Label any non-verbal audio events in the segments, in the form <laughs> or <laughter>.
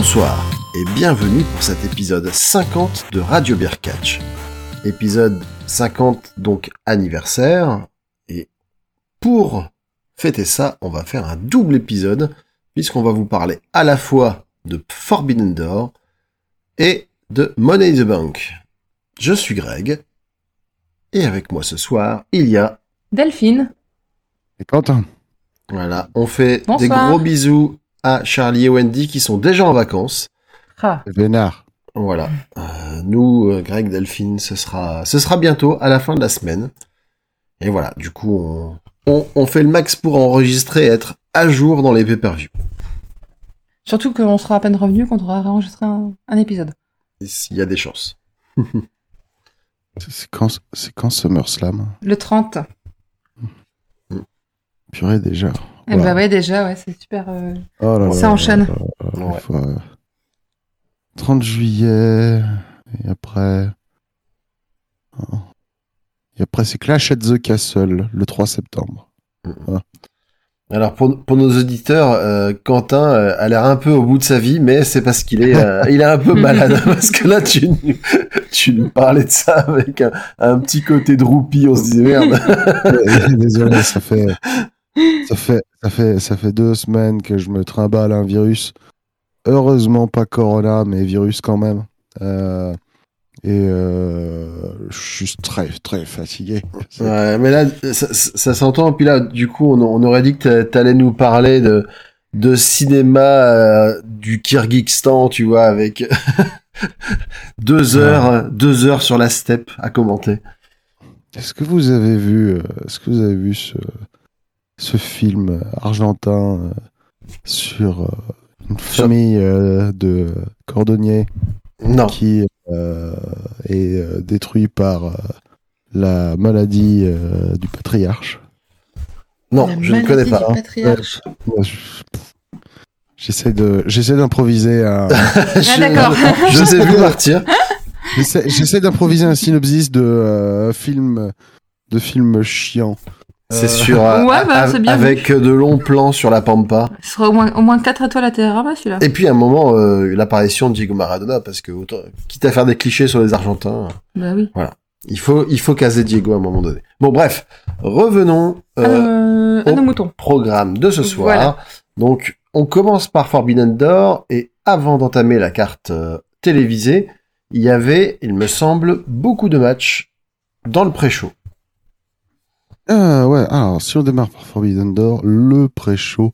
Bonsoir et bienvenue pour cet épisode 50 de Radio Beer Catch. Épisode 50 donc anniversaire et pour fêter ça, on va faire un double épisode puisqu'on va vous parler à la fois de Forbidden Door et de Money in the Bank. Je suis Greg et avec moi ce soir, il y a Delphine. Et Quentin. voilà, on fait des gros bisous à Charlie et Wendy qui sont déjà en vacances. Ah, Vénard. Voilà. Euh, nous, euh, Greg, Delphine, ce sera, ce sera bientôt à la fin de la semaine. Et voilà, du coup, on, on, on fait le max pour enregistrer et être à jour dans les pay-per-view. surtout qu'on sera à peine revenu quand on aura enregistré un, un épisode. S'il y a des chances. C'est c'est quand, quand SummerSlam Le 30. Purée déjà. Eh Bah ouais, déjà, ouais, c'est super. euh, Oh là Ça là enchaîne. là là là, Ouais. faut, euh, 30 juillet. Et après. Oh. Et après, c'est Clash at the Castle, le 3 septembre. Alors pour, pour nos auditeurs, euh, Quentin euh, a l'air un peu au bout de sa vie, mais c'est parce qu'il est, euh, il est un peu <laughs> malade. parce que là, tu, nous- tu nous parlais de ça avec un, un petit côté droupi. On se disait merde. <laughs> Désolé, ça fait, ça fait, ça fait, ça fait deux semaines que je me trimballe un virus. Heureusement pas Corona, mais virus quand même. Euh, et euh, je suis très, très fatigué. Ouais, mais là, ça, ça- s'entend. Puis là, du coup, on, on aurait dit que t'a- t'allais nous parler de, de cinéma euh, du Kyrgyzstan, tu vois, avec <laughs> deux heures, deux heures sur la steppe à commenter. Est-ce que vous avez vu, est-ce que vous avez vu ce, ce film argentin euh, sur euh, une famille euh, de cordonniers Non. qui euh, est euh, détruit par euh, la maladie euh, du patriarche. Non, La je ne connais pas. hein. J'essaie de, j'essaie d'improviser un, <laughs> je, d'accord. Je, <laughs> je sais plus partir. j'essaie, j'essaie d'improviser un synopsis de euh, film, de film chiant. C'est Euh, sûr. euh, <laughs> Ouais, bah, av- c'est bien avec de longs plans sur la pampa. Ce sera au moins, au moins 4 étoiles à Télérama, celui-là. Et puis à un moment, euh, l'apparition de Diego Maradona, parce que autant, quitte à faire des clichés sur les Argentins, Bah oui. il faut, il faut caser Diego à un moment donné. Bon, bref, revenons. euh, Euh, à nos moutons. programme de ce soir. Voilà. Donc, on commence par Forbidden Door et avant d'entamer la carte euh, télévisée, il y avait, il me semble, beaucoup de matchs dans le pré-show. Ah ouais, alors si on démarre par Forbidden Door, le pré-show,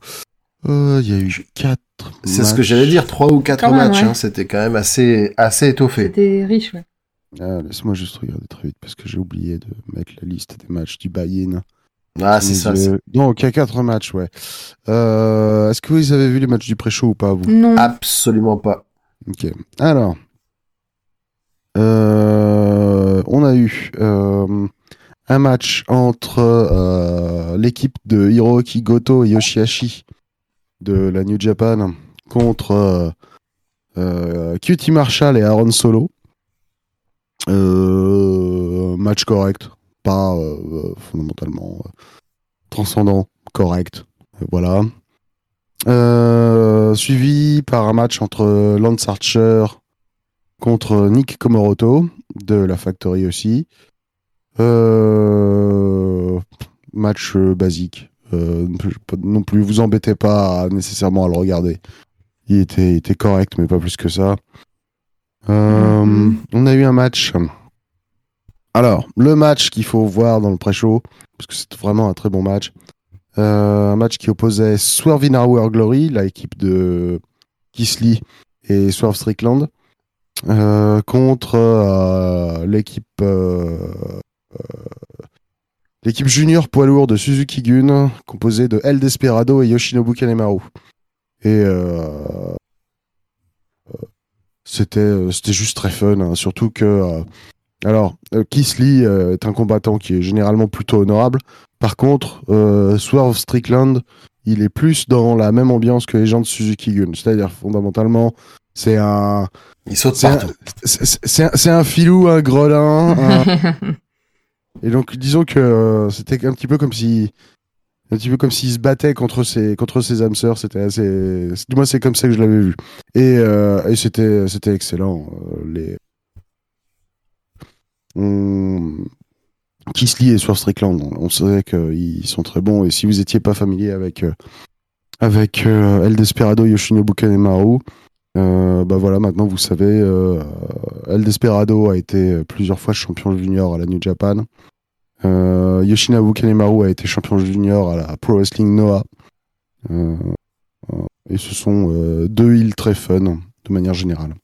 euh, il y a eu quatre C'est ce que j'allais dire, trois ou quatre Quand même, matchs. ouais. hein, C'était quand même assez, assez étoffé. C'était riche, ouais. Ah, Laisse-moi juste regarder très vite parce que j'ai oublié de mettre la liste des matchs du buy-in. Ah, c'est ça. yeux. Donc, il y a quatre matchs, ouais. Euh, Est-ce que vous avez vu les matchs du pré-show ou pas, vous? Non. Absolument pas. Ok. Alors, euh, on a eu euh, un match entre euh, l'équipe de Hiroki Goto et Yoshihashi de la New Japan contre euh, euh, QT Marshall et Aaron Solo. Match correct, pas fondamentalement transcendant, correct. Voilà. Suivi par un match entre Lance Archer contre Nick Komoroto de la Factory aussi. Euh, match euh, basique. Euh, non plus, vous embêtez pas à- nécessairement à le regarder. Il était, il était correct, mais pas plus que ça. Euh, Mhm. On a eu un match. Alors, le match qu'il faut voir dans le pré-show, parce que c'est vraiment un très bon match. Euh, un match qui opposait Swerve in Our Glory, la équipe de Kisly et Swerve Strickland, contre l'équipe l'équipe junior poids lourd de Suzuki Gun, composée de El Desperado et Yoshinobu Kanemaru. Et euh, euh, c'était euh, c'était juste très fun, hein, surtout que euh, alors euh, Kisly euh, est un combattant qui est généralement plutôt honorable. Par contre, euh, Swerve Strickland, il est plus dans la même ambiance que les gens de Suzuki Gun. C'est-à-dire, fondamentalement, c'est un, Il saute c'est un, partout. c'est- c'est un, c'est un filou, un grelin. un- <laughs> Et donc, disons que euh, c'était un petit peu comme si Un petit peu comme s'il se battait contre ses, contre ses âmes sœurs. C'était assez. Du moins, c'est comme ça que je l'avais vu. Et, euh, c'était, excellent. Euh, Les. On... Kisly et Swerve Strickland, on savait qu'ils sont très bons. Et si vous étiez pas familier avec, avec El Desperado, Yoshinobu Kanemaru, euh, bah voilà, maintenant vous savez, euh, El Desperado a été plusieurs fois champion junior à la New Japan. Euh, Yoshinobu Kanemaru a été champion junior à la Pro Wrestling Noah. Euh, et ce sont euh, deux îles très fun, de manière générale.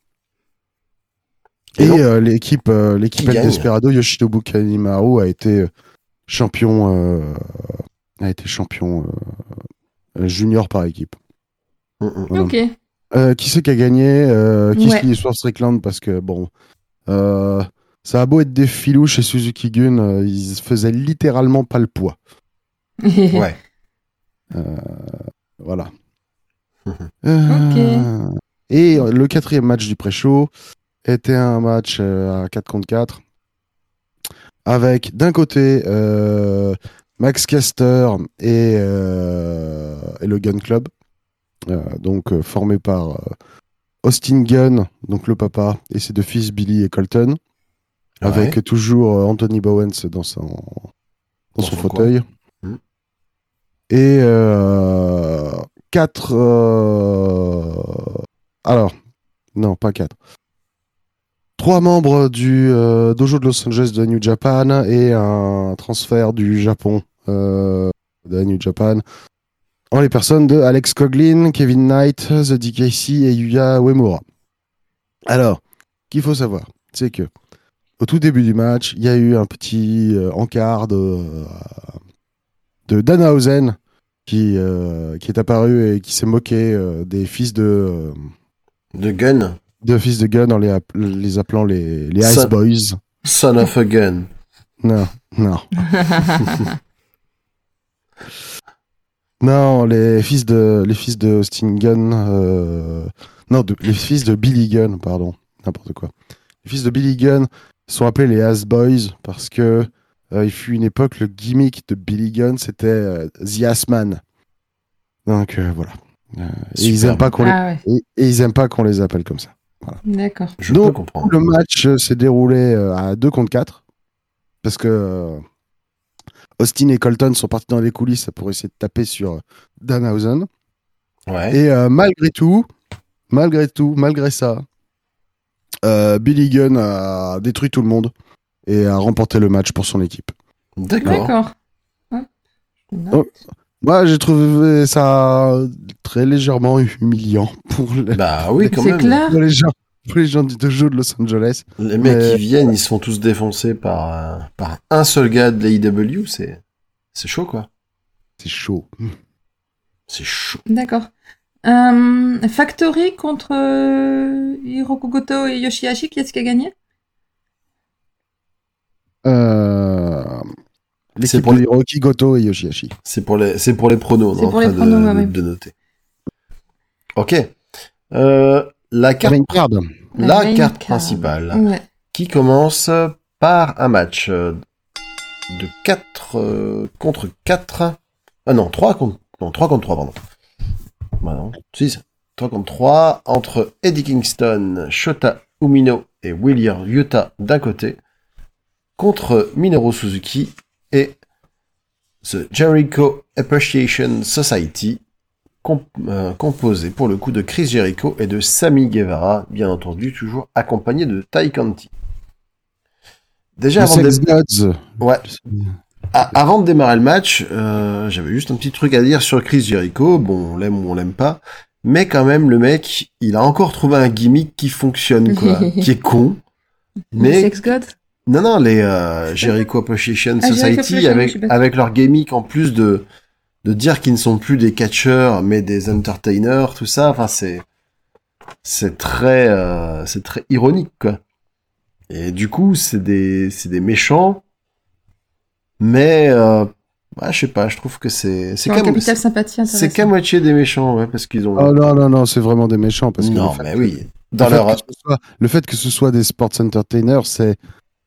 Et euh, l'équipe euh, l'équipe qui El gagne Desperado, Yoshinobu Kanemaru a été champion, euh, a été champion euh, junior par équipe. Mm, mm. Voilà. Ok. Euh, qui c'est qui a gagné euh, Qui Ouais. et Swerve Strickland parce que bon, euh, ça a beau être des filous chez Suzuki Gun, euh, ils faisaient littéralement pas le poids. <laughs> Ouais. Voilà. <laughs> Euh, Et le quatrième match du pré-show était un match euh, à 4 contre 4 avec d'un côté euh, Max Caster et, euh, et le Gun Club, donc euh, formé par euh, Austin Gunn, donc le papa, et ses deux fils Billy et Colton, avec toujours euh, Anthony Bowens dans son, dans Dans son son fauteuil. Hmm. Et euh, quatre. euh, Alors, non, pas quatre. Trois membres du euh, dojo de Los Angeles de New Japan et un transfert du Japon euh, de New Japan en les personnes de Alex Coglin, Kevin Knight, The DKC et Yuya Uemura. Alors, qu'il faut savoir, c'est que au tout début du match, il y a eu un petit euh, encart de, euh, de Danhausen qui, euh, qui est apparu et qui s'est moqué euh, des fils de, euh, De gun. de fils de Gun en les, app- les appelant les, les Ice Boys. Son of a gun. Non, non. <laughs> <laughs> Non, les fils de les fils de Austin Gunn, euh, non, de- les fils de Billy Gunn, pardon, n'importe quoi. Les fils de Billy Gunn sont appelés les Ass Boys parce que euh, il fut une époque le gimmick de Billy Gunn c'était euh, The Ass Man. Donc euh, voilà. Euh, et ils aiment pas qu'on les ah ouais, et, et ils aiment pas qu'on les appelle comme ça. d'accord. Je Donc, peux comprendre. Le match euh, s'est déroulé euh, à 2 contre 4 parce que euh, Austin et Colton sont partis dans les coulisses pour essayer de taper sur euh, Danhausen. Ouais. Et euh, malgré tout, malgré tout, malgré ça, euh, Billy Gunn a détruit tout le monde et a remporté le match pour son équipe. D'accord. Oh. Moi, j'ai trouvé ça très légèrement humiliant pour les, Bah oui, quand C'est même. clair. pour les gens, pour les gens du dojo de Los Angeles. Les mecs qui viennent, ils se font tous défoncer par, euh, par un seul gars de l'AEW, c'est, c'est chaud, quoi. C'est chaud. C'est chaud. D'accord. Euh, Factory contre euh, Hiroko Goto et Yoshihashi, qui est-ce qui a gagné? Euh... C'est pour les- Hiroki Goto et Yoshihashi. C'est pour les, c'est pour les pronos, C'est non, pour en les train pronos, de, ouais, ouais. de noter. Ok. Euh, la carte, Main card. la main carte card. principale, Ouais. qui commence par un match euh, de 4 contre 4. Ah non, 3 contre, non, 3 contre 3, pardon. Bah non, 6. 3 contre 3 entre Eddie Kingston, Shota Umino et William Yuta d'un côté, contre Minoru Suzuki et The Jericho Appreciation Society, euh, composé pour le coup de Chris Jericho et de Sammy Guevara, bien entendu, toujours accompagné de Tai Conti. Déjà, avant de, Sex Gods. ouais, a- avant de démarrer le match, euh, j'avais juste un petit truc à dire sur Chris Jericho. Bon, on l'aime ou on l'aime pas. Mais quand même, le mec, il a encore trouvé un gimmick qui fonctionne, quoi. <laughs> qui est con. Les Mais, Sex God non, non, les euh, Jericho Appreciation Ah, Jericho Society, avec, avec leur gimmick, en plus de, de dire qu'ils ne sont plus des catcheurs, mais des entertainers, tout ça, enfin, c'est, c'est très, euh, c'est très ironique, quoi. Et du coup, c'est des, c'est des méchants, mais, euh, ouais, je sais pas, je trouve que c'est, c'est quand capital sympathie c'est qu'à moitié des méchants, ouais, parce qu'ils ont, Oh non, non, non, c'est vraiment des méchants. Parce que non, le fait mais que- oui, dans le, leur, fait que ce soit, le fait que ce soit des sports entertainers, c'est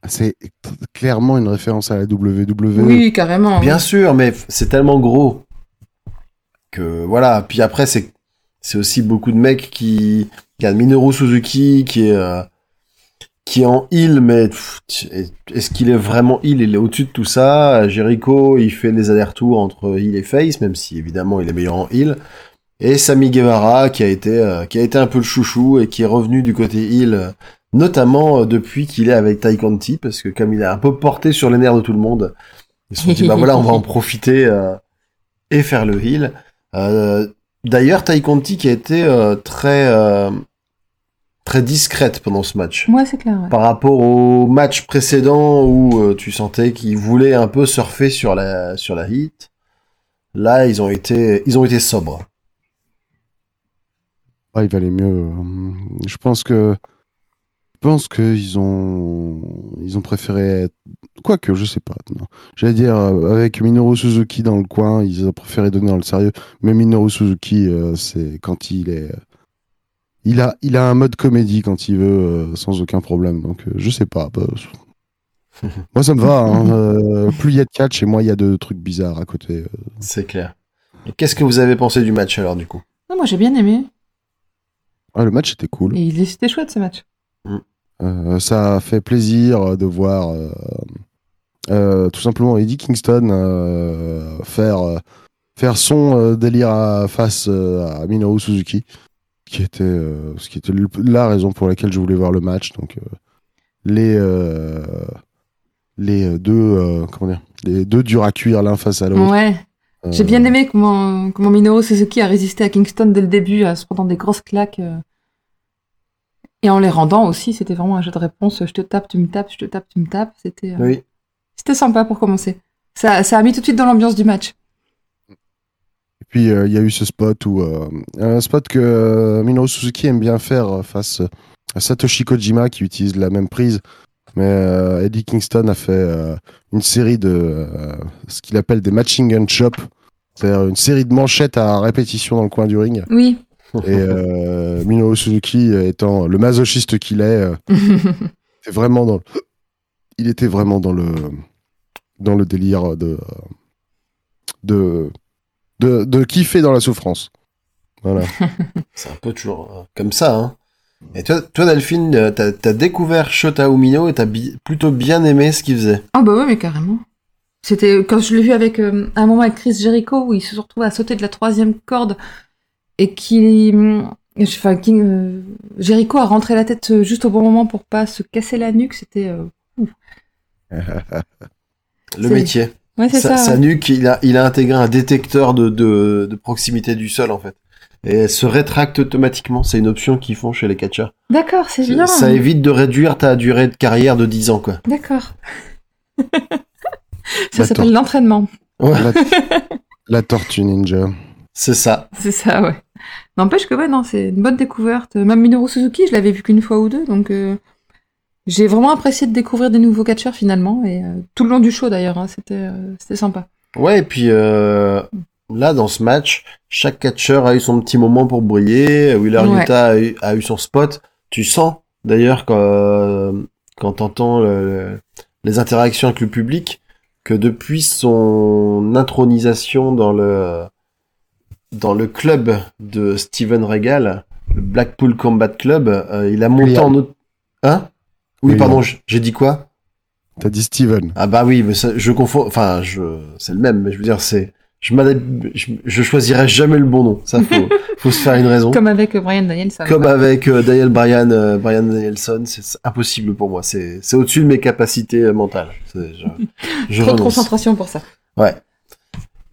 c'est clairement une référence à la WWE. Oui, carrément. bien sûr, mais c'est tellement gros que voilà. Puis après, c'est c'est aussi beaucoup de mecs qui, qui a Minoru Suzuki qui est euh, qui est en heal, mais est-ce qu'il est vraiment heal Il est au-dessus de tout ça. Jericho, il fait les allers-retours entre heal et face, même si évidemment il est meilleur en heal. Et Sami Guevara qui a été euh, qui a été un peu le chouchou et qui est revenu du côté heal, notamment euh, depuis qu'il est avec Tai Conti, parce que comme il est un peu porté sur les nerfs de tout le monde, ils se sont dit bah voilà on va en <laughs> profiter euh, et faire le heal. Euh, D'ailleurs Tai Conti qui a été euh, très euh, très discrète pendant ce match. Ouais, c'est clair. ouais. Par rapport au match précédent où euh, tu sentais qu'ils voulaient un peu surfer sur la sur la hit, là ils ont été ils ont été sobres. Ah, il valait mieux. Je pense que. Je pense qu'ils ont. Ils ont préféré. être- Quoique, je sais pas. J'allais dire, euh, avec Minoru Suzuki dans le coin, ils ont préféré donner dans le sérieux. Mais Minoru Suzuki, euh, c'est quand il est. euh, Il a, il a un mode comédie quand il veut, euh, sans aucun problème. Donc, euh, je sais pas. bah, <laughs> moi, ça me va. hein, euh, plus il y a de catch et moins il y a de trucs bizarres à côté. euh. C'est clair. Et qu'est-ce que vous avez pensé du match alors du coup? Non, moi j'ai bien aimé. Ah, le match était cool. Et il c'était chouette ce match. Euh, ça a fait plaisir de voir euh, euh, tout simplement Eddie Kingston euh, faire, faire son délire à- face à Minoru Suzuki, qui était, ce qui était la raison pour laquelle je voulais voir le match. Donc, les, les deux, comment dire, les deux durs à cuire l'un face à l'autre. Ouais. J'ai bien aimé comment, comment Minoru Suzuki a résisté à Kingston dès le début, en se prenant des grosses claques. Et en les rendant aussi, c'était vraiment un jeu de réponse. Je te tape, tu me tapes, je te tape, tu me tapes. C'était euh, Oui. c'était sympa pour commencer. Ça, ça a mis tout de suite dans l'ambiance du match. Et puis euh, il y a eu ce spot où euh, un spot que euh, Minoru Suzuki aime bien faire euh, face à Satoshi Kojima qui utilise la même prise. Mais euh, Eddie Kingston a fait euh, une série de euh, ce qu'il appelle des matching gun chop, c'est-à-dire une série de manchettes à répétition dans le coin du ring. Oui. Et euh, Minoru Suzuki étant le masochiste qu'il est, euh, <laughs> était vraiment dans le... il était vraiment dans le dans le délire de de de, de kiffer dans la souffrance. Voilà. <laughs> C'est un peu toujours euh, comme ça. Hein. Et toi, toi Delphine, euh, t'as as découvert Shota Umino et t'as bi- plutôt bien aimé ce qu'il faisait. Ah bah ouais, mais carrément. C'était quand je l'ai vu avec euh, un moment avec Chris Jericho où il se retrouve à sauter de la troisième corde et qui, enfin, qui, euh, Jericho a rentré la tête euh, juste au bon moment pour pas se casser la nuque. C'était, euh, <laughs> Le métier. ouais, c'est Sa, ça. sa nuque, il a, il a intégré un détecteur de, de, de proximité du sol en fait. Et elle se rétracte automatiquement. C'est une option qu'ils font chez les catcheurs. D'accord, c'est bien. Ça évite de réduire ta durée de carrière de 10 ans quoi. D'accord. <laughs> ça s'appelle l'entraînement. la, la tortue ninja. C'est ça. C'est ça, ouais. N'empêche que ouais, non, c'est une bonne découverte. Même Minoru Suzuki, je l'avais vu qu'une fois ou deux, donc euh, j'ai vraiment apprécié de découvrir des nouveaux catcheurs finalement, et euh, tout le long du show d'ailleurs, hein, c'était euh, c'était sympa. Ouais, et puis euh, là, dans ce match, chaque catcheur a eu son petit moment pour briller. Wheeler Ouais. Yuta a eu, a eu son spot. Tu sens, d'ailleurs, quand, quand t'entends le- les interactions avec le public, que depuis son intronisation dans le dans le club de Steven Regal, le Blackpool Combat Club, euh, il a monté William. en autre... Hein? Oui, William. pardon, j'ai dit quoi? T'as dit Steven. ah bah oui, mais ça, je confonds. Enfin, je, c'est le même, mais je veux dire, c'est, je je, je choisirai jamais le bon nom. Ça, faut, <laughs> faut se faire une raison. Comme, Comme avec euh, Brian Danielson. quoi. avec euh, Daniel Bryan, euh, Brian Danielson, c'est impossible pour moi. C'est, c'est au-dessus de mes capacités euh, mentales. Je, je Trop de concentration pour ça. Ouais.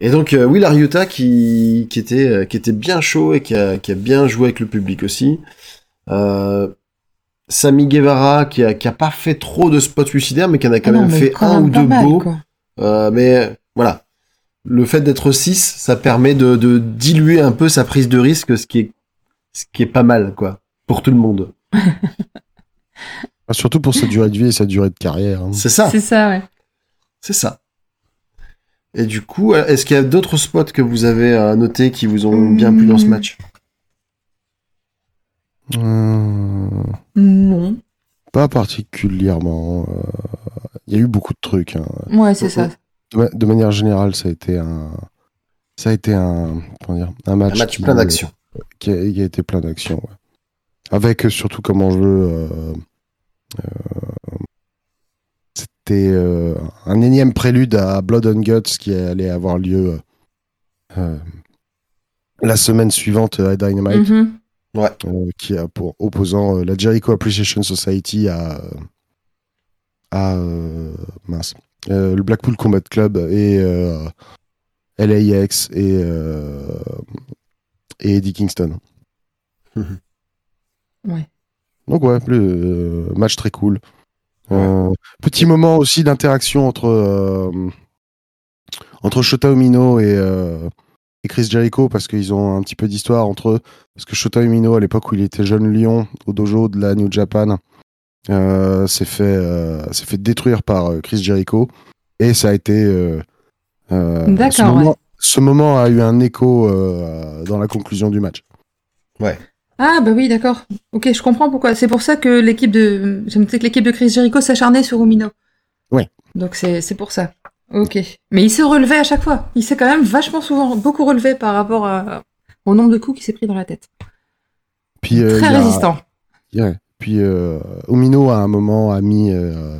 Et donc euh, Will Ariuta qui, qui était, euh, qui était bien chaud et qui a, qui a bien joué avec le public aussi. Euh, Sami Guevara qui a, qui a pas fait trop de spots suicidaires mais qui en a quand Ah non, même fait quand un même ou deux mal, beaux. Euh, mais voilà, le fait d'être 6, ça permet de, de diluer un peu sa prise de risque, ce qui est, ce qui est pas mal, quoi, pour tout le monde. <laughs> Ah, Surtout pour sa durée de vie et sa durée de carrière. hein. C'est ça, C'est ça, ouais. c'est ça. Et du coup, est-ce qu'il y a d'autres spots que vous avez notés qui vous ont bien plu dans ce Hmm. match? Euh, Non. pas particulièrement. euh, Il y a eu beaucoup de trucs. hein. Ouais, c'est ça. De, ma- de manière générale, ça a été un, ça a été un, comment dire, un match, Un match qui- plein d'action. qui a, qui a été plein d'action. ouais. Avec euh, surtout comme enjeu, euh, euh, c'était euh, un énième prélude à Blood and Guts qui allait avoir lieu euh, euh, la semaine suivante à Dynamite, Mhm. euh, qui a pour opposant euh, la Jericho Appreciation Society à, à euh, mince, euh, le Blackpool Combat Club et euh, LAX et, euh, et Eddie Kingston. Ouais. Donc ouais, le euh, match très cool. Euh, petit moment aussi d'interaction entre euh, entre Shota Umino et, euh, et Chris Jericho parce qu'ils ont un petit peu d'histoire entre eux. Parce que Shota Umino, à l'époque où il était jeune lion au dojo de la New Japan, euh, s'est fait euh, s'est fait détruire par euh, Chris Jericho et ça a été euh, euh, D'accord, ce moment, ouais. ce moment a eu un écho euh, dans la conclusion du match. Ah bah oui, d'accord. Ok, je comprends pourquoi. C'est pour ça que l'équipe de, que l'équipe de Chris Jericho s'acharnait sur Umino. Ouais. Donc c'est pour ça. Ok. Mais il s'est relevé à chaque fois. Il s'est quand même vachement souvent beaucoup relevé par rapport à- au nombre de coups qu'il s'est pris dans la tête. Puis euh, Très a- résistant. Puis euh, Omino à un moment a mis, euh,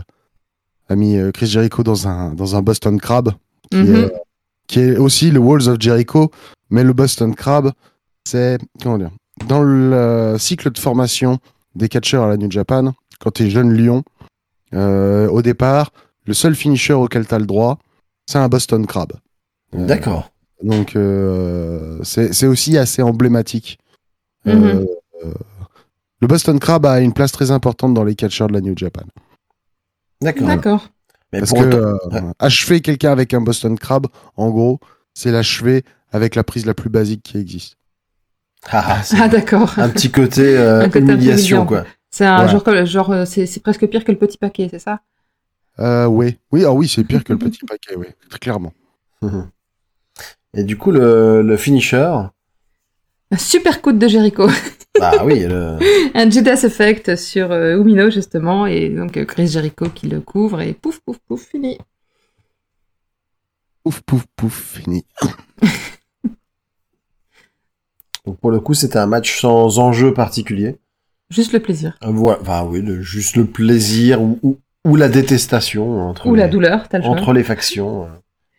a mis euh, Chris Jericho dans un, dans un Boston Crab, qui, Mhm. est, qui est aussi le Walls of Jericho, mais le Boston Crab, c'est comment dire, dans le cycle de formation des catcheurs à la New Japan, quand tu es jeune lion, euh, au départ, le seul finisher auquel tu as le droit, c'est un Boston Crab. Euh, D'accord. donc euh, c'est c'est aussi assez emblématique. Euh, Mhm. euh, le Boston Crab a une place très importante dans les catcheurs de la New Japan. D'accord. Parce pour que autant- euh, achever quelqu'un avec un Boston Crab, en gros, c'est l'achever avec la prise la plus basique qui existe. Ah, ah, Ah d'accord. un petit côté euh, <laughs> Un côté humiliation, quoi. C'est un Ouais. genre, comme- genre euh, c'est c'est presque pire que le petit paquet, c'est ça? Euh, oui, oui, ah oui, c'est pire que le petit <laughs> paquet, oui, très clairement. <laughs> Et du coup, le, le finisher, Un super coup de Jericho. bah oui, le... un Judas Effect sur euh, Umino justement et donc euh, Chris Jericho qui le couvre et pouf pouf pouf fini. Pouf, pouf, pouf, fini. Donc pour le coup, c'était un match sans enjeu particulier. Juste le plaisir. Euh, Voilà, enfin oui, le- juste le plaisir ou, ou, ou la détestation entre, Ou la les, douleur, t'as le choix. entre les factions. euh.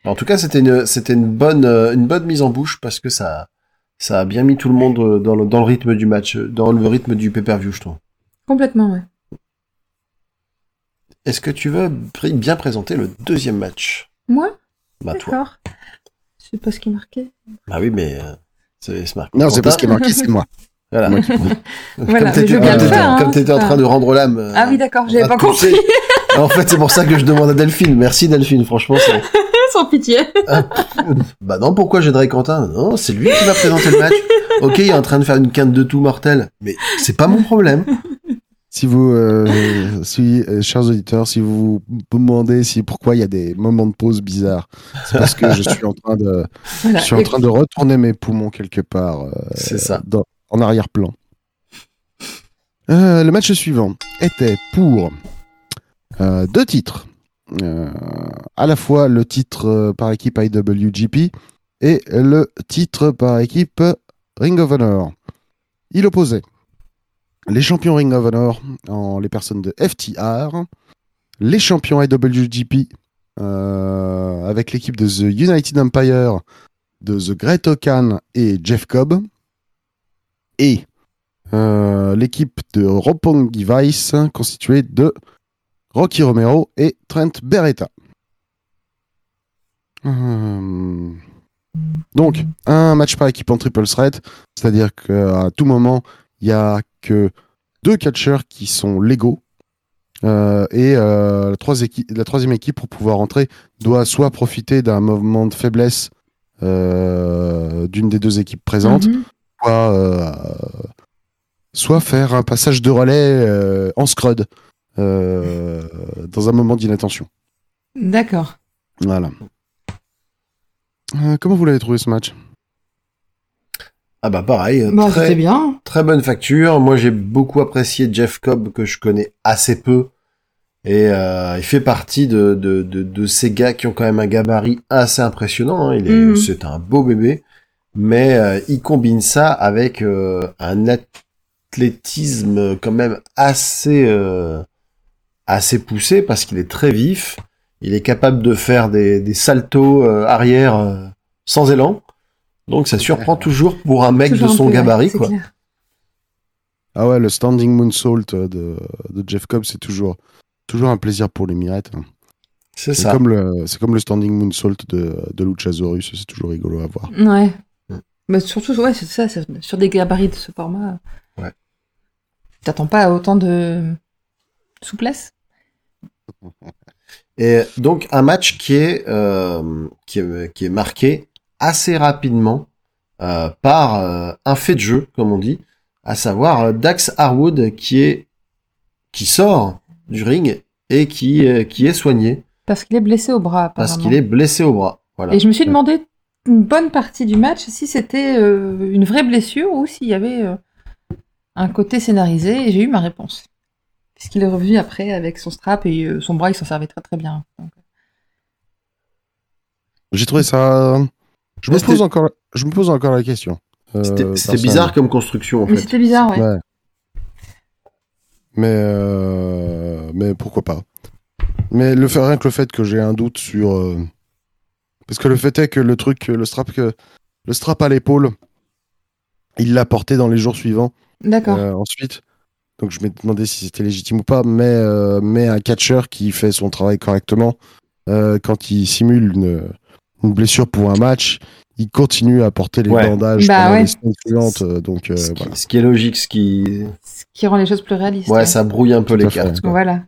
En tout cas, c'était une, c'était une bonne, euh, une bonne mise en bouche parce que ça, ça a bien mis tout le monde dans le, dans le rythme du match, dans le rythme du pay-per-view, je trouve. Complètement, ouais. Est-ce que tu veux bien présenter le deuxième match? Moi? Bah toi. D'accord. Je sais pas ce qui est marqué. Bah oui, mais c'est. Non, c'est pas ce qui est marqué, c'est moi. <laughs> Voilà. Moi qui- <laughs> Voilà, comme t'étais bien comme t'étais- hein, comme t'étais en train de rendre l'âme. euh, Ah oui, d'accord, j'avais pas compris. <laughs> En fait, c'est pour ça que je demande à Delphine. Merci Delphine, franchement. Sans pitié. Bah non, pourquoi j'aiderais Quentin? Non, c'est lui qui va présenter le match. Ok, il est en train de faire une quinte de tout mortel, mais c'est pas mon problème. Si vous, euh, si, euh, chers auditeurs, si vous vous demandez si pourquoi il y a des moments de pause bizarres, c'est parce que je suis en train de, Voilà. je suis en train de retourner mes poumons quelque part euh, C'est ça. dans- en arrière-plan. Euh, le match suivant était pour euh, deux titres. Euh, à la fois le titre par équipe IWGP et le titre par équipe Ring of Honor. Il opposait les champions Ring of Honor les personnes de FTR, les champions IWGP euh, avec l'équipe de The United Empire de The Great Okan et Jeff Cobb, et euh, l'équipe de Roppongi Vice constituée de Rocky Romero et Trent Beretta. Euh, Donc, un match par équipe en triple threat, c'est-à-dire qu'à tout moment, il y a que deux catcheurs qui sont légaux. Euh, et euh, la, trois équi- la troisième équipe, pour pouvoir entrer, doit soit profiter d'un mouvement de faiblesse euh, d'une des deux équipes présentes, Mhm. soit, soit faire un passage de relais en scrud dans un moment d'inattention. D'accord. Voilà. Comment vous l'avez trouvé ce match? Ah bah pareil, Bah, c'était très, bien. très bonne facture. Moi j'ai beaucoup apprécié Jeff Cobb que je connais assez peu Et euh, il fait partie de, de, de, de, ces gars qui ont quand même un gabarit assez impressionnant. Hein. Il est, Mhm. c'est un beau bébé, mais euh, il combine ça avec euh, un athlétisme quand même assez euh, assez poussé parce qu'il est très vif. Il est capable de faire des, des saltos euh, arrière euh, sans élan. Donc ça surprend toujours pour un mec Toujours de son peu, gabarit, quoi. clair. Ah ouais, le standing moonsault de, de Jeff Cobb, c'est toujours, toujours un plaisir pour les mirettes. hein. C'est ça. comme le, c'est comme le standing moonsault de, de Luchasaurus, c'est toujours rigolo à voir. Ouais. Mais surtout, ouais, c'est ça, sur des gabarits de ce format. Ouais. T'attends pas à autant de souplesse? Et donc un match qui est euh, qui est, qui est marqué assez rapidement euh, par euh, un fait de jeu, comme on dit, à savoir euh, Dax Harwood qui est qui sort du ring et qui euh, qui est soigné Parce qu'il est blessé au bras, parce qu'il est blessé au bras. Voilà. Et je me suis demandé une bonne partie du match si c'était euh, une vraie blessure ou s'il y avait euh, un côté scénarisé, et j'ai eu ma réponse. Puisqu'il est revenu après avec son strap et euh, son bras, il s'en servait très très bien. Donc, J'ai trouvé ça. Je me pose encore, je me pose encore la question. Euh, C'était bizarre comme construction en Mais c'était bizarre, ouais. Ouais. Mais, euh, mais pourquoi pas. Mais le fait, rien que le fait que j'ai un doute sur. euh, Parce que le fait est que le truc, le strap, que, le strap à l'épaule, il l'a porté dans les jours suivants. D'accord. euh, ensuite. Donc je me demandé si c'était légitime ou pas. Mais, euh, mais un catcheur qui fait son travail correctement, euh, quand il simule une, une blessure pour un match, il continue à porter les Ouais. bandages Bah pendant ouais. les semaines suivantes. euh, Donc euh, ce, qui, voilà. ce qui est logique, ce qui Ce qui rend les choses plus réalistes. ouais, ouais. ça brouille un peu Tout les cartes. Voilà.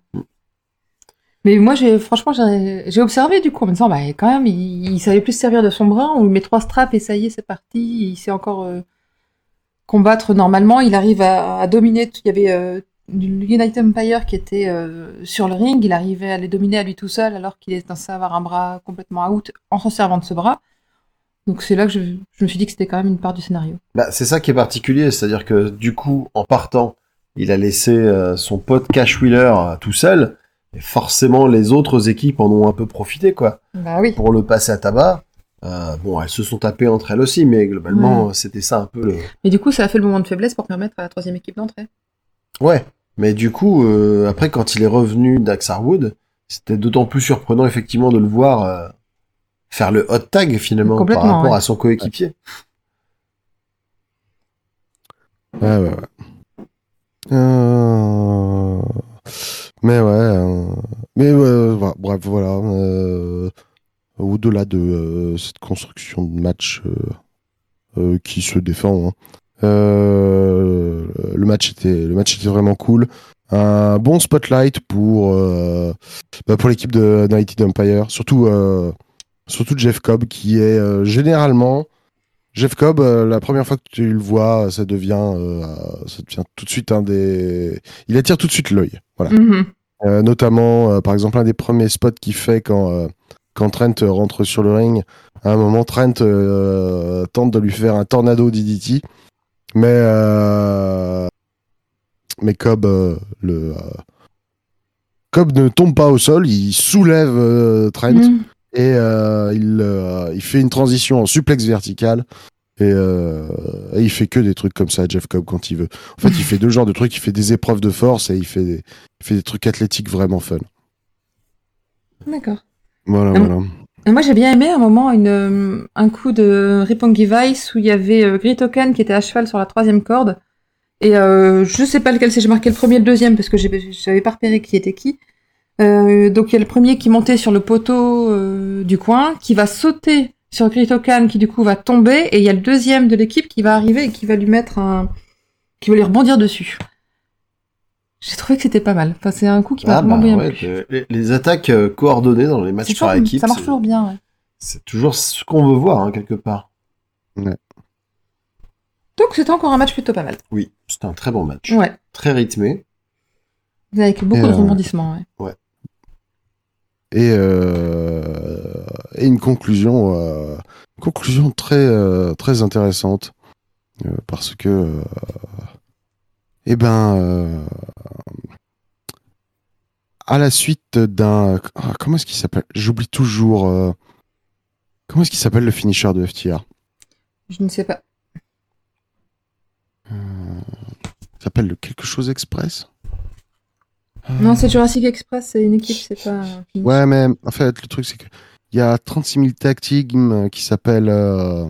Mais moi, j'ai franchement, j'ai observé du coup en me disant, bah, quand même, il, il savait plus se servir de son bras. On lui met trois straps et ça y est, c'est parti. Il sait encore euh, combattre normalement. Il arrive à, à dominer. Il y avait euh, United Empire qui était euh, sur le ring. Il arrivait à les dominer à lui tout seul alors qu'il est censé avoir un bras complètement out en s'en servant de ce bras. Donc c'est là que je, je me suis dit que c'était quand même une part du scénario. Bah, c'est ça qui est particulier, c'est-à-dire que du coup, en partant, il a laissé euh, son pote Cash Wheeler euh, tout seul, et forcément les autres équipes en ont un peu profité, quoi, Bah oui. pour le passer à tabac. Euh, bon, elles se sont tapées entre elles aussi, mais globalement, c'était ça un peu le... Mais du coup, ça a fait le moment de faiblesse pour permettre à la troisième équipe d'entrer. Ouais, mais du coup, euh, après, quand il est revenu d'Axe Harwood, c'était d'autant plus surprenant, effectivement, de le voir euh, faire le hot tag, finalement, par rapport ouais. à son coéquipier. Ouais, ouais, ouais. Euh, Mais ouais. euh, Mais ouais, voilà, bref, voilà. euh, Au-delà de euh, cette construction de match euh, euh, qui se défend, hein, euh, le, match était, le match était vraiment cool. Un bon spotlight pour, euh, bah, pour l'équipe de United Empire, surtout, euh, surtout Jeff Cobb, qui est généralement Jeff Cobb, la première fois que tu le vois, ça devient, ça devient tout de suite un des. Il attire tout de suite l'œil. Voilà. Mhm. Euh, notamment, par exemple, un des premiers spots qu'il fait quand, quand Trent rentre sur le ring. À un moment, Trent euh, tente de lui faire un tornado DDT. Mais, euh, mais Cobb, euh, le, euh, Cobb ne tombe pas au sol, il soulève Trent Mhm. et il, il fait une transition en suplex vertical et, euh, et il fait que des trucs comme ça Jeff Cobb quand il veut. En fait, il fait deux genres de trucs, il fait des épreuves de force et il fait des, il fait des trucs athlétiques vraiment fun. D'accord. Voilà, Hum. voilà. Moi, j'ai bien aimé un moment une, un coup de Roppongi Vice où il y avait euh, Gritoken qui était à cheval sur la troisième corde. Et euh, je sais pas lequel c'est, j'ai marqué le premier et le deuxième parce que j'avais pas repéré qui était qui. Euh, donc il y a le premier qui montait sur le poteau euh, du coin, qui va sauter sur Gritokan qui du coup va tomber, et il y a le deuxième de l'équipe qui va arriver et qui va lui mettre un... qui va lui rebondir dessus. J'ai trouvé que c'était pas mal. Enfin, c'est un coup qui m'a Ah, vraiment bah, bien ouais, plu. les, les attaques euh, coordonnées dans les matchs par équipe, ça marche toujours bien, ouais. c'est toujours ce qu'on veut voir, hein, quelque part. Donc c'était encore un match plutôt pas mal. Oui, c'était un très bon match. Ouais. Très rythmé. Avec beaucoup Et, de euh, rebondissements, ouais. Et, euh, et une conclusion, euh, une conclusion très, euh, très intéressante euh, parce que, euh, eh ben, euh, à la suite d'un. ah, comment est-ce qu'il s'appelle? J'oublie toujours. euh, Comment est-ce qu'il s'appelle le finisher de FTR Je ne sais pas. Il s'appelle le quelque chose express? Non, c'est Jurassic Express, c'est une équipe, c'est pas. un. Ouais, mais en fait, le truc, c'est que il y a 36 000 tag teams qui s'appellent. euh,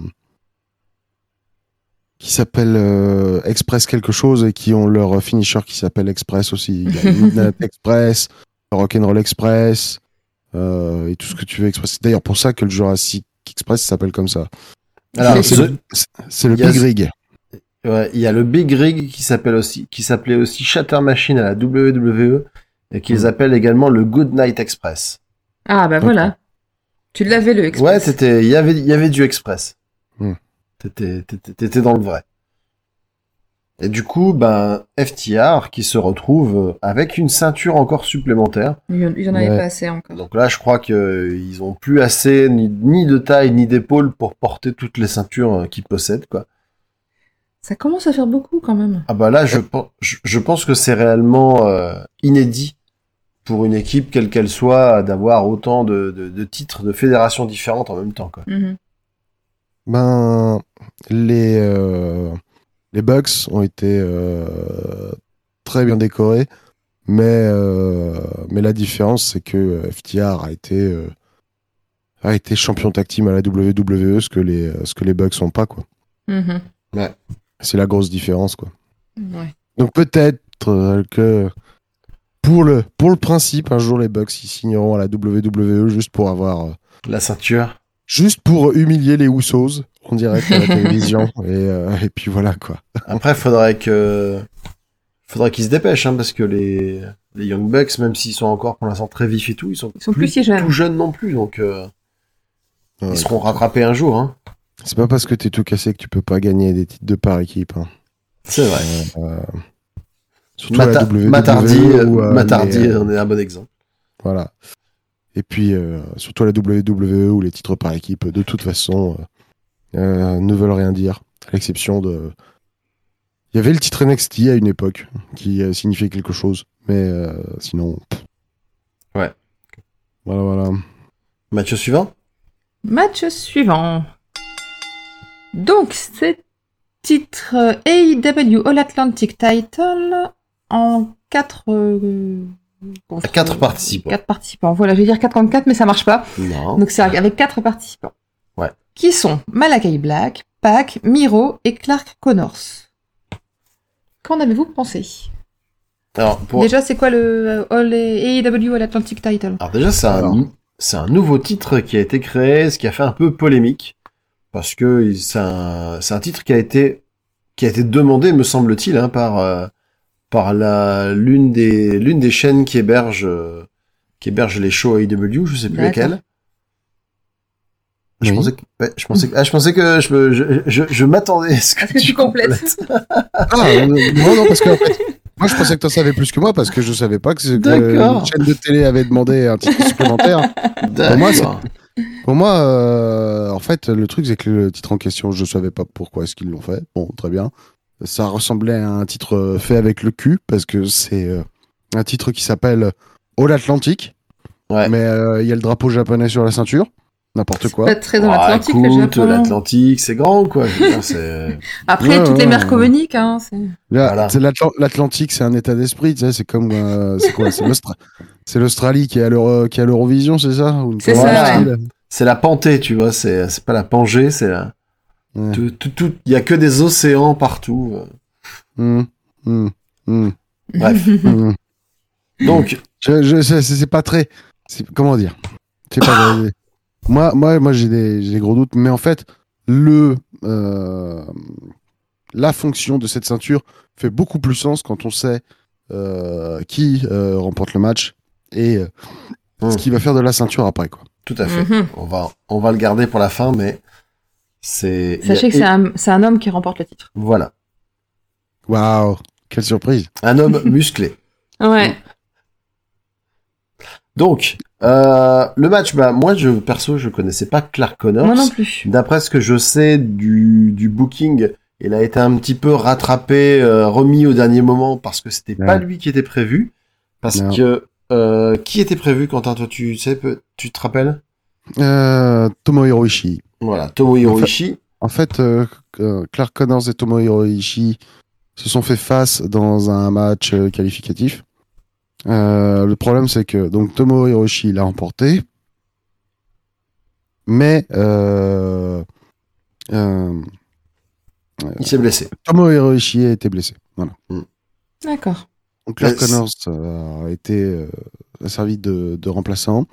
qui s'appellent euh, Express quelque chose et qui ont leur finisher qui s'appelle Express aussi. Il y a <laughs> Midnight Express, Rock'n'Roll Express, euh, et tout ce que tu veux Express. C'est d'ailleurs pour ça que le Jurassic Express s'appelle comme ça. Alors, c'est ce- le, Big Rig. ouais, il y a le Big Rig qui s'appelle aussi, qui s'appelait aussi Shatter Machine à la WWE et qu'ils Mm. appellent également le Good Night Express. Ah, bah voilà. Tu l'avais le Ouais, Express. c'était, il y avait, il y avait du Express. Mm. T'étais, dans le vrai. Et du coup, ben, FTR qui se retrouve avec une ceinture encore supplémentaire. Il y en- il y en avait Ouais. pas assez encore. Donc là, je crois que ils ont plus assez ni, ni de taille ni d'épaule pour porter toutes les ceintures qu'ils possèdent, quoi. Ça commence à faire beaucoup quand même. Ah bah là, je, pen- je, je pense que c'est réellement euh, inédit pour une équipe, quelle qu'elle soit, d'avoir autant de, de, de titres de fédérations différentes en même temps, quoi. Mhm. Ben, les, euh, les Bucks ont été euh, très bien décorés, mais, euh, mais la différence, c'est que FTR a été, euh, a été champion tag team à la WWE, ce que les, ce que les Bucks sont pas, quoi. Mhm. C'est la grosse différence, quoi. Ouais. Donc peut-être euh, que pour le, pour le principe, un jour les Bucks ils signeront à la WWE juste pour avoir, euh, La ceinture. Juste pour humilier les Usos en direct à la télévision <laughs> et, euh, et puis voilà quoi. Après, faudrait que, faudrait qu'ils se dépêchent, hein, parce que les, les Young Bucks, même s'ils sont encore pour l'instant très vifs et tout, ils sont, Ils sont plus si jeunes. tout jeunes non plus, donc euh, Ouais. ils seront rattrapés un jour, hein. C'est pas parce que t'es tout cassé que tu peux pas gagner des titres de par équipe. hein. C'est vrai. Euh, surtout à la Mata- WWE Matardi, où, euh, Matardi les, euh, en est un bon exemple. voilà. Et puis euh, surtout à la WWE où les titres par équipe de toute façon euh, euh, ne veulent rien dire, à l'exception de. Il y avait le titre NXT à une époque qui euh, signifiait quelque chose, mais euh, sinon. pff. Ouais. Voilà, voilà. Match suivant? Match suivant. Donc, c'est titre AEW All Atlantic Title en 4 Quatre participants. 4 participants. Voilà, je vais dire 4 contre 4, mais ça marche pas. Non. Donc, c'est avec 4 participants. Ouais. Qui sont Malakai Black, Pac, Miro et Clark Connors. Qu'en avez-vous pensé? Alors, pour... Déjà, c'est quoi le euh, All AEW All Atlantic Title? Alors déjà, c'est un, Alors. c'est un nouveau titre qui a été créé, ce qui a fait un peu polémique, parce que il- c'est un, c'est un titre qui a été, qui a été demandé, me semble-t-il, hein, par, euh, par la, l'une des, l'une des chaînes qui héberge, euh, qui héberge les shows AEW, je sais plus D'accord. lesquelles. Je Oui. pensais que, ouais, je pensais que, ah, je pensais que je, je, je, je m'attendais à ce que, que tu complètes Ah, euh, non, non, parce que en fait, moi je pensais que tu savais plus que moi parce que je savais pas que, que une chaîne de télé avait demandé un titre supplémentaire. Pour moi. Pour moi, euh, en fait, le truc c'est que le titre en question, je savais pas pourquoi est-ce qu'ils l'ont fait. Bon, très bien. Ça ressemblait à un titre euh, fait avec le cul parce que c'est euh, un titre qui s'appelle All Atlantic. Ouais. Mais euh, il y a le drapeau japonais sur la ceinture. N'importe quoi. Pas très dans Ah, l'Atlantique, le Japon. l'Atlantique, c'est grand, quoi. Je veux dire, c'est... <laughs> Après, Ouais, toutes les mers ouais. communiques, hein. c'est- Là, Voilà. c'est l'Atlan- L'Atlantique, c'est un état d'esprit, tu sais, c'est comme, euh, c'est quoi, c'est l'Austra- c'est l'Australie qui est à l'Eurovision, c'est ça? Ou une C'est ça, c'est la Pantée, tu vois, c'est, c'est pas la Pangée, c'est la... Ouais. Tout, tout, tout, il y a que des océans partout. Bref. <laughs> Donc, Je, je sais, c'est pas très. c'est- Comment dire? C'est pas. <laughs> des- moi, moi, moi, j'ai des, j'ai des gros doutes, mais en fait, le, euh, la fonction de cette ceinture fait beaucoup plus sens quand on sait euh, qui euh, remporte le match et ce qui va faire de la ceinture après, quoi. tout à fait. Mhm. On va, on va le garder pour la fin, mais a- Sachez que c'est un, c'est un homme qui remporte le titre. Voilà. Waouh, quelle surprise Un homme <laughs> musclé. Ouais. Donc, euh, le match, bah, moi, je, perso, je connaissais pas Clark Connors. Moi non plus. D'après ce que je sais du, du booking, il a été un petit peu rattrapé, euh, remis au dernier moment parce que c'était pas Ouais. lui qui était prévu. Parce Non. que Euh, qui était prévu, Quentin? Toi, tu sais, tu te rappelles? Euh, Tomohiro Ishii. Voilà, Tomohiro En fait- Ishii. En fait, euh, euh, Clark Connors et Tomohiro Ishii se sont fait face dans un match euh, qualificatif. Euh, le problème, c'est que donc Tomohiro Ishii l'a remporté, mais euh, euh, Il s'est blessé. Tomohiro Ishii a été blessé. Voilà. D'accord. Donc Clark Connors a été a servi de, de remplaçant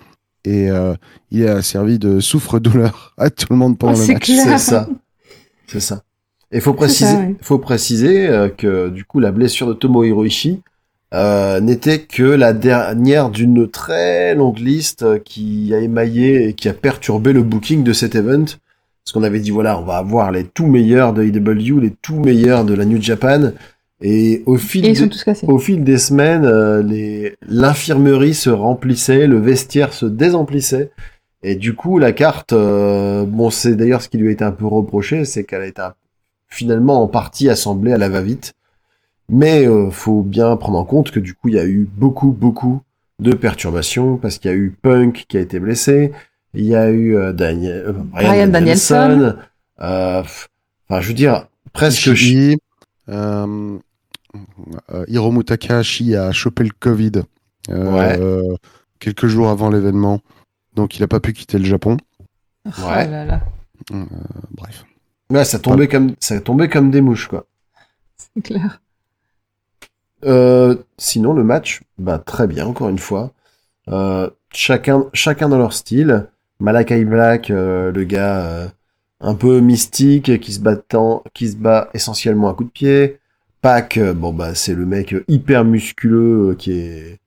et euh, il a servi de souffre-douleur à tout le monde pendant Oh, le c'est match. C'est ça. C'est ça. Et faut préciser, ça, oui. faut préciser euh, que du coup la blessure de Tomohiro Ishii euh, n'était que la dernière d'une très longue liste qui a émaillé et qui a perturbé le booking de cet event. Parce qu'on avait dit voilà, on va avoir les tout meilleurs de AEW, les tout meilleurs de la New Japan, et au fil Et ils des- sont tous cassés. au fil des semaines, euh, l'infirmerie se remplissait, le vestiaire se désemplissait, et du coup la carte, euh, bon c'est d'ailleurs ce qui lui a été un peu reproché, c'est qu'elle a été un- finalement en partie assemblée à la va-vite, mais euh, faut bien prendre en compte que du coup il y a eu beaucoup beaucoup de perturbations parce qu'il y a eu Punk qui a été blessé, il y a eu euh, Daniel, euh, Brian, Brian Danielson, euh, enfin je veux dire presque euh, euh, Hiromu Takahashi a chopé le Covid euh, quelques jours avant l'événement, donc il a pas pu quitter le Japon. Oh Ouais. là là, Euh, bref. Ouais, ça tombait comme ça tombait comme des mouches quoi. c'est clair. Euh, sinon le match, bah très bien encore une fois. Euh, chacun chacun dans leur style. Malakai Black, euh, le gars euh, un peu mystique qui se battant, qui se bat essentiellement à coups de pied. Pac, euh, bon bah c'est le mec hyper musculeux euh, qui est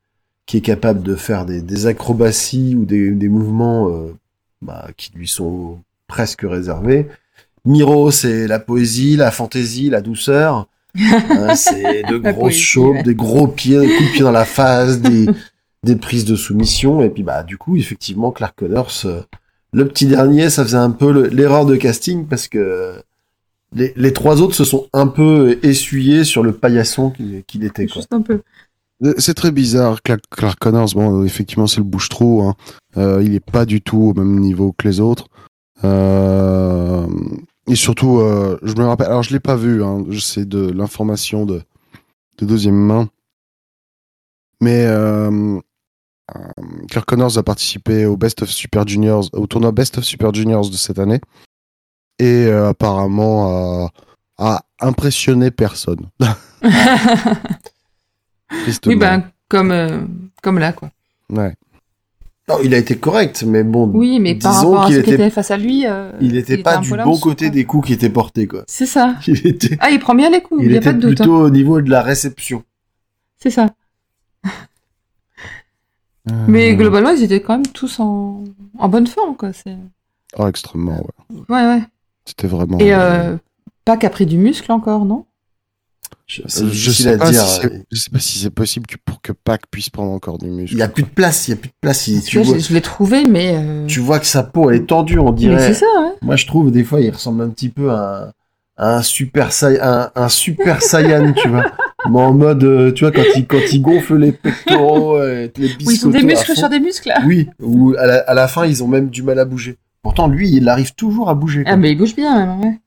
qui est capable de faire des, des acrobaties ou des, des mouvements euh, bah, qui lui sont presque réservés. Miro, c'est la poésie, la fantaisie, la douceur. <laughs> Hein, c'est de grosses ouais. des gros pieds, des coups de pied dans la face, des, des prises de soumission. Et puis bah du coup, effectivement, Clark Connors, euh, le petit dernier, ça faisait un peu le- l'erreur de casting parce que les, les trois autres se sont un peu essuyés sur le paillasson qu'il qu'il était. Quoi. Juste un peu. Euh, C'est très bizarre, Clark, Clark Connors. Bon, euh, effectivement, c'est le bouche-trou. Hein. Euh, il est pas du tout au même niveau que les autres. Euh, et surtout, euh, je me rappelle. Alors, je l'ai pas vu. Hein, je sais de l'information de, de deuxième main. Mais euh, euh, Clark Connors a participé au Best of Super Juniors, au tournoi Best of Super Juniors de cette année, et euh, apparemment a, a impressionné personne. <laughs> Oui, ben, comme, euh, comme là, quoi. Ouais. Non, il a été correct, mais bon, Oui, mais par disons rapport à qu'il ceux qui était, face à lui, euh, il était pas du bon côté quoi. des coups qui étaient portés, quoi. C'est ça. <laughs> Il était, Ah, il prend bien les coups, il n'y a était pas de doute. hein. plutôt au niveau de la réception. C'est ça. Mais globalement, ils étaient quand même tous en, en bonne forme, quoi. Oh, extrêmement, ouais. Ouais, ouais. C'était vraiment. Et euh, pas qu'a pris du muscle encore, non? Je, Euh, c'est je, difficile sais pas dire. si c'est, je sais pas si c'est possible que pour que Pac puisse prendre encore du muscle. Il y a plus de place, il y a plus de place. Il- tu, vois, je, je l'ai trouvé, mais. euh, tu vois que sa peau elle est tendue, on Mais dirait. c'est ça, ouais. Moi, je trouve des fois, il ressemble un petit peu à un, à un super Sai- un, un super Saiyan, tu vois. <laughs> Mais en mode, euh, tu vois, quand il, quand il gonfle les pectoraux, et les Où ils ont des muscles sur des muscles, là. Oui, ou à la, à la fin, ils ont même du mal à bouger. Pourtant, lui, il arrive toujours à bouger. quoi. Ah, mais il bouge bien, même, ouais.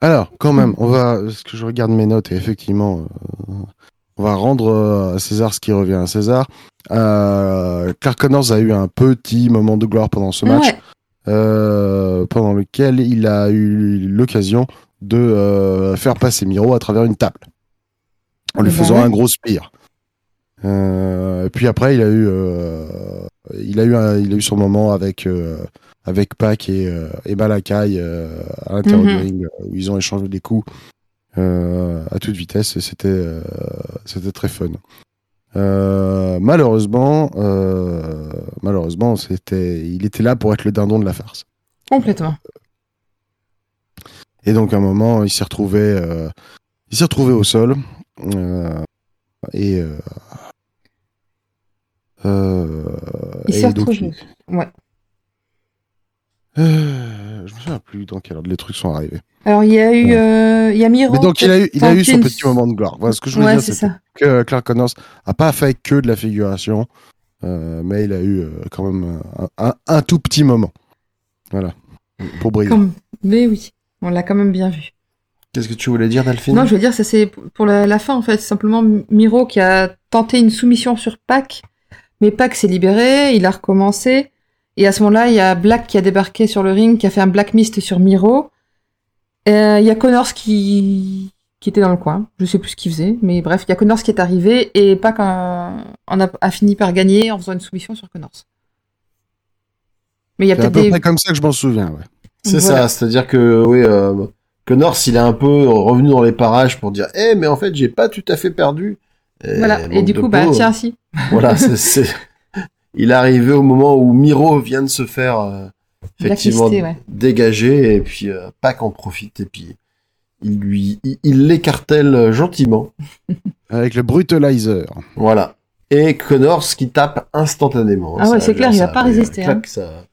Alors, quand même, on va. Parce que je regarde mes notes et effectivement, euh, on va rendre euh, à César ce qui revient à César. Euh, Clark Connors a eu un petit moment de gloire pendant ce match, Ouais. euh, pendant lequel il a eu l'occasion de euh, faire passer Miro à travers une table, en lui ben faisant ouais. un gros spire. Euh, puis après, il a eu, euh, il a eu, un- il a eu son moment avec euh, avec Pac et, euh, et Malakai euh, à l'intérieur Mhm. du ring euh, où ils ont échangé des coups à toute vitesse et c'était c'était très fun. Malheureusement, malheureusement, c'était, il était là pour être le dindon de la farce. Complètement. Et donc à un moment, il s'est retrouvé, il s'est retrouvé au sol et euh, euh, Il s'est donc, retrouvé. Ouais. Euh, je me souviens plus dans quel ordre les trucs sont arrivés. Alors, il y a eu. euh, Il y a Miro. Mais donc il a eu, il a eu son petit moment de gloire. Voilà ce que je voulais Ouais, dire. c'est que Clark Connors a pas fait que de la figuration, euh, mais il a eu euh, quand même un, un- un tout petit moment. Voilà. Pour briller. Comme- Mais oui, on l'a quand même bien vu. Qu'est-ce que tu voulais dire, Delphine? Non, je veux dire, ça c'est pour la, la fin en fait. Simplement Miro qui a tenté une soumission sur Pac, mais Pac s'est libéré, il a recommencé. Et à ce moment-là, il y a Black qui a débarqué sur le ring, qui a fait un Black Mist sur Miro. Euh, Il y a Connors qui qui était dans le coin. Je sais plus ce qu'il faisait, mais bref, il y a Connors qui est arrivé et Pac a, a fini par gagner en faisant une soumission sur Connors. Mais il y a C'est à peut-être peu des près comme ça que je m'en souviens. Ouais. C'est Voilà. ça, c'est-à-dire que oui, euh, Connors, il est un peu revenu dans les parages pour dire, eh, mais en fait, j'ai pas tout à fait perdu. Et voilà. Et du coup, bah tiens, si. Voilà, <laughs> c'est, c'est- il est arrivé au moment où Miro vient de se faire euh, effectivement ouais. dégager et puis euh, Pac en profite et puis il lui, il, il l'écartèle gentiment. <laughs> Avec le brutalizer. Voilà. Et Connors qui tape instantanément. Ah ouais, c'est clair, il a ça pas un résisté, clac, ça-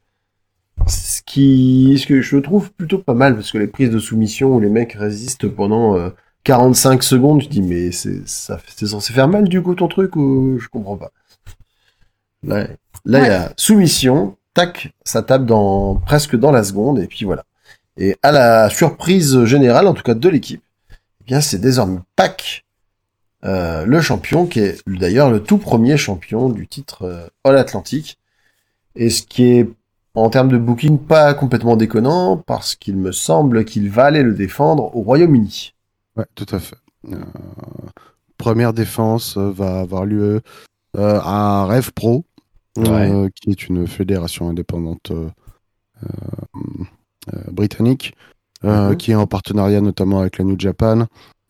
Ce qui, ce que je trouve plutôt pas mal parce que les prises de soumission où les mecs résistent pendant euh, 45 secondes, je dis mais c'est censé faire mal du coup ton truc ou je comprends pas. Là, là il y a soumission, tac, ça tape dans presque dans la seconde et puis voilà. Et à la surprise générale, en tout cas de l'équipe, eh bien c'est désormais Pac euh, le champion, qui est d'ailleurs le tout premier champion du titre euh, All Atlantique. Et ce qui est, en termes de booking, pas complètement déconnant, parce qu'il me semble qu'il va aller le défendre au Royaume-Uni. Ouais, tout à fait. Euh, première défense euh, va avoir lieu euh, à Rev Pro, euh, qui est une fédération indépendante euh, euh, euh, britannique, euh, Mhm. qui est en partenariat notamment avec la New Japan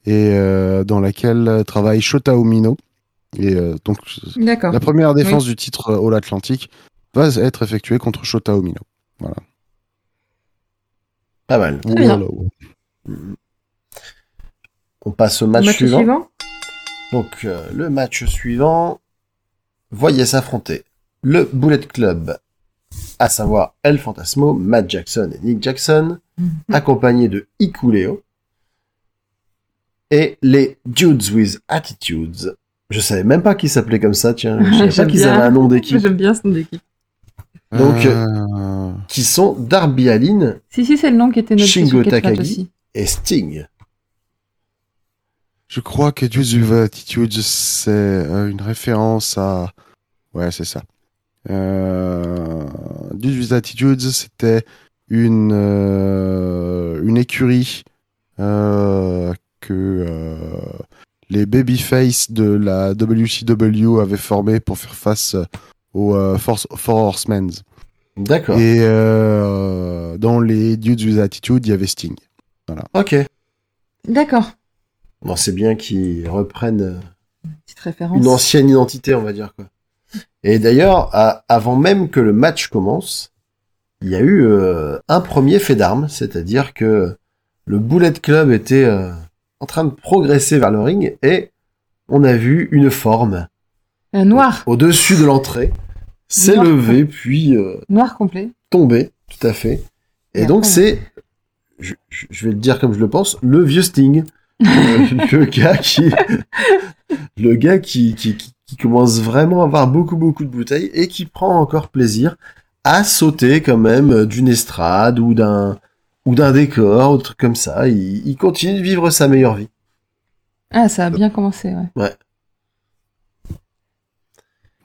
et euh, dans laquelle travaille Shota Umino. Et euh, donc D'accord. la première défense du titre All Atlantic va être effectuée contre Shota Umino. Pas mal. Voilà. On passe au match, Match suivant. suivant Donc, euh, le match suivant voyait s'affronter le Bullet Club, à savoir El Fantasmo, Matt Jackson et Nick Jackson, Mhm. accompagnés de Ikuleo, et les Dudes with Attitudes. Je savais même pas qu'ils s'appelaient comme ça, tiens. Je savais <laughs> pas J'aime qu'ils bien. avaient un nom d'équipe. J'aime bien son équipe. Donc, Euh, Qui sont Darby Allin Si, si, c'est le nom qui était noté Shingo Takagi. aussi. et Sting. Je crois que Dudes with Attitude, c'est euh, une référence à. Ouais, c'est ça. Euh... Dudes with Attitude, c'était une, euh, une écurie euh, que euh, les babyface de la WCW avaient formée pour faire face aux euh, Force, Four Horsemen. D'accord. Et euh, dans les Dudes with Attitude, il y avait Sting. Ok. D'accord. Bon, c'est bien qu'ils reprennent une ancienne identité, on va dire quoi. Et d'ailleurs, avant même que le match commence, il y a eu euh, un premier fait d'armes, c'est-à-dire que le Bullet Club était euh, en train de progresser vers le ring et on a vu une forme Euh, noir. au-dessus de l'entrée s'est levée puis euh, Noir complet. tomber, tout à fait. Et Et donc c'est, je, vais le dire comme je le pense, le vieux Sting, le gars qui, le gars qui, qui, qui, commence vraiment à avoir beaucoup beaucoup de bouteilles et qui prend encore plaisir à sauter quand même d'une estrade ou d'un ou d'un décor, ou truc comme ça. Il, il continue de vivre sa meilleure vie. Ah, ça a bien commencé, ouais.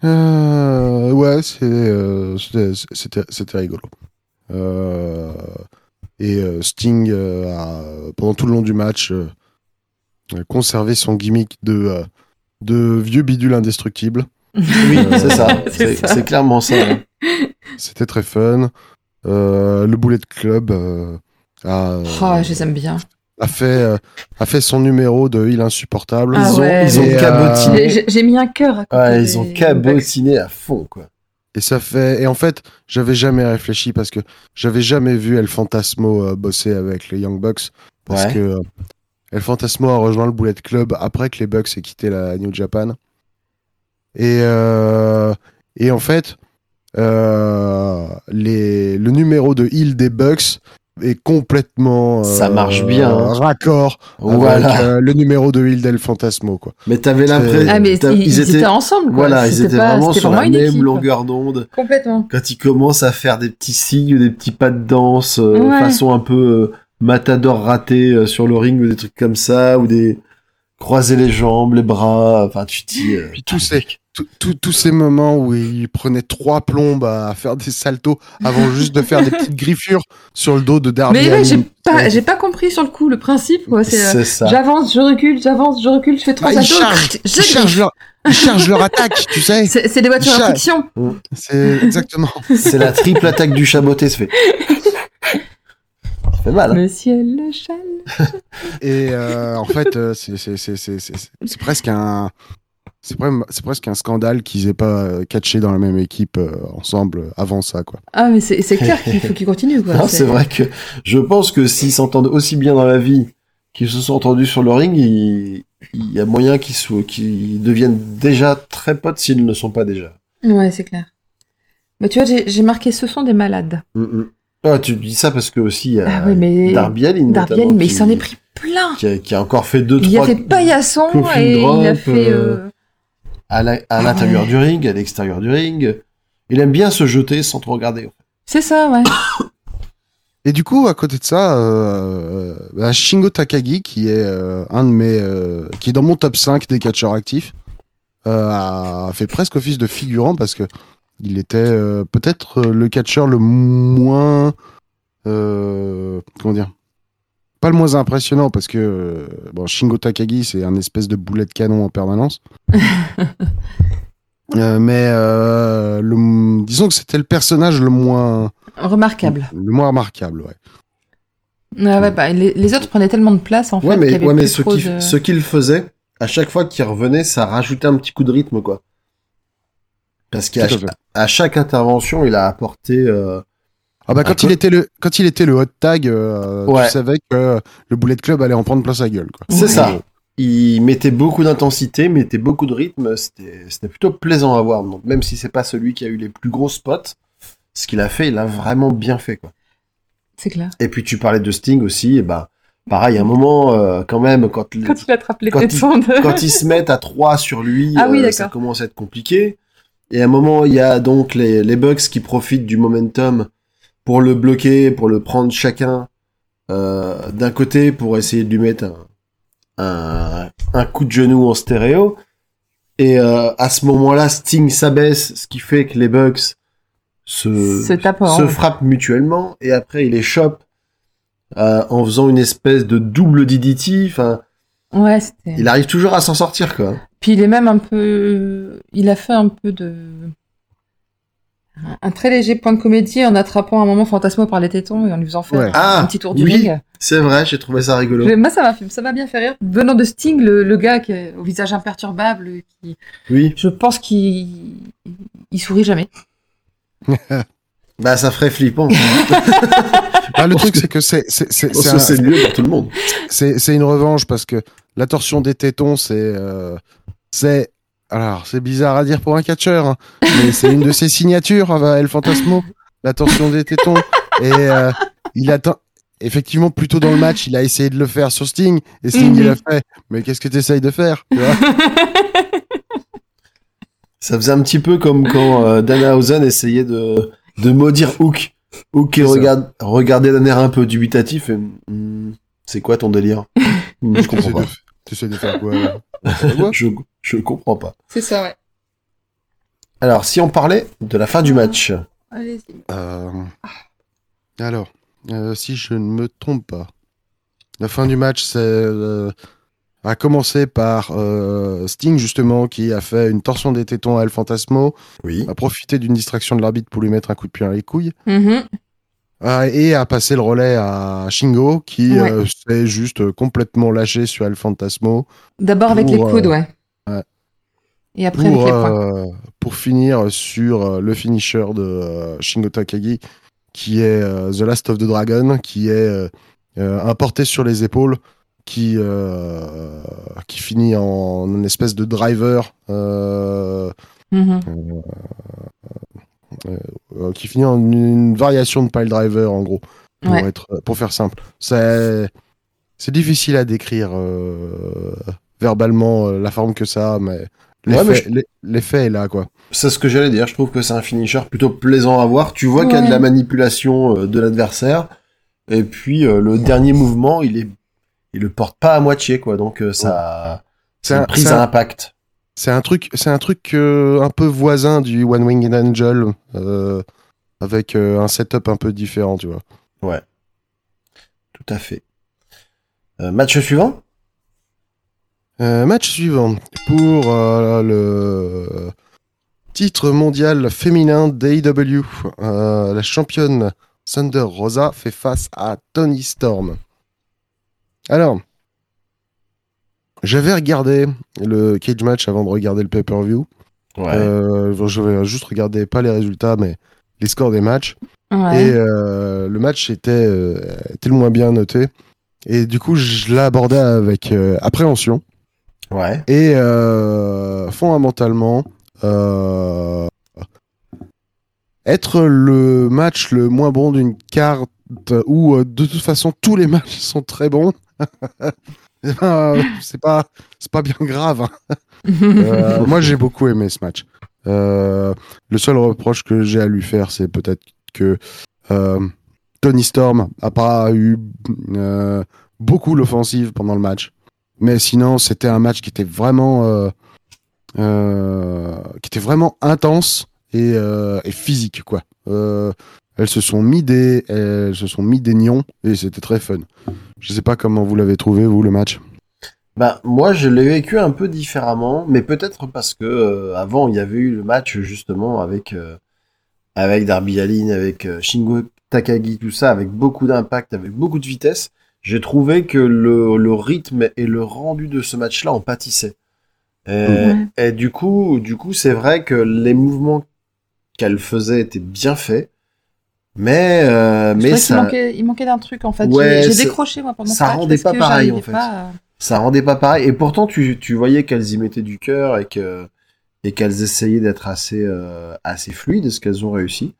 Euh, ouais, c'est, euh, c'était, c'était, c'était rigolo. Euh, et euh, Sting euh, a, pendant tout le long du match, euh, a conservé son gimmick de, euh, de vieux bidule indestructible. <laughs> Oui, Euh, <laughs> c'est ça. c'est clairement ça. hein. <laughs> C'était très fun. Euh, le Bullet Club euh, a, Oh, je les aime bien. a, fait, euh, a fait son numéro de il insupportable. Ah Ils ont, ouais. ils ont Et, euh, cabotiné. J'ai- mis un cœur à côté. Ouais, ils ont cabotiné à fond, quoi. Et ça fait. Et en fait, j'avais jamais réfléchi parce que j'avais jamais vu El Fantasmo euh, bosser avec les Young Bucks. Parce Ouais. que euh, El Fantasmo a rejoint le Bullet Club après que les Bucks aient quitté la New Japan. Et, euh, et en fait, euh, les, le numéro de heal des Bucks est complètement Ça euh, marche bien, hein. raccord Voilà. avec euh, le numéro de Hill del Fantasmo quoi. Mais t'avais l'impression. Ah, ils, ils étaient, ensemble, quoi. Voilà, ils étaient pas- vraiment sur la même équipe. longueur d'onde. Complètement. Quand ils commencent à faire des petits signes, des petits pas de danse, euh, Ouais. façon un peu euh, matador raté euh, sur le ring ou des trucs comme ça, ou des croiser les jambes, les bras, enfin tu te dis. euh, Puis tous ces, tout- tout- tous ces moments où il prenait trois plombes à faire des saltos avant <laughs> juste de faire des petites griffures sur le dos de Darby Mais ouais, j'ai pas, j'ai pas compris sur le coup le principe, quoi. C'est, euh, j'avance, je recule, j'avance, je recule, je fais trois Bah, ils saltos, chargent, je ils chargent leur, ils chargent leur <laughs> attaque, tu sais. C'est, des voitures à friction. C'est exactement. C'est la triple attaque du chaboté se fait. <laughs> Fait mal. hein. Monsieur le châle. <laughs> Et euh, en fait, euh, c'est c'est- c'est- c'est- c'est- c'est presque un. C'est pre- c'est presque un scandale qu'ils aient pas euh, catché dans la même équipe euh, ensemble avant ça, quoi. Ah, mais c'est, c'est clair qu'il faut <laughs> qu'il continue, quoi. C'est vrai que je pense que s'ils s'entendent aussi bien dans la vie qu'ils se sont entendus sur le ring, il, il y a moyen qu'ils soient, qu'ils deviennent déjà très potes s'ils ne le sont pas déjà. Ouais, c'est clair. Mais tu vois, j'ai, j'ai marqué ce sont des malades. Ah, tu dis ça parce que aussi il y a Ah oui, mais. Darby Allin, Darby Allin, mais il s'en est pris plein. qui a, qui a encore fait deux Il a trois fait paillasson et il a drop, fait. euh, à Ah l'intérieur ouais. du ring, à l'extérieur du ring. Il aime bien se jeter sans trop regarder. C'est ça, ouais. <coughs> Et du coup, à côté de ça, euh, bah, Shingo Takagi, qui est euh, un de mes, euh, qui est dans mon top 5 des catcheurs actifs, euh, a fait presque office de figurant parce que il était euh, peut-être euh, le catcheur le moins, euh, comment dire, pas le moins impressionnant parce que bon, Shingo Takagi, c'est un espèce de boulet de canon en permanence. <laughs> Mais le, disons que c'était le personnage le moins, Remarquable. le moins remarquable, ouais. Ah ouais, bah, les, les autres prenaient tellement de place, en fait. Ouais, mais, avait ouais, mais plus ce trop qu'il de- ce qu'il faisait, à chaque fois qu'il revenait, ça rajoutait un petit coup de rythme, quoi. Parce qu'à à chaque intervention, il a apporté. euh, Ah bah quand il était le quand il était le hot tag, euh, Ouais. tu savais que le Bullet Club allait en prendre plein sa gueule. C'est ça. Il mettait beaucoup d'intensité, mettait beaucoup de rythme. C'était plutôt plaisant à voir. Donc même si c'est pas celui qui a eu les plus gros spots, ce qu'il a fait, il a vraiment bien fait, quoi. C'est clair. Et puis tu parlais de Sting aussi, et bah pareil, à un moment euh, quand même quand Quand il attrape les Quand quand ils se mettent à 3 sur lui, Ah oui, euh, ça commence à être compliqué. Et à un moment, il y a donc les, les Bucks qui profitent du momentum pour le bloquer, pour le prendre chacun euh, d'un côté pour essayer de lui mettre un, un, un coup de genou en stéréo. Et euh, à ce moment-là, Sting s'abaisse, ce qui fait que les Bucks se, Se frappent mutuellement. Et après, il les chope euh, en faisant une espèce de double DDT. Enfin, Ouais, il arrive toujours à s'en sortir, quoi. Puis il est même un peu... Il a fait un peu de... Un très léger point de comédie en attrapant un moment Fantasmo par les tétons et en lui faisant faire Ouais. un, Ah, un petit tour du oui. ring. C'est vrai, j'ai trouvé ça rigolo. Je- Moi, ça m'a, fait- ça m'a bien fait rire. Venant de Sting, le, le gars qui est au visage imperturbable, qui, Oui, je pense qu'il il sourit jamais. <laughs> bah ça ferait flippant. <laughs> Ah, le truc c'est que c'est c'est c'est Parce c'est que un- c'est mieux pour tout le monde. c'est c'est une revanche parce que la torsion des tétons c'est euh, c'est alors c'est bizarre à dire pour un catcheur hein, mais c'est une de ses <laughs> signatures euh, El Fantasmo la torsion des tétons. Et euh, il attend effectivement plus tôt dans le match il a essayé de le faire sur Sting et Sting il a fait mais qu'est-ce que tu essayes de faire tu vois? <laughs> Ça faisait un petit peu comme quand euh, Danhausen essayait de, de maudire Hook. Hook qui regarde, regardait d'un air un peu dubitatif et Hmm, c'est quoi ton délire? <laughs> Hmm, Je comprends pas. De- t'essaies de faire quoi là Quoi <laughs> je, je comprends pas. C'est ça, ouais. Alors, si on parlait de la fin du match, Allez-y. Euh, Alors, euh, si je ne me trompe pas, la fin du match c'est, euh, a commencé par euh, Sting, justement, qui a fait une torsion des tétons à El Fantasmo, oui, a profité d'une distraction de l'arbitre pour lui mettre un coup de pied dans les couilles, Mhm. Euh, et a passé le relais à Shingo, qui Ouais. euh, s'est juste complètement lâché sur El Fantasmo D'abord avec les coudes, euh, ouais. ouais. Et après avec pour, les poings. euh, pour finir sur euh, le finisher de euh, Shingo Takagi, qui est euh, The Last of the Dragon, qui est euh, euh, un porté sur les épaules, qui, euh, qui finit en une espèce de driver, euh, Mhm. euh, qui finit en une variation de pile driver en gros. pour, Ouais. être, pour faire simple. C'est c'est difficile à décrire euh, verbalement euh, la forme que ça, a, mais l'effet Ouais, est là, quoi. C'est ce que j'allais dire. Je trouve que c'est un finisher plutôt plaisant à voir. Tu vois qu'il y a de la manipulation euh, de l'adversaire. Et puis, euh, le dernier mouvement, il est, il le porte pas à moitié, quoi. Donc, euh, ça, c'est C'est une un- prise à impact. C'est un truc, c'est un truc euh, un peu voisin du One Winged Angel, euh, avec euh, un setup un peu différent, tu vois. Ouais. Tout à fait. Match suivant? Match suivant pour le titre mondial féminin d'AEW. La championne Thunder Rosa fait face à Tony Storm. Alors, j'avais regardé le cage match avant de regarder le pay-per-view. Ouais. Euh, je vais juste regarder pas les résultats, mais les scores des matchs. Ouais. Et euh, le match était, euh, était le moins bien noté. Et du coup, je l'ai abordé avec euh, appréhension. Ouais. Et euh, fondamentalement, euh, être le match le moins bon d'une carte où euh, de toute façon tous les <laughs> matchs sont très bons, <laughs> ben, euh, <laughs> c'est pas c'est pas bien grave. hein. <laughs> Euh, moi, j'ai beaucoup aimé ce match. Euh, le seul reproche que j'ai à lui faire, c'est peut-être que euh, Tony Storm a pas eu euh, beaucoup l'offensive pendant le match. Mais sinon, c'était un match qui était vraiment, euh, euh, qui était vraiment intense et, euh, et physique, quoi. Elles se sont mis des, elles se sont mis des nions et c'était très fun. Je sais pas comment vous l'avez trouvé vous le match. Bah, moi, je l'ai vécu un peu différemment, mais peut-être parce que euh, avant, il y avait eu le match justement avec euh, avec Darby Allin, avec euh, Shingo Takagi, tout ça, avec beaucoup d'impact, avec beaucoup de vitesse. J'ai trouvé que le, le rythme et le rendu de ce match-là en pâtissaient. Et, Ouais. et du coup, du coup, c'est vrai que les mouvements qu'elle faisait étaient bien faits, mais euh, Je mais ça manquait, il manquait d'un truc en fait. Ouais, J'ai- décroché moi pendant ça match rendait pas pareil, en fait. pas ça rendait pas pareil. Et pourtant, tu, tu voyais qu'elles y mettaient du cœur et que et qu'elles essayaient d'être assez euh, assez fluides, ce qu'elles ont réussi.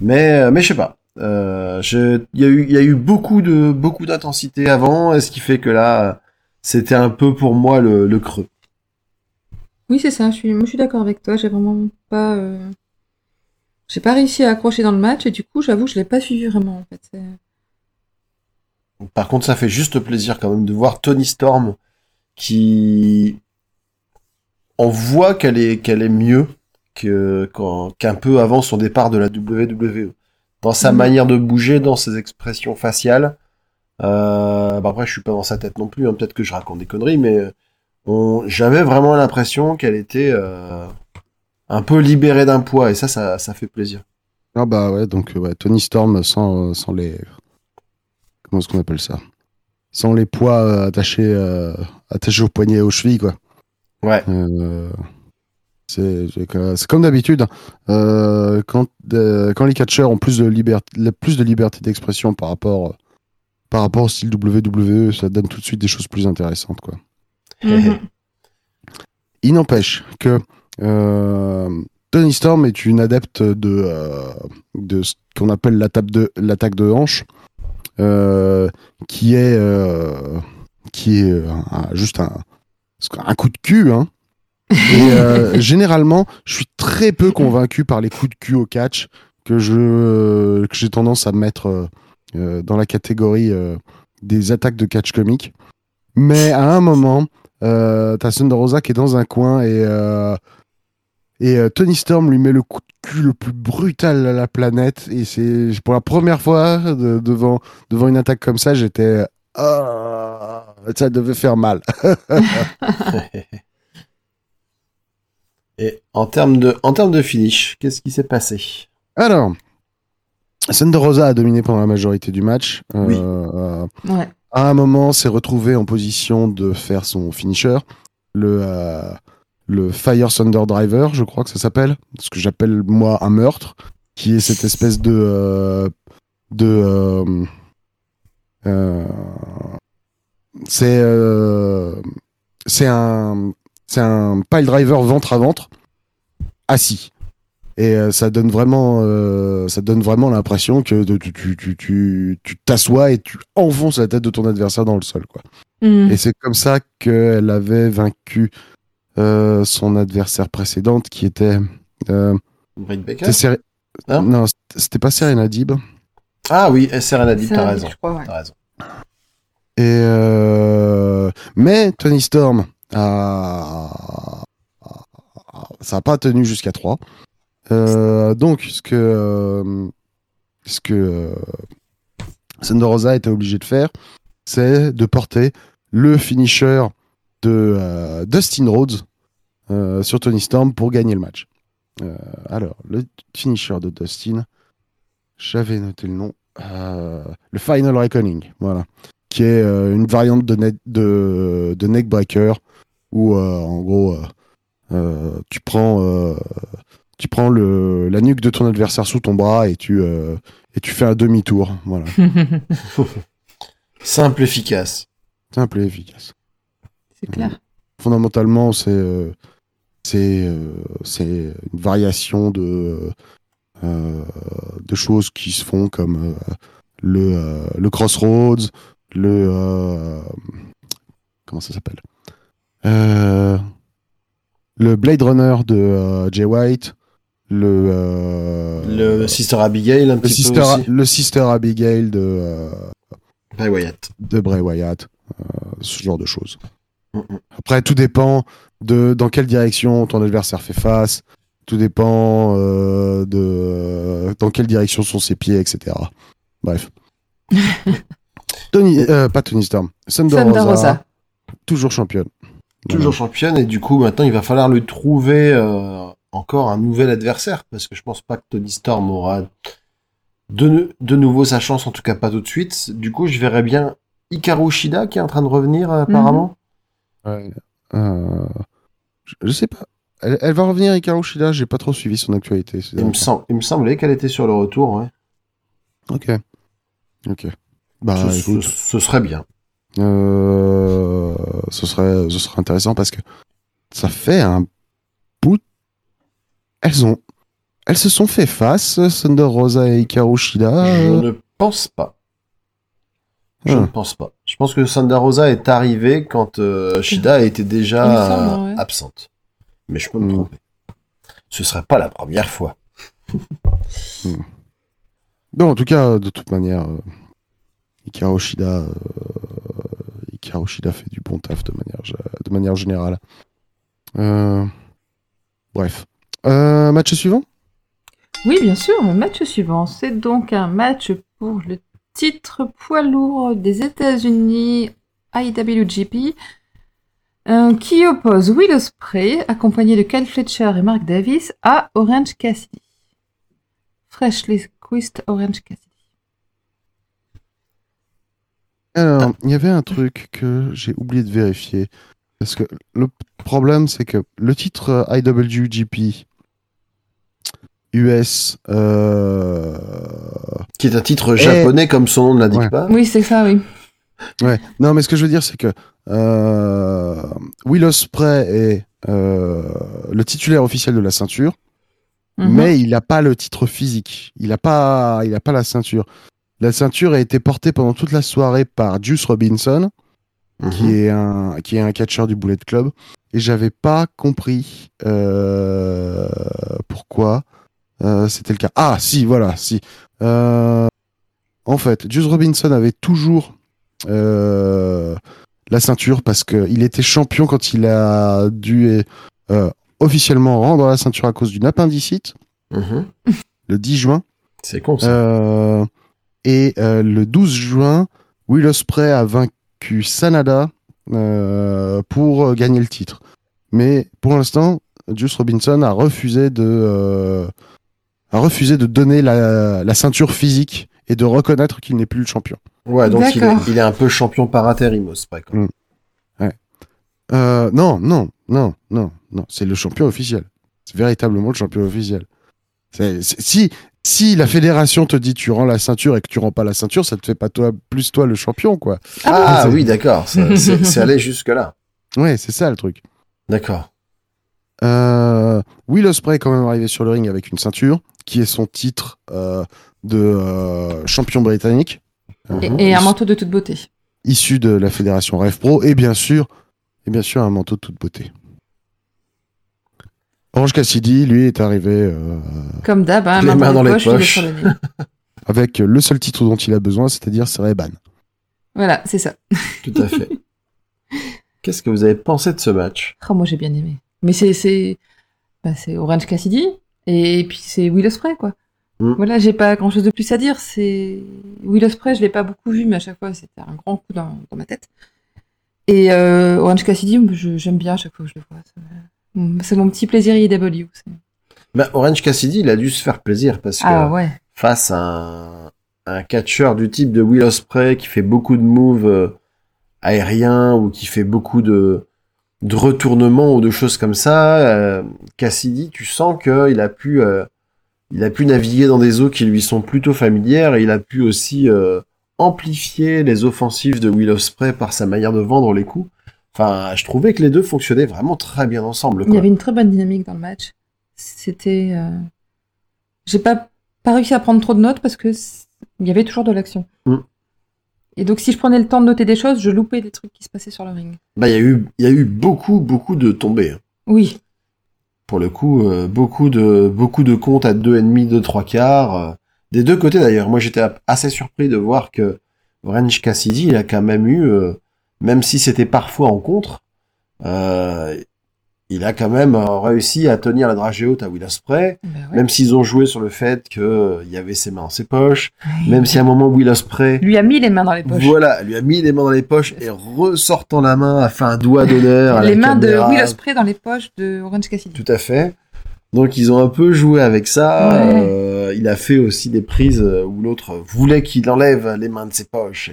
Mais euh, mais je sais pas. Euh, je- Il y a eu il y a eu beaucoup de beaucoup d'intensité avant, et ce qui fait que là, c'était un peu pour moi le, le creux. Oui, c'est ça. Je suis, moi, je suis d'accord avec toi. J'ai vraiment pas, euh, j'ai pas réussi à accrocher dans le match et du coup, j'avoue, je l'ai pas suivi vraiment en fait. Par contre, ça fait juste plaisir quand même de voir Tony Storm qui on voit qu'elle est qu'elle est mieux que qu'un peu avant son départ de la WWE. Dans sa Mhm. manière de bouger, dans ses expressions faciales. Euh, bah après, je suis pas dans sa tête non plus. hein, Peut-être que je raconte des conneries, mais on, j'avais vraiment l'impression qu'elle était euh, un peu libérée d'un poids, et ça, ça, ça fait plaisir. Ah bah ouais, donc euh, ouais, Tony Storm sans, sans les... Comment est-ce qu'on appelle ça? Sans les poids euh, attachés, euh, attachés au poignet et aux chevilles, quoi. Ouais. Euh, c'est comme d'habitude. hein. Euh, quand, euh, quand les catcheurs ont plus de liberté, plus de liberté d'expression par rapport, euh, par rapport au style WWE, ça donne tout de suite des choses plus intéressantes, quoi. Mhm. <laughs> Il n'empêche que euh, Tony Storm est une adepte de, euh, de ce qu'on appelle l'attaque de, l'attaque de hanche, euh, qui est, euh, qui est euh, un- juste un, un coup de cul. Hein. <laughs> Et euh, généralement, je suis très peu convaincu par les coups de cul au catch que je que j'ai tendance à mettre euh, euh, dans la catégorie euh, des attaques de catch comique. Mais à un moment, euh, t'as Thunder Rosa qui est dans un coin et euh, et euh, Tony Storm lui met le coup de cul le plus brutal à la planète et c'est pour la première fois de- devant devant une attaque comme ça, j'étais ah, ça devait faire mal. <laughs> Et en termes de, en termes de finish, qu'est-ce qui s'est passé? Alors, Thunder Rosa a dominé pendant la majorité du match. Euh, Oui. euh, Ouais. à un moment, s'est retrouvé en position de faire son finisher, le, euh, le Fire Thunder Driver, je crois que ça s'appelle, ce que j'appelle moi un meurtre, qui est cette espèce de euh, de euh, euh, c'est c'est un c'est un pile driver ventre à ventre assis. Et ça donne vraiment, ça donne vraiment l'impression que tu, tu, tu, tu, tu t'assois et tu enfonces la tête de ton adversaire dans le sol, quoi. Mm. Et c'est comme ça qu'elle avait vaincu euh, son adversaire précédente, qui était. Euh, Britt Baker Ser- Hein non, c'était- pas Serena Dib. Ah oui, Serena Deeb, Ça, t'as raison. crois, ouais. Raison. Et euh, mais Tony Storm a, ça a pas tenu jusqu'à 3. Euh, donc ce que euh, ce que euh, Thunder Rosa était obligé de faire, c'est de porter le finisher de euh, Dustin Rhodes euh, sur Tony Storm pour gagner le match. Euh, alors le finisher de Dustin, j'avais noté le nom, euh, le Final Reckoning, voilà qui est euh, une variante de, net, de, de neckbreaker où euh, en gros euh, euh, tu prends euh, tu prends le, la nuque de ton adversaire sous ton bras et tu euh, et tu fais un demi-tour voilà <laughs> Simple, efficace. simple et efficace c'est clair. fondamentalement c'est euh, c'est euh, c'est une variation de euh, de choses qui se font comme euh, le euh, le crossroads le euh, comment ça s'appelle Euh, le Blade Runner de euh, Jay White le euh, Le Sister Abigail, un le petit sister, peu aussi. le sister Abigail de euh, Bray Wyatt. de Bray Wyatt euh, ce genre de choses. Après, tout dépend de dans quelle direction ton adversaire fait face. Tout dépend euh, de dans quelle direction sont ses pieds, etc. Bref. <laughs> Tony, euh, pas Tony Storm. Thunder, Thunder Rosa, Rosa. toujours championne. Toujours championne, et du coup, maintenant, il va falloir lui trouver euh, encore un nouvel adversaire, parce que je pense pas que Tony Storm aura de, de nouveau sa chance, en tout cas pas tout de suite. Du coup, je verrais bien Hikaru Shida qui est en train de revenir, euh, apparemment. Ouais. Euh, je, je sais pas. Elle, elle va revenir Hikaru Shida, j'ai pas trop suivi son actualité. Il, me derniers temps. sem- il me semblait qu'elle était sur le retour, ouais. Ok. Ok. Bah, ce, ce- écoute. ce serait bien. Euh, ce serait, ce serait intéressant parce que ça fait un bout. Elles ont, elles se sont fait face, Thunder Rosa et Hikaru Shida. Je ne pense pas. Je Ah. ne pense pas. Je pense que Sanda Rosa est arrivée quand euh, Shida était déjà semble, ouais. absente. Mais je peux me tromper. Ce serait pas la première fois. Bon, en tout cas, de toute manière, euh, Hikaru Shida, euh, Hikaru Shida fait du bon taf de manière, de manière générale. Euh, bref. Euh, match suivant? Oui, bien sûr, le match suivant, c'est donc un match pour le titre poids lourd des États-Unis IWGP euh, qui oppose Will Ospreay, accompagné de Kyle Fletcher et Mark Davis, à Orange Cassidy. Freshly squeezed Orange Cassidy. Alors, il y avait un truc que j'ai oublié de vérifier. Parce que le problème, c'est que le titre IWGP US, euh, Qui est un titre japonais comme son nom ne l'indique Ouais. pas. Oui, c'est ça, oui. ouais. Non, mais ce que je veux dire, c'est que euh, Will Ospreay est euh, le titulaire officiel de la ceinture, Mhm. mais il n'a pas le titre physique. Il n'a pas, il a pas la ceinture. La ceinture a été portée pendant toute la soirée par Juice Robinson. Mhm. qui est un qui est un catcheur du Bullet Club et j'avais pas compris euh, pourquoi euh, c'était le cas. Ah si voilà si. Euh, en fait, Juice Robinson avait toujours euh, la ceinture parce que il était champion quand il a dû officiellement rendre la ceinture à cause d'une appendicite Mhm. le 10 juin. C'est con ça. Et le 12 juin, Will Ospreay a vaincu Sanada pour gagner le titre. Mais pour l'instant, Juice Robinson a refusé de a refusé de donner la, la ceinture physique et de reconnaître qu'il n'est plus le champion. Ouais, donc il est, D'accord. il est un peu champion par intérim. Mm. Euh, non, non, non, non, non, c'est le champion officiel. C'est véritablement le champion officiel. C'est- c'est- si, si la fédération te dit tu rends la ceinture et que tu rends pas la ceinture, ça te fait pas toi plus toi le champion, quoi. Ah, oui, d'accord. ça- <laughs> C'est c'est allé jusque-là. Ouais, c'est ça le truc. D'accord. Euh, Will Ospreay est quand même arrivé sur le ring avec une ceinture, qui est son titre euh, de euh, champion britannique. Et, Euh, et un manteau de toute beauté. Issu de la fédération Rev Pro, et bien sûr, et bien sûr un manteau de toute beauté. Orange Cassidy, lui, est arrivé euh, Comme d'hab, hein, Les main mains dans, dans les poches, poches. sur le nez. <laughs> avec le seul titre dont il a besoin, c'est-à-dire c'est Reban. Voilà, c'est ça. <laughs> Tout à fait. Qu'est-ce que vous avez pensé de ce match? Oh, moi j'ai bien aimé. Mais c'est c'est bah, c'est Orange Cassidy et puis c'est Will Ospreay quoi. Mm. Voilà, j'ai pas grand chose de plus à dire. C'est Will Ospreay, je l'ai pas beaucoup vu, mais à chaque fois c'était un grand coup dans, dans ma tête. Et euh, Orange Cassidy, j'aime bien à chaque fois que je le vois. C'est- mon petit plaisir IW. c'est- bah, Orange Cassidy, il a dû se faire plaisir parce que Ah ouais. face à un, un catcheur du type de Will Ospreay qui fait beaucoup de moves euh, aériens ou qui fait beaucoup de, de retournements ou de choses comme ça, euh, Cassidy, tu sens qu'il a pu euh, il a pu naviguer dans des eaux qui lui sont plutôt familières et il a pu aussi euh, amplifier les offensives de Will Ospreay par sa manière de vendre les coups. Enfin, je trouvais que les deux fonctionnaient vraiment très bien ensemble. Il y avait une très bonne dynamique dans le match. C'était. J'ai pas, pas réussi à prendre trop de notes parce que il y avait toujours de l'action. Mm. Et donc, si je prenais le temps de noter des choses, je loupais des trucs qui se passaient sur le ring. Bah, il y a eu, il y a eu beaucoup, beaucoup de tombées. hein. Oui, Pour le coup, euh, beaucoup de, beaucoup de comptes à deux et demi, deux trois quarts. euh, des deux côtés d'ailleurs. Moi, j'étais assez surpris de voir que Orange Cassidy, il a quand même eu, euh, même si c'était parfois en contre, euh, il a quand même euh, réussi à tenir la dragée haute à Will Ospreay. bah. Même s'ils ont joué sur le fait que euh, y avait ses mains dans ses poches, même si à un moment Will Ospreay lui a mis les mains dans les poches. Voilà, lui a mis les mains dans les poches et ressortant la main a fait un doigt d'honneur. les mains caméra. de Will Ospreay dans les poches de Orange Cassidy. Tout à fait. Donc ils ont un peu joué avec ça. Ouais. Euh, il a fait aussi des prises où l'autre voulait qu'il enlève les mains de ses poches.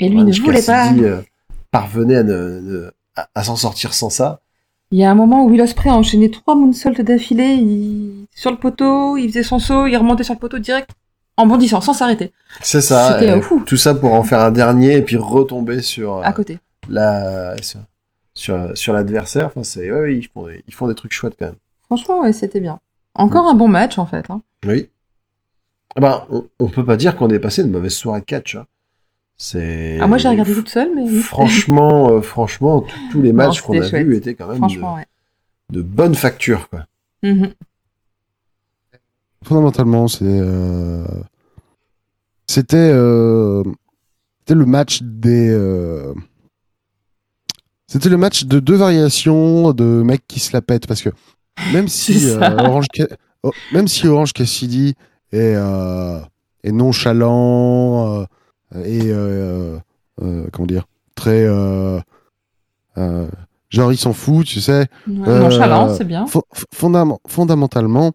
Et, lui ne voulait pas. Cassidy, parvenait à, ne- ne- à, à s'en sortir sans ça. Il y a un moment où Will Ospreay a enchaîné trois moonsaults d'affilée. Il... Sur le poteau, il faisait son saut, il remontait sur le poteau direct en bondissant, sans s'arrêter. C'est ça. C'était, euh, euh, fou. tout ça pour en faire un dernier et puis retomber sur euh, À côté. la sur sur, l'adversaire. Enfin, c'est ouais, oui, ils font des, ils font des trucs chouettes quand même. Franchement, ouais, c'était bien. Encore un bon match, en fait. hein. Oui. Ben, on, on peut pas dire qu'on est passé une mauvaise soirée de catch. hein. C'est. Ah, moi, j'ai regardé toute seule, mais. Franchement, euh, franchement, tous- les matchs qu'on a c'était vus étaient quand même Franchement, ouais. de, de bonne facture, quoi. Mhm. Fondamentalement, c'est euh, c'était euh, c'était le match des euh, c'était le match de deux variations de mecs qui se la pètent parce que même <laughs> si ça. euh, Orange oh, même si Orange Cassidy est euh, est nonchalant euh, et euh, euh, comment dire très euh, euh, genre il s'en fout tu sais Ouais, Euh, Nonchalant, c'est bien. Fo- fondam- fondamentalement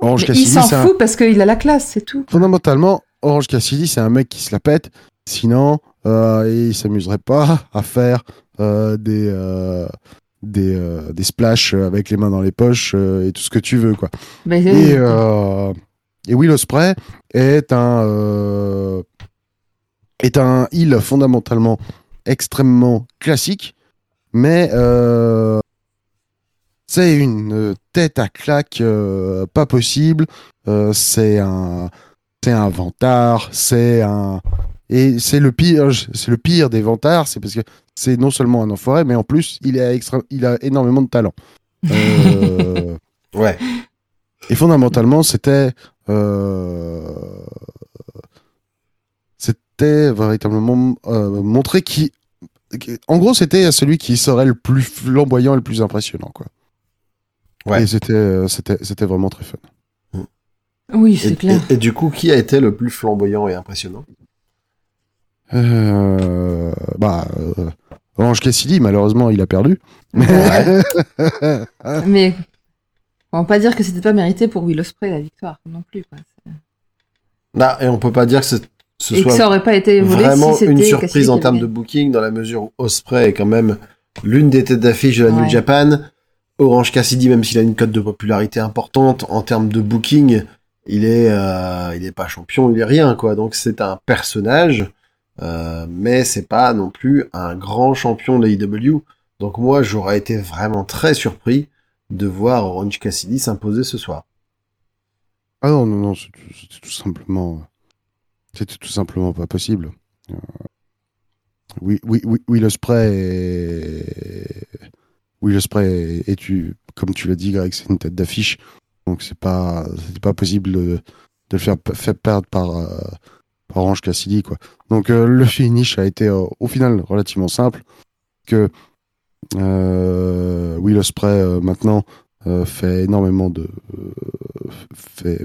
Orange Mais il Cassidy s'en un- fout parce qu'il a la classe, c'est tout. Fondamentalement, Orange Cassidy, c'est un mec qui se la pète. Sinon, euh, il s'amuserait pas <laughs> à faire euh, des, euh, des, euh, des splashs avec les mains dans les poches euh, et tout ce que tu veux. Quoi. Et, euh, euh, et Will Ospreay est un, euh, est un heal fondamentalement extrêmement classique, mais euh, c'est une tête à claque euh, pas possible. Euh, c'est un, c'est un vantard, c'est un et c'est le pire, c'est le pire des vantards, c'est parce que c'est non seulement un enfoiré, mais en plus il a extra, il a énormément de talent. Euh, <laughs> Ouais. et fondamentalement, c'était euh, c'était véritablement euh, montrer qui, qui- en gros, c'était celui qui serait le plus flamboyant et le plus impressionnant, quoi. Ouais. Et c'était euh, c'était c'était vraiment très fun. Oui, c'est clair. et- et du coup, qui a été le plus flamboyant et impressionnant? Euh, bah, euh, Orange Cassidy, malheureusement, il a perdu. Ouais. <laughs> Mais on va pas dire que c'était pas mérité pour Will Ospreay la victoire non plus. Quoi. Bah, et on peut pas dire que ce, Et que soit ça aurait pas été volé vraiment si une surprise en termes de booking dans la mesure où Osprey est quand même l'une des têtes d'affiche de la New. Japan. Orange Cassidy, même s'il a une cote de popularité importante en termes de booking, il est, euh, il est pas champion, il est rien quoi. Donc c'est un personnage, euh, mais c'est pas non plus un grand champion de l'AEW. Donc moi j'aurais été vraiment très surpris de voir Orange Cassidy s'imposer ce soir. Ah non, non, non, c'est tout simplement. C'était tout simplement pas possible. Euh, oui, oui, oui, oui, le spray est... Oui, le spray est, comme tu l'as dit, Greg, c'est une tête d'affiche. Donc c'est pas, pas possible de, le faire, faire perdre par, euh, par Orange Cassidy, quoi. Donc euh, le finish a été au final relativement simple. Que Will Ospreay euh, maintenant fait énormément de, fait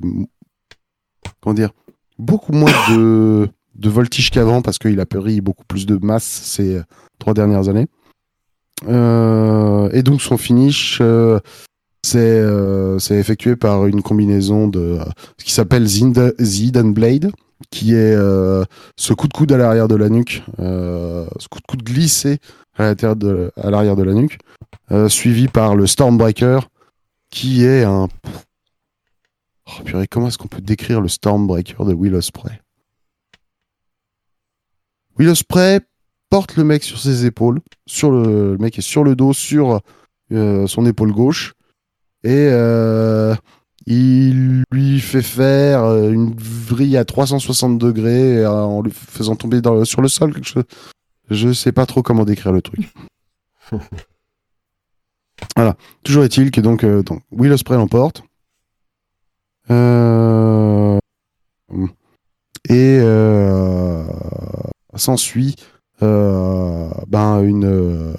comment dire, beaucoup moins de de voltige qu'avant parce qu'il a pris beaucoup plus de masse ces trois dernières années. Euh, et donc son finish, euh, c'est euh, c'est effectué par une combinaison de ce qui s'appelle Hidden Blade, qui est euh, ce coup de coude à l'arrière de la nuque, ce coup de coude glissé à l'arrière de, de la nuque, suivi par le Stormbreaker, qui est un... Oh, purée, comment est-ce qu'on peut décrire le Stormbreaker de Will Ospreay? Will Ospreay porte le mec sur ses épaules, sur le, le mec est sur le dos, sur euh, son épaule gauche, et euh, il lui fait faire euh, une vrille à 360 degrés euh, en lui faisant tomber dans sur le sol. Quelque chose. Je sais pas trop comment décrire le truc. <laughs> voilà. Toujours est-il que donc, donc Will Ospreay l'emporte. Euh, et euh, s'ensuit euh, ben une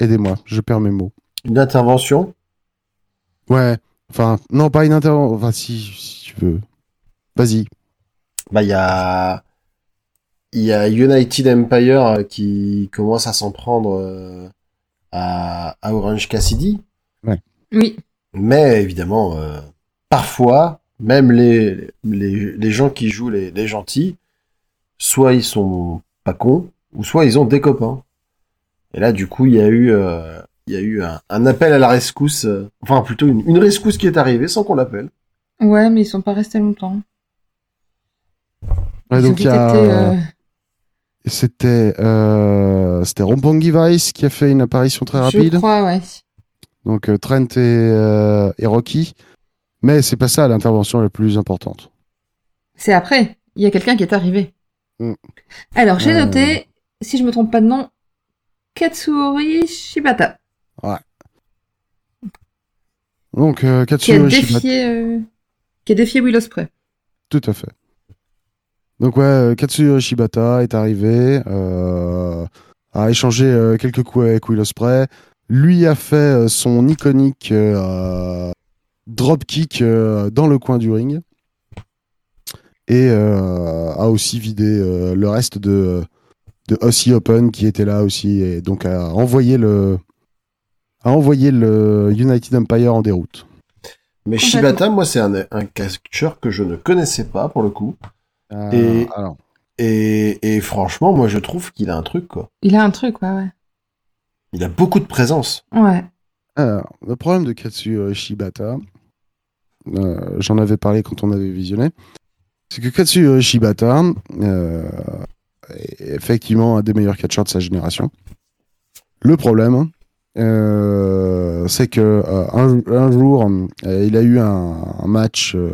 aidez-moi, je perds mes mots. Une intervention? Ouais, enfin non pas une intervention, enfin si, si tu veux. Vas-y. Bah, il y a, il y a United Empire qui commence à s'en prendre à, à Orange Cassidy. Oui. Mais évidemment, euh, parfois, même les, les, les gens qui jouent les, les gentils, soit ils sont pas cons, ou soit ils ont des copains. Et là, du coup, il y a eu, euh, il y a eu un, un appel à la rescousse, euh, enfin plutôt une, une rescousse qui est arrivée sans qu'on l'appelle. Ouais, mais ils sont pas restés longtemps. Ouais, Ils donc ont il y a, été, euh, c'était euh, c'était Vice qui a fait une apparition très rapide. Je crois, ouais. Donc euh, Trent et, euh, et Rocky. Mais c'est pas ça l'intervention la plus importante. C'est après. Il y a quelqu'un qui est arrivé. Mm. Alors, j'ai Euh. noté, si je me trompe pas de nom, Katsuri Shibata, Donc euh, qui a Shibata. défié, euh, qui a défié Will Ospreay. Tout à fait. Donc ouais, euh, Katsuyori Shibata est arrivé, euh, a échangé euh, quelques coups avec Will Ospreay, lui a fait son iconique euh, dropkick euh, dans le coin du ring et a aussi vidé le reste de de Aussie Open qui était là aussi et donc a envoyé le a envoyé le United Empire en déroute. Mais. Shibata, moi, c'est un, un catcheur que je ne connaissais pas pour le coup. Euh, Et- alors, Et, et franchement, moi, je trouve qu'il a un truc, quoi. Il a un truc, ouais, ouais. Il a beaucoup de présence. Ouais. Alors, le problème de Katsuyori Shibata, euh, j'en avais parlé quand on avait visionné, c'est que Katsuyori Shibata euh, est effectivement un des meilleurs catcheurs de sa génération. Le problème, euh, c'est que euh, un, un jour, euh, il a eu un, un match euh,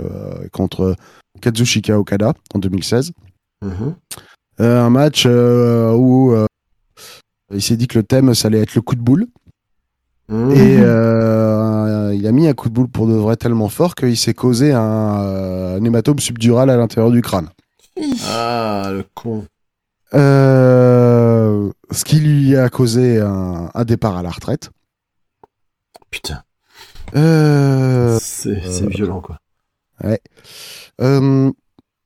contre Kazushika Okada en 2016. Mhm. Euh, un match euh, où euh, il s'est dit que le thème, ça allait être le coup de boule. Mhm. Et il a mis un coup de boule pour de vrai tellement fort qu'il s'est causé un, un hématome subdural à l'intérieur du crâne. Ah, le con. Ce qui lui a causé un, un départ à la retraite. Putain. Euh, c'est violent, quoi. Euh,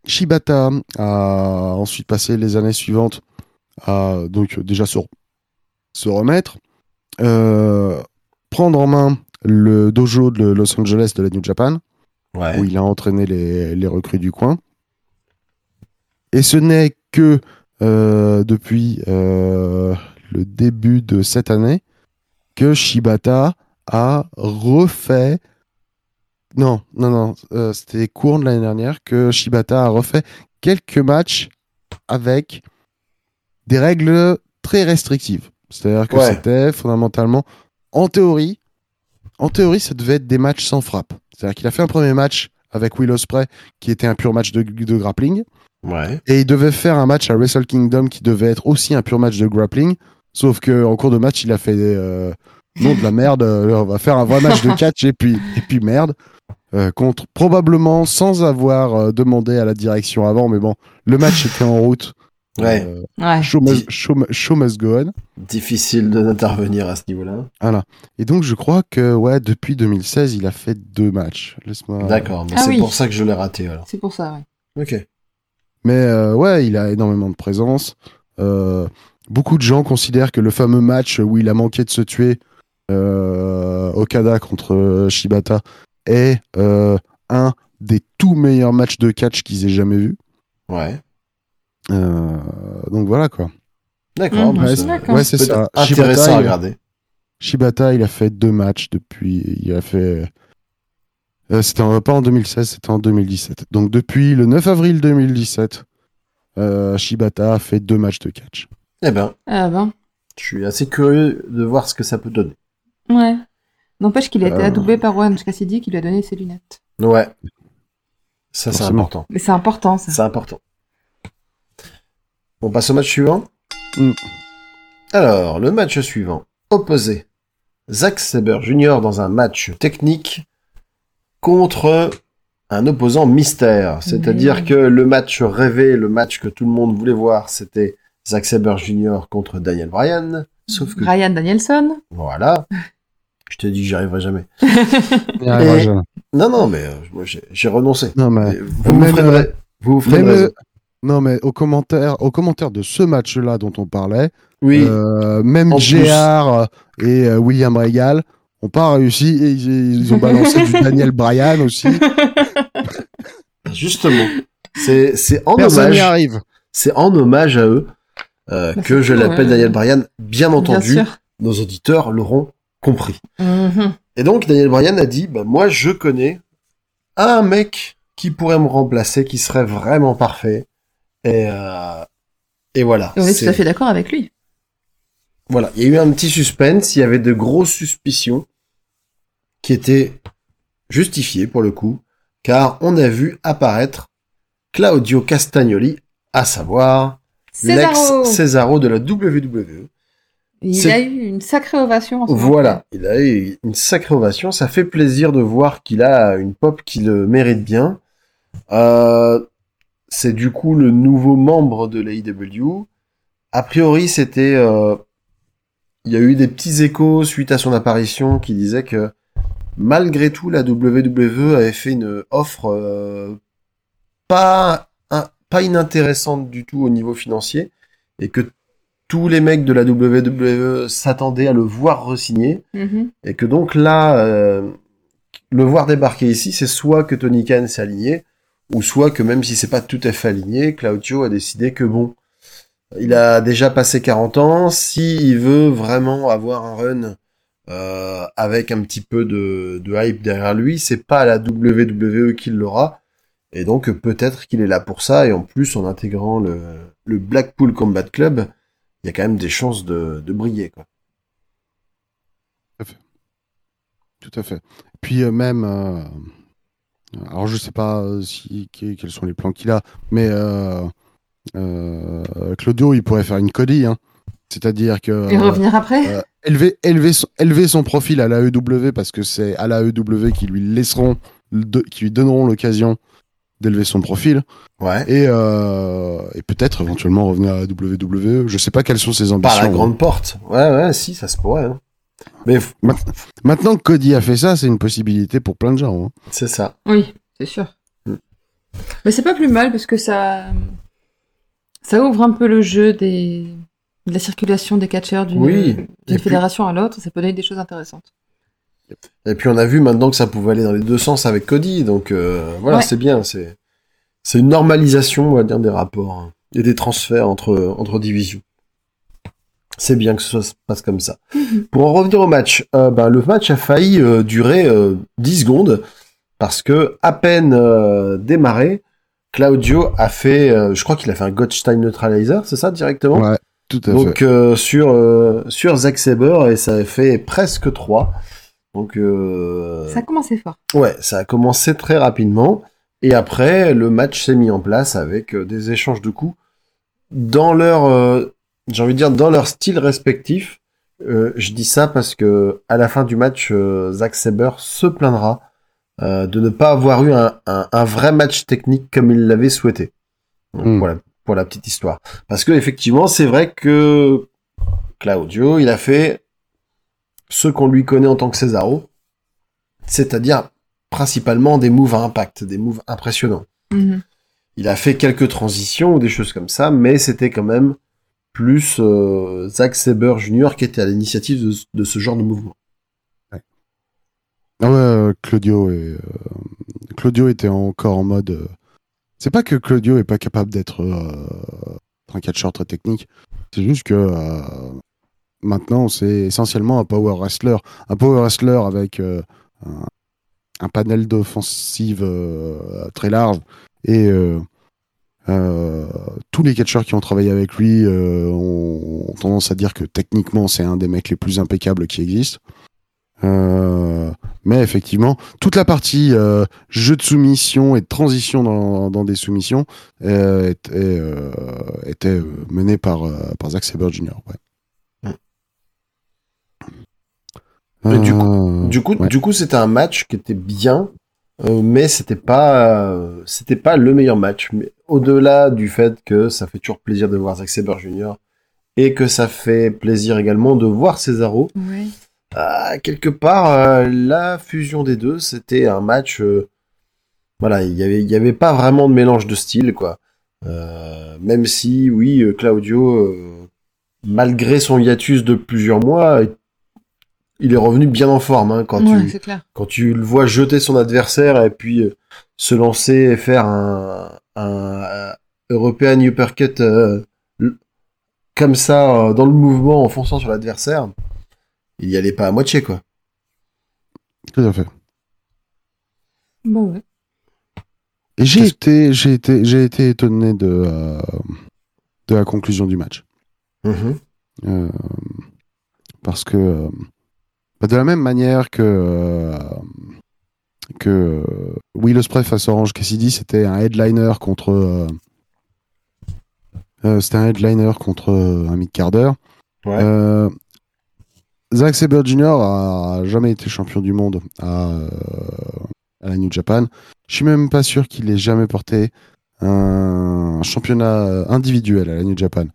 Shibata a ensuite passé les années suivantes à donc déjà se, se remettre, euh, prendre en main le dojo de Los Angeles de la New Japan. Ouais. où il a entraîné les, les recrues du coin. Et ce n'est que euh, depuis euh, le début de cette année que Shibata a refait. Non, non, non, euh, c'était de l'année dernière que Shibata a refait quelques matchs avec des règles très restrictive. C'est-à-dire que Ouais. c'était fondamentalement, en théorie, en théorie, ça devait être des matchs sans frappe. C'est-à-dire qu'il a fait un premier match avec Will Ospreay, qui était un pur match de, de grappling, Ouais. et il devait faire un match à Wrestle Kingdom qui devait être aussi un pur match de grappling, sauf que en cours de match, il a fait euh, non de la merde. euh, on va faire un vrai match de <laughs> catch et puis et puis merde. Euh, contre probablement sans avoir euh, demandé à la direction avant, mais bon, le match <laughs> était en route. Ouais. Euh, Ouais. show, must, show show must go on. Difficile de n'intervenir à ce niveau-là. Voilà. Et donc je crois que ouais, depuis 2016, il a fait deux matchs. Laisse-moi. D'accord, mais Ah c'est oui. pour ça que je l'ai raté alors. C'est pour ça, ouais. Ok. Mais euh, ouais, il a énormément de présence. Euh, beaucoup de gens considèrent que le fameux match où il a manqué de se tuer euh, Okada contre euh, Shibata est euh, un des tout meilleurs matchs de catch qu'ils aient jamais vu. Ouais. Euh, donc voilà quoi. D'accord. Mhm. bah, Ouais, c'est- ouais, ça. Intéressant Shibata, à il- regarder. Shibata, il a fait deux matchs depuis. Il a fait. Euh, c'était en- pas en 2016, c'était en 2017. Donc depuis le 9 avril 2017, euh, Shibata a fait deux matchs de catch. Eh ben, Ah ben. je suis assez curieux de voir ce que ça peut donner. Ouais. N'empêche qu'il a été Euh. adoubé par Orange Cassidy qui lui a donné ses lunettes. Ouais. Ça, c'est important. Mais c'est important, ça. C'est important. On passe au match suivant. Mm. Alors, le match suivant. Opposé. Zack Saber Jr. dans un match technique contre un opposant mystère. C'est-à-dire que le match rêvé, le match que tout le monde voulait voir, c'était Zack Saber Jr. contre Daniel Bryan. Sauf que, Ryan Danielson. voilà. Je t'ai dit que j'y arriverai jamais. <laughs> Arrivera. Non, non, mais euh, moi, j'ai j'ai renoncé. Non, mais, Et Vous vous même, ferez euh, vous vous ferez même, euh, non, mais au commentaire, au commentaire de ce match-là dont on parlait, Oui. euh, même. JR et euh, William Regal ont pas réussi et ils, ils ont balancé du <laughs> Daniel Bryan aussi. Justement, c'est c'est en Personne n'y hommage, arrive. c'est en hommage à eux euh, Bah, que je l'appelle ouais. Daniel Bryan. Bien entendu, Bien nos auditeurs l'auront compris. Mhm. Et donc Daniel Bryan a dit, bah, moi je connais un mec qui pourrait me remplacer, qui serait vraiment parfait. Et euh, et voilà. On est tout à fait d'accord avec lui. Voilà, il y a eu un petit suspense, il y avait de grosses suspicions qui étaient justifiées pour le coup, car on a vu apparaître Claudio Castagnoli, à savoir Cesaro. l'ex-Cesaro de la WWE. Il a eu une sacrée ovation. en ce moment. Voilà, il a eu une sacrée ovation, ça fait plaisir de voir qu'il a une pop qui le mérite bien. Euh, c'est du coup le nouveau membre de l'AEW. A priori, c'était... euh, il y a eu des petits échos suite à son apparition qui disaient que malgré tout, la WWE avait fait une offre euh, pas, un- pas inintéressante du tout au niveau financier et que tous les mecs de la WWE s'attendaient à le voir re-signer Mhm. et que donc là, euh, le voir débarquer ici, c'est soit que Tony Khan s'est aligné, ou soit que même si c'est pas tout à fait aligné, Claudio a décidé que bon, il a déjà passé 40 ans, s'il veut vraiment avoir un run euh, avec un petit peu de, de hype derrière lui, c'est pas la WWE qu'il l'aura, et donc peut-être qu'il est là pour ça, et en plus en intégrant le, le Blackpool Combat Club, il y a quand même des chances de, de briller. Quoi. Tout à fait. Puis euh, même, euh, alors je sais pas euh, si, que- quels sont les plans qu'il a, mais euh, euh, Claudio, il pourrait faire une Cody, hein. c'est-à-dire que Et revenir après. euh, élever, élever, son, élever son profil à l'AEW parce que c'est à l'AEW qui lui laisseront, de- qui lui donneront l'occasion d'élever son profil Ouais. et, euh, et peut-être éventuellement revenir à la WWE. Je sais pas quelles sont ses ambitions. Par la grande porte. Ouais, ouais, si, ça se pourrait. hein. Mais Maintenant que Cody a fait ça, c'est une possibilité pour plein de gens. hein. c'est ça. Oui, c'est sûr. Mm. Mais c'est pas plus mal parce que ça, ça ouvre un peu le jeu des, de la circulation des catcheurs d'une Oui. Puis- fédération à l'autre. Ça peut donner des choses intéressantes. Et puis on a vu maintenant que ça pouvait aller dans les deux sens avec Cody, donc euh, voilà, Ouais. c'est bien. C'est c'est une normalisation, on va dire, des rapports hein, et des transferts entre entre divisions. C'est bien que soit- se passe comme ça. Pour en revenir au match, euh, ben, le match a failli euh, durer euh, 10 secondes parce que à peine euh, démarré, Claudio a fait, euh, je crois qu'il a fait un Gottstein Neutralizer, c'est ça directement Ouais, Tout à Donc fait. euh, sur euh, sur Zack Saber et ça a fait presque 3. Donc euh, Ça a commencé fort. ouais, ça a commencé très rapidement et après le match s'est mis en place avec euh, des échanges de coups dans leur euh, j'ai envie de dire dans leur style respectif. Euh, je dis ça parce que à la fin du match, euh, Zack Saber se plaindra euh, de ne pas avoir eu un, un, un vrai match technique comme il l'avait souhaité. Donc, Mm. Voilà pour la petite histoire. Parce que effectivement, c'est vrai que Claudio, il a fait ce qu'on lui connaît en tant que Cesaro, c'est-à-dire principalement des moves à impact, des moves impressionnants. Mhm. Il a fait quelques transitions ou des choses comme ça, mais c'était quand même plus euh, Zack Saber Jr. qui était à l'initiative de, de ce genre de mouvement. Ah ouais, euh, Claudio, est, euh, Claudio était encore en mode. euh, C'est pas que Claudio est pas capable d'être euh, un catcheur très technique. C'est juste que euh, maintenant c'est essentiellement un power wrestler, un power wrestler avec euh, un, panel d'offensive euh, très large et euh, tous les catcheurs qui ont travaillé avec lui ont, tendance à dire que techniquement c'est un des mecs les plus impeccables qui existent. Mais effectivement, toute la partie jeu de soumission et de transition dans, des soumissions était, menée par, par Zack Sabre Jr. Ouais. Du Euh, Du coup, ouais. du coup, c'était un match qui était bien, euh, mais c'était pas, euh, c'était pas le meilleur match. Mais au-delà du fait que ça fait toujours plaisir de voir Zack Sabre Jr. et que ça fait plaisir également de voir Cesaro, Ouais. quelque part, euh, la fusion des deux, c'était un match. euh, voilà, il y avait, il y avait pas vraiment de mélange de style, quoi. Euh, même si, oui, Claudio, euh, malgré son hiatus de plusieurs mois, il est revenu bien en forme hein, quand Ouais, tu c'est clair. quand tu le vois jeter son adversaire et puis euh, se lancer et faire un, un, euh, European Uppercut euh, comme ça euh, dans le mouvement en fonçant sur l'adversaire, il y allait pas à moitié quoi. Tout à fait. Bon, ouais. Et j'ai été, j'ai été, j'ai été étonné de, euh, de la conclusion du match. Mhm. Euh, parce que euh, bah, de la même manière que euh, que euh, Will Ospreay face Orange Cassidy, c'était un headliner contre euh, euh, c'était un headliner contre un mid Carter. Ouais. Zack Sabre Jr. a jamais été champion du monde à, à la New Japan. Je suis même pas sûr qu'il ait jamais porté un championnat individuel à la New Japan.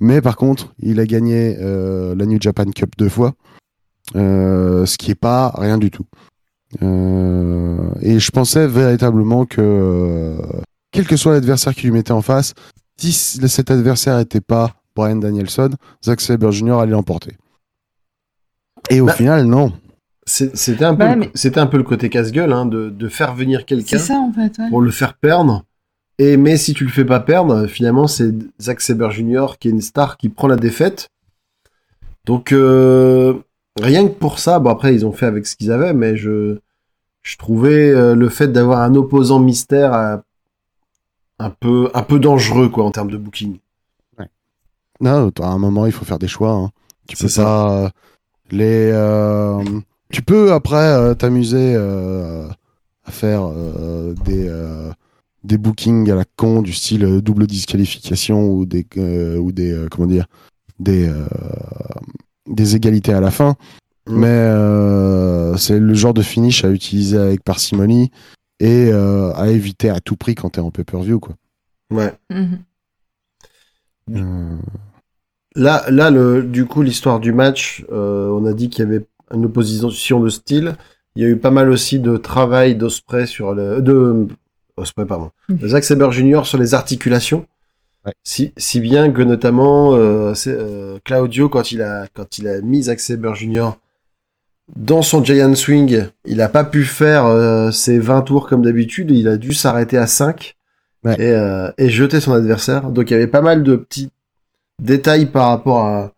Mais par contre, il a gagné euh, la New Japan Cup deux fois, ce qui est pas rien du tout. Euh, et je pensais véritablement que, euh, quel que soit l'adversaire qui lui mettait en face, si cet adversaire n'était pas Brian Danielson, Zack Sabre Jr. allait l'emporter. Et au Bah, final, non. C'est- C'était un peu, le- mais- c'était un peu le côté casse-gueule hein, de, de faire venir quelqu'un ça en fait. Ouais. pour le faire perdre. Et mais si tu le fais pas perdre, finalement c'est Zack Saber Jr. qui est une star qui prend la défaite. Donc euh, rien que pour ça, bon après ils ont fait avec ce qu'ils avaient, mais je je trouvais euh, le fait d'avoir un opposant mystère euh, un peu un peu dangereux quoi en termes de booking. Non, à un moment, il faut faire des choix. hein. Tu peux ça. pas euh, les. euh, tu peux après euh, t'amuser à faire des des bookings à la con du style double disqualification ou des ou des comment dire des des égalités à la fin. Mm. Mais euh, c'est le genre de finish à utiliser avec parcimonie et euh, à éviter à tout prix quand t'es en pay-per-view quoi. Ouais. Mhm. Euh, Là, là, le, du coup, l'histoire du match, euh, on a dit qu'il y avait une opposition de style. Il y a eu pas mal aussi de travail d'Osprey sur le, de, Osprey, pardon, de Zack Saber Jr. sur les articulations. Ouais. Si, si bien que notamment, euh, euh, Claudio, quand il a, quand il a mis Zack Saber Jr. dans son Giant Swing, il a pas pu faire euh, ses 20 tours comme d'habitude, il a dû s'arrêter à 5 Ouais. et, euh, et jeter son adversaire. Donc il y avait pas mal de petits détails par rapport à,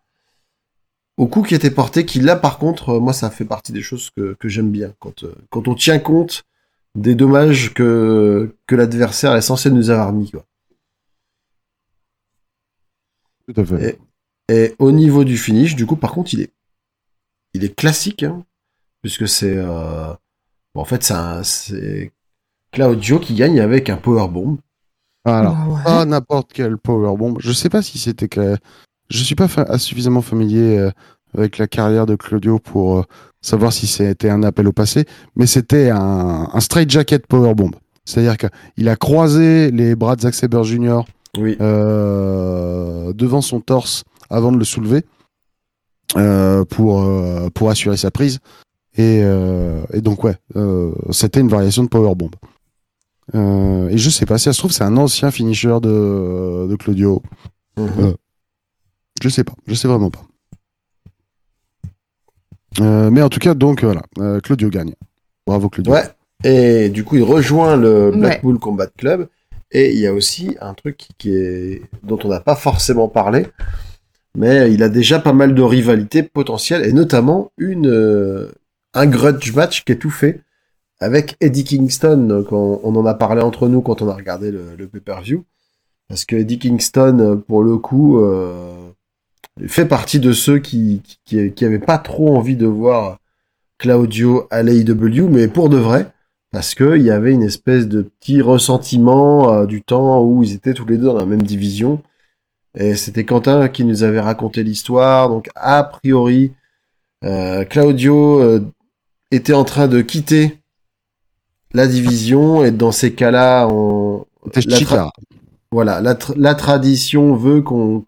au coup qui était porté, qui là par contre, moi ça fait partie des choses que, que j'aime bien. Quand, euh, quand on tient compte des dommages que, que l'adversaire est censé nous avoir mis. Quoi. Tout à fait. Et- Et au niveau du finish, du coup, par contre, il est, il est classique, hein, puisque c'est, euh, bon, en fait, c'est Claudio qui gagne avec un powerbomb. Alors, ouais. pas n'importe quel powerbomb. Je sais pas si c'était que je suis pas fa- suffisamment familier euh, avec la carrière de Claudio pour euh, savoir si c'était un appel au passé, mais c'était un, un straight jacket powerbomb. C'est-à-dire qu'il a croisé les bras de Zack Sabre Jr. Oui. euh, devant son torse avant de le soulever euh, pour, euh, pour assurer sa prise. Et, euh, et donc, ouais, euh, c'était une variation de powerbomb. Euh, et je sais pas, si ça se trouve, c'est un ancien finisher de, de Claudio. Euh, Je sais pas, je sais vraiment pas. Euh, mais en tout cas, donc voilà, euh, Claudio gagne. Bravo Claudio. Ouais. Et du coup, il rejoint le Ouais. Blackpool Combat Club. Et il y a aussi un truc qui- est, dont on n'a pas forcément parlé, mais il a déjà pas mal de rivalités potentielles, et notamment une, euh, un grudge match qui est tout fait avec Eddie Kingston. Donc on, en a parlé entre nous quand on a regardé le, le pay-per-view. Parce que Eddie Kingston, pour le coup, euh, fait partie de ceux qui, qui, qui pas trop envie de voir Claudio à l'AEW, mais pour de vrai, parce que il y avait une espèce de petit ressentiment euh, du temps où ils étaient tous les deux dans la même division. Et c'était Quentin qui nous avait raconté l'histoire. Donc a priori, euh, Claudio euh, était en train de quitter la division et dans ces cas-là, on la tra- voilà, la, tra- la tradition veut qu'on,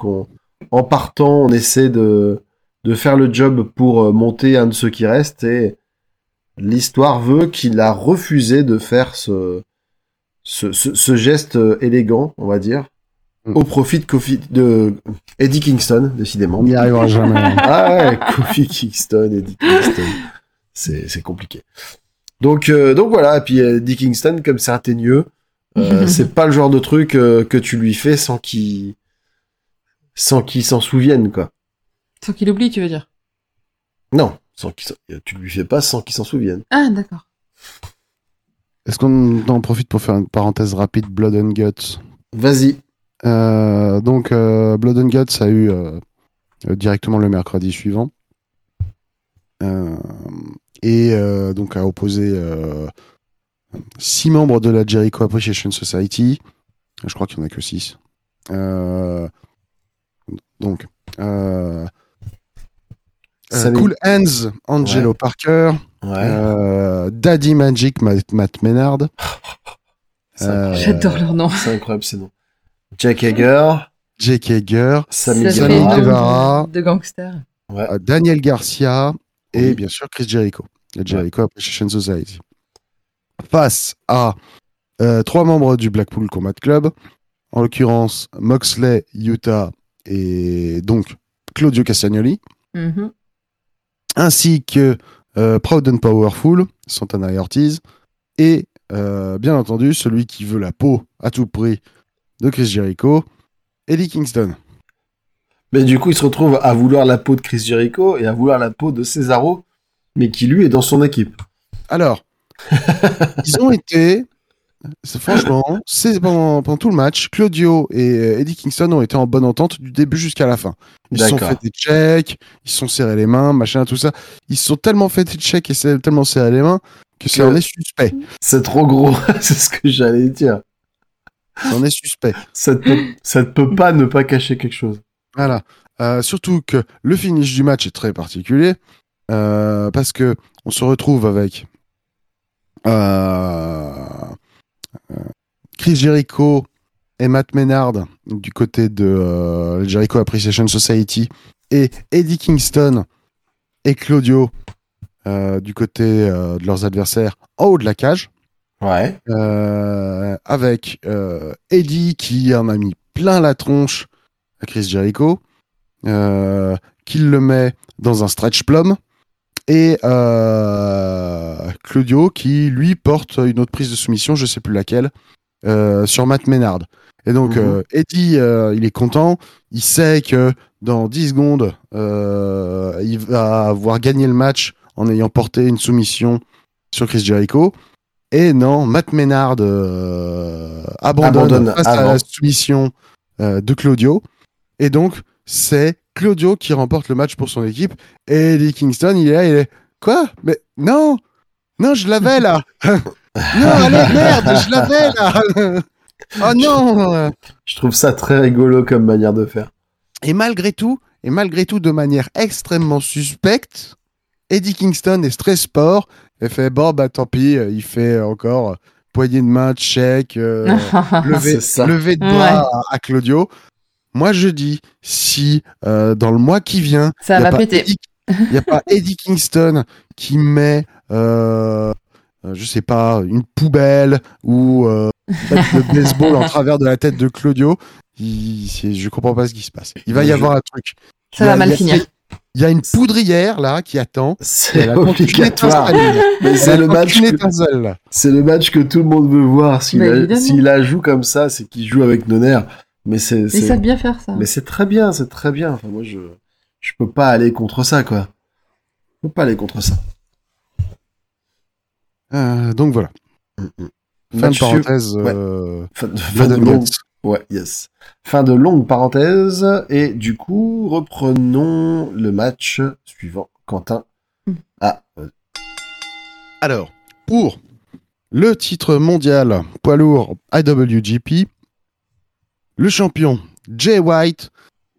en partant, on essaie de, de faire le job pour monter un de ceux qui restent et l'histoire veut qu'il a refusé de faire ce, ce, ce, ce geste euh, élégant, on va dire, Mm. au profit de, Kofi, de Eddie Kingston, décidément. On n'y arrivera jamais. <laughs> Ah ouais, Kofi Kingston, Eddie Kingston. C'est, c'est compliqué. Donc, euh, donc voilà, et puis Eddie Kingston, comme c'est un teigneux, euh, <laughs> c'est pas le genre de truc euh, que tu lui fais sans qu'il sans qu'il s'en souvienne, quoi. Sans qu'il oublie, tu veux dire? Non, sans tu lui fais pas sans qu'il s'en souvienne. Ah, d'accord. Est-ce qu'on en profite pour faire une parenthèse rapide? Blood and Guts Vas-y. Euh, donc, euh, Blood and Guts a eu euh, directement le mercredi suivant. Euh, et euh, donc a opposé euh, six membres de la Jericho Appreciation Society. Je crois qu'il n'y en a que six. Euh, donc, euh, Cool Hands, Angelo Ouais. Parker, Ouais. euh, Daddy Magic, Matt, Matt <laughs> euh, J'adore leur nom. C'est incroyable ces noms. Jack Hager, Jake Hager, Sammy Guevara. De, de gangster. Ouais. euh, Daniel Garcia et Oui. bien sûr Chris Jericho, la Jericho Appreciation Society. Face à euh, trois membres du Blackpool Combat Club, en l'occurrence Moxley, Utah et donc Claudio Castagnoli, Mhm. Ainsi que euh, Proud and Powerful, Santana et Ortiz, et euh, bien entendu celui qui veut la peau à tout prix de Chris Jericho, Eddie Kingston. Mais du coup, il se retrouve à vouloir la peau de Chris Jericho et à vouloir la peau de Cesaro, mais qui lui est dans son équipe. Alors, <laughs> ils ont été, franchement, c'est pendant, pendant tout le match, Claudio et euh, Eddie Kingston ont été en bonne entente du début jusqu'à la fin. Ils se sont fait des checks, ils se sont serrés les mains, machin, tout ça. Ils se sont tellement fait des checks et tellement serré les mains que ça en est suspect. C'est trop gros, <laughs> c'est ce que j'allais dire. Ça en est suspect. Ça ne peut, ça peut pas ne pas cacher quelque chose. Voilà. Euh, surtout que le finish du match est très particulier euh, parce que on se retrouve avec euh, Chris Jericho et Matt Menard du côté de euh, Jericho Appreciation Society et Eddie Kingston et Claudio euh, du côté euh, de leurs adversaires en haut de la cage Ouais. euh, avec Eddie qui en a mis plein la tronche à Chris Jericho, qui le met dans un stretch plum, et euh, Claudio qui lui porte une autre prise de soumission, je sais plus laquelle, euh, sur Matt Menard. Et donc Mhm. euh, Eddie, euh, il est content, il sait que dans 10 secondes, il va avoir gagné le match en ayant porté une soumission sur Chris Jericho. Et non, Matt Menard euh, abandonne, Abandonne face à la soumission de Claudio. Et donc, c'est Claudio qui remporte le match pour son équipe. Et Eddie Kingston, il est là, il est quoi? Mais non, non, je l'avais là. <laughs> non, allez merde, je l'avais là. <laughs> oh non. Je trouve ça très rigolo comme manière de faire. Et malgré tout, et malgré tout de manière extrêmement suspecte, Eddie Kingston est très sport et fait bon bah tant pis, il fait encore poignée de main, check, euh, <laughs> lever, C'est ça. lever de bras à, à Claudio. Moi je dis si euh, dans le mois qui vient, Ça il n'y a, va pas péter. Eddie- y a pas Eddie Kingston qui met euh, euh, je sais pas, une poubelle ou euh, <laughs> le baseball en travers de la tête de Claudio. Il, je comprends pas ce qui se passe. Il va y avoir un truc. Ça a- va mal finir. Il y a une poudrière là qui attend. C'est obligatoire. <laughs> c'est le match que- étincelle, là. C'est le match que tout le monde veut voir. S'il Bah, la, s'il la joue comme ça, c'est qu'il joue avec nos nerfs. Mais c'est, Ils c'est- savent bien faire ça. mais c'est très bien, c'est très bien. Enfin, moi, je, je peux pas aller contre ça, quoi. Je peux pas aller contre ça. Euh, donc voilà. Fin de parenthèse. ouais. euh, Fin de, fin de Golden longue, Nuggets. ouais, yes. Fin de longue parenthèse. Et du coup, reprenons le match suivant. Quentin. Mm. Ah, euh, Alors, pour le titre mondial poids lourd IWGP, le champion Jay White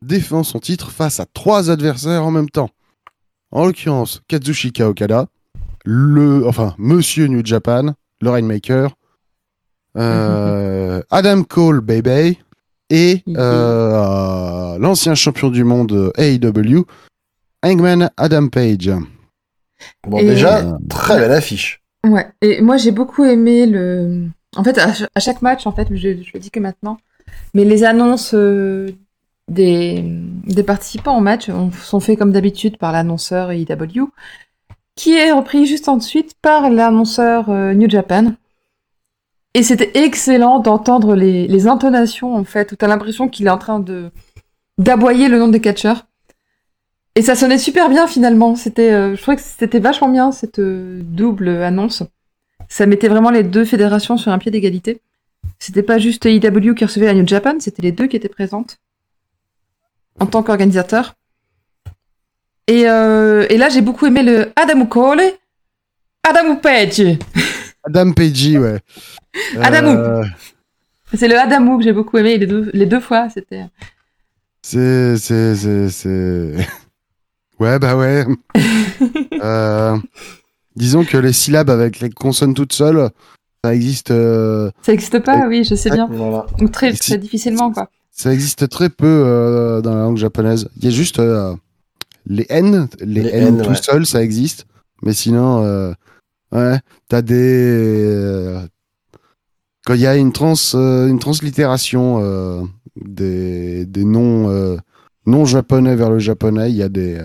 défend son titre face à trois adversaires en même temps. En l'occurrence, Kazushika Okada, le, enfin, Monsieur New Japan, le Rainmaker, euh, <laughs> Adam Cole Baby et euh, l'ancien champion du monde AEW, Hangman Adam Page. bon, Et- déjà, très belle affiche. Ouais, et moi j'ai beaucoup aimé le. En fait, à, ch- à chaque match, en fait, je, je le dis que maintenant, mais les annonces euh, des, des participants au match ont- sont faites comme d'habitude par l'annonceur IW, qui est repris juste ensuite par l'annonceur euh, New Japan. Et c'était excellent d'entendre les, intonations, en fait, où t'as l'impression qu'il est en train de d'aboyer le nom des catcheurs. Et ça sonnait super bien finalement. C'était, euh, je trouvais que c'était vachement bien cette euh, double annonce. Ça mettait vraiment les deux fédérations sur un pied d'égalité. C'était pas juste IW qui recevait la New Japan, c'était les deux qui étaient présentes en tant qu'organisateur. Et, euh, et là, j'ai beaucoup aimé le Adamu Cole, Adamu Page. Adam Page, ouais. <laughs> Adamu. Euh, C'est le Adamu que j'ai beaucoup aimé les deux, les deux fois. C'était. C'est, c'est, c'est, c'est. <laughs> Ouais, bah ouais. <laughs> Euh, disons que les syllabes avec les consonnes toutes seules, ça existe, euh, Ça n'existe pas, oui, je sais bien. Voilà. Ou très, très difficilement, quoi. ça existe très peu euh, dans la langue japonaise. Il y a juste euh, les N, les, Les N, N, tout ouais. seuls, ça existe. Mais sinon, euh, ouais, t'as des. euh, quand il y a une, trans, euh, une translittération euh, des, des noms, euh, noms japonais vers le japonais, il y a des.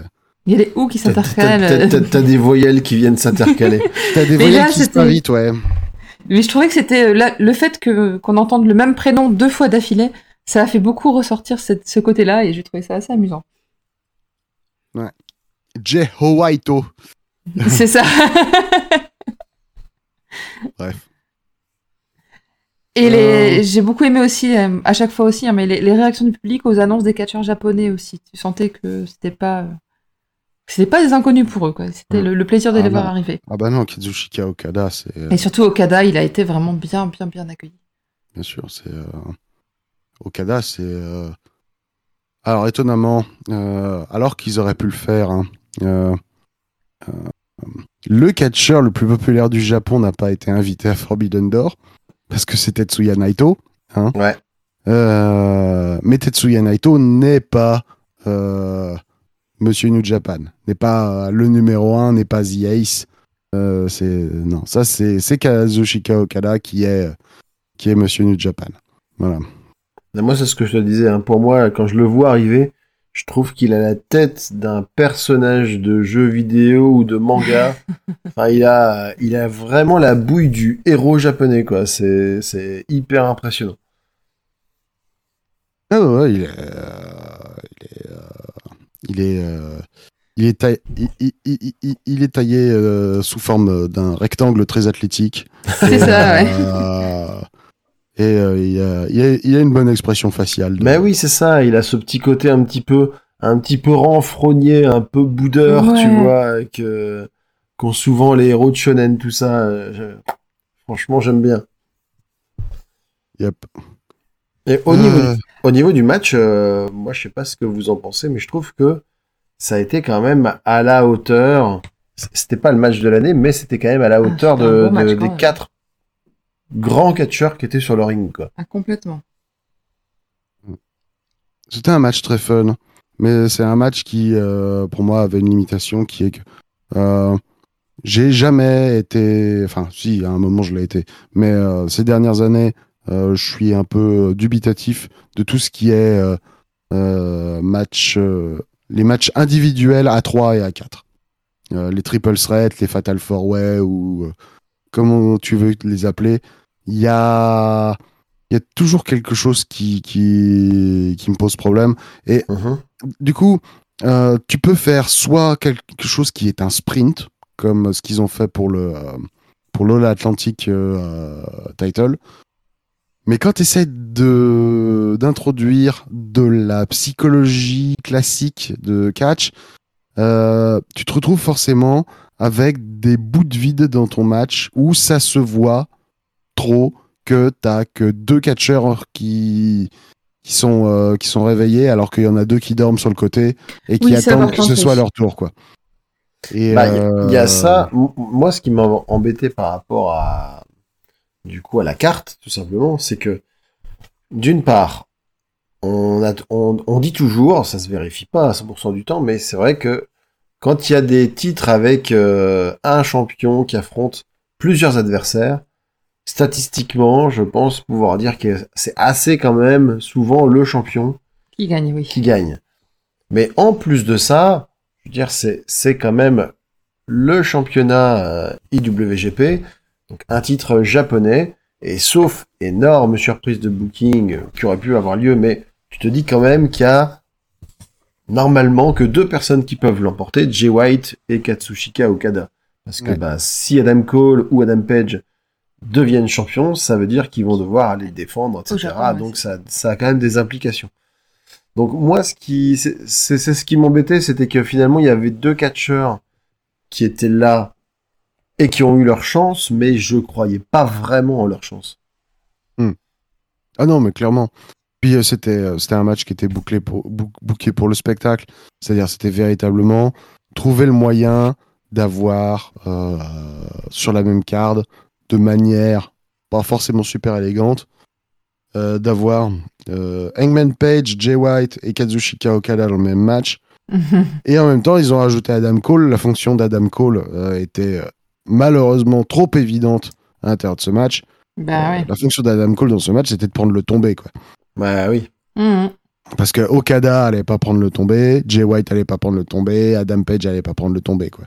Il y a des ou qui s'intercalent. t'as- t'as des voyelles qui viennent s'intercaler. <laughs> T'as des Mais voyelles là, qui se c'était- invitent, ouais. Mais je trouvais que c'était là- le fait que qu'on entende le même prénom deux fois d'affilée, ça a fait beaucoup ressortir cette- ce côté-là et j'ai trouvé ça assez amusant. Howaito. <laughs> C'est ça. Bref. Et Euh. les, j'ai beaucoup aimé aussi, euh, à chaque fois aussi, hein, mais les, les réactions du public aux annonces des catcheurs japonais aussi. Tu sentais que c'était pas, euh, c'était pas des inconnus pour eux, quoi. C'était Mm. le, le plaisir de Ah les voir non. arriver. Ah bah non, Kazushika Okada, c'est. euh, Et surtout Okada, il a été vraiment bien, bien, bien accueilli. Bien sûr, c'est euh, Okada, c'est euh, alors étonnamment, euh, alors qu'ils auraient pu le faire, hein, euh, euh, le catcheur le plus populaire du Japon n'a pas été invité à Forbidden Door parce que c'est Tetsuya Naito. Hein. Ouais. Mais Tetsuya Naito n'est pas Monsieur New Japan, n'est pas le numéro un, n'est pas The Ace. C'est non, ça c'est c'est Kazushika Okada qui est qui est Monsieur New Japan. Voilà. Moi, c'est ce que je te disais. hein. Pour moi, quand je le vois arriver, je trouve qu'il a la tête d'un personnage de jeu vidéo ou de manga. <laughs> enfin, il a, il a vraiment la bouille du héros japonais, quoi. C'est, c'est hyper impressionnant. Ah ouais, il est, euh, il est, euh, il est, euh, il est taillé, il, il- il- il- il est taillé euh, sous forme d'un rectangle très athlétique. <laughs> C'est ça, ouais. Euh, et euh, il, a, il, a, il a une bonne expression faciale. Mais oui, c'est ça. Il a ce petit côté un petit peu, un petit peu renfrogné, un peu boudeur, tu vois, que qu'ont souvent les héros de shonen, tout ça. euh, je- Franchement, j'aime bien. Yep. Et au niveau Euh, du, au niveau du match, euh, moi, je sais pas ce que vous en pensez, mais je trouve que ça a été quand même à la hauteur. C'était pas le match de l'année, mais c'était quand même à la hauteur de, bon de- quand des quatre grands catcheurs qui étaient sur le ring, quoi. Ah, complètement. C'était un match très fun, mais c'est un match qui, euh, pour moi, avait une limitation qui est que euh, j'ai jamais été, enfin, si, à un moment je l'ai été, mais euh, ces dernières années, euh, je suis un peu dubitatif de tout ce qui est euh, euh, match, euh, les matchs individuels à 3 et à 4. Euh, les triple threats, les fatal four way ou euh, comment tu veux les appeler, il y a y a toujours quelque chose qui, qui, qui me pose problème. Mhm. Du coup, euh, tu peux faire soit quelque chose qui est un sprint, comme ce qu'ils ont fait pour le pour l'All Atlantic euh, title. Mais quand tu essaies de d'introduire de la psychologie classique de catch, euh, tu te retrouves forcément avec des bouts de vide dans ton match où ça se voit trop que t'as que deux catcheurs qui qui sont euh, qui sont réveillés alors qu'il y en a deux qui dorment sur le côté et qui Oui, attendent que ce soit leur tour quoi. Et Bah, il y a- il y, euh, a ça. Moi, ce qui m'a embêté par rapport à, du coup, à la carte, tout simplement, c'est que, d'une part, on, a, on, on dit toujours, ça se vérifie pas à 100% du temps, mais c'est vrai que quand il y a des titres avec euh, un champion qui affronte plusieurs adversaires, statistiquement, je pense pouvoir dire que c'est assez quand même souvent le champion Qui gagne, oui. qui gagne. Mais en plus de ça, je veux dire, c'est, quand même le championnat euh, IWGP, donc un titre japonais, et sauf énorme surprise de booking qui aurait pu avoir lieu, mais tu te dis quand même qu'il y a normalement que deux personnes qui peuvent l'emporter, Jay White et Katsushika Okada. Parce que Ouais. bah, si Adam Cole ou Adam Page deviennent champions, ça veut dire qu'ils vont devoir aller le défendre, etc. Japon, ouais, Donc ça, ça a quand même des implications. Donc moi, ce qui, c'est ce qui m'embêtait, c'était que finalement il y avait deux catcheurs qui étaient là et qui ont eu leur chance, mais je croyais pas vraiment en leur chance. Ah non, mais clairement. Puis euh, c'était euh, c'était un match qui était bouclé pour pour le spectacle, c'est-à-dire c'était véritablement trouver le moyen d'avoir euh, sur la même carte de manière pas forcément super élégante euh, d'avoir euh, Hangman Page, Jay White et Kazushika Okada dans le même match <laughs> et en même temps ils ont rajouté Adam Cole. La fonction d'Adam Cole était malheureusement trop évidente à l'intérieur de ce match. bah ouais. La fonction d'Adam Cole dans ce match, c'était de prendre le tombé, quoi. Bah oui. Mhm. Parce que Okada allait pas prendre le tombé, Jay White allait pas prendre le tombé, Adam Page allait pas prendre le tombé, quoi.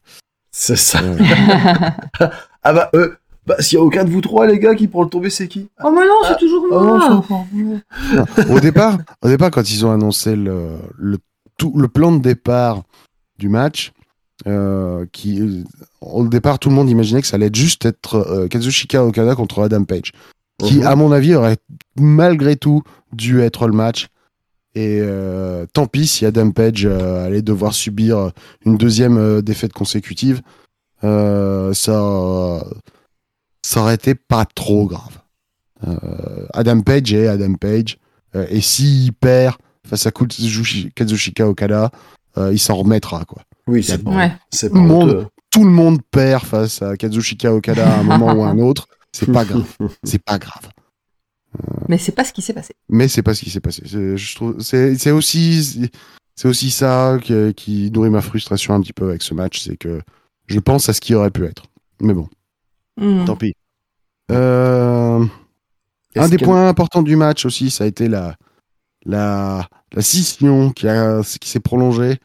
C'est ça. <laughs> Ah bah euh, bah s'il y a aucun de vous trois les gars qui prend le tomber, c'est qui? Oh, mais non, c'est toujours Oh, non, moi. je au départ, au départ, quand ils ont annoncé le, le, tout, le plan de départ du match, euh, qui, au départ, tout le monde imaginait que ça allait juste être euh, Kazushika Okada contre Adam Page, qui, Mhm. à mon avis, aurait malgré tout dû être le match. Et euh, tant pis si Adam Page euh, allait devoir subir une deuxième euh, défaite consécutive, euh, ça, ça aurait été pas trop grave. Euh, Adam Page est Adam Page, euh, et s'il perd face à Kazushi- Kazushika Okada, euh, il s'en remettra quoi. Oui, c'est pas, Ouais. c'est pas Monde. Tout le monde perd face à Kazushika Okada à un moment <laughs> ou à un autre, c'est pas grave, <laughs> c'est pas grave. Mais c'est pas ce qui s'est passé. Mais c'est pas ce qui s'est passé. C'est- Je trouve, c'est, c'est aussi, c'est aussi ça qui, qui nourrit ma frustration un petit peu avec ce match, c'est que je pense à ce qui aurait pu être. Mais bon, Mhm. tant pis. Euh, un des que- points importants du match aussi, ça a été la, la, la scission qui, a, qui s'est prolongée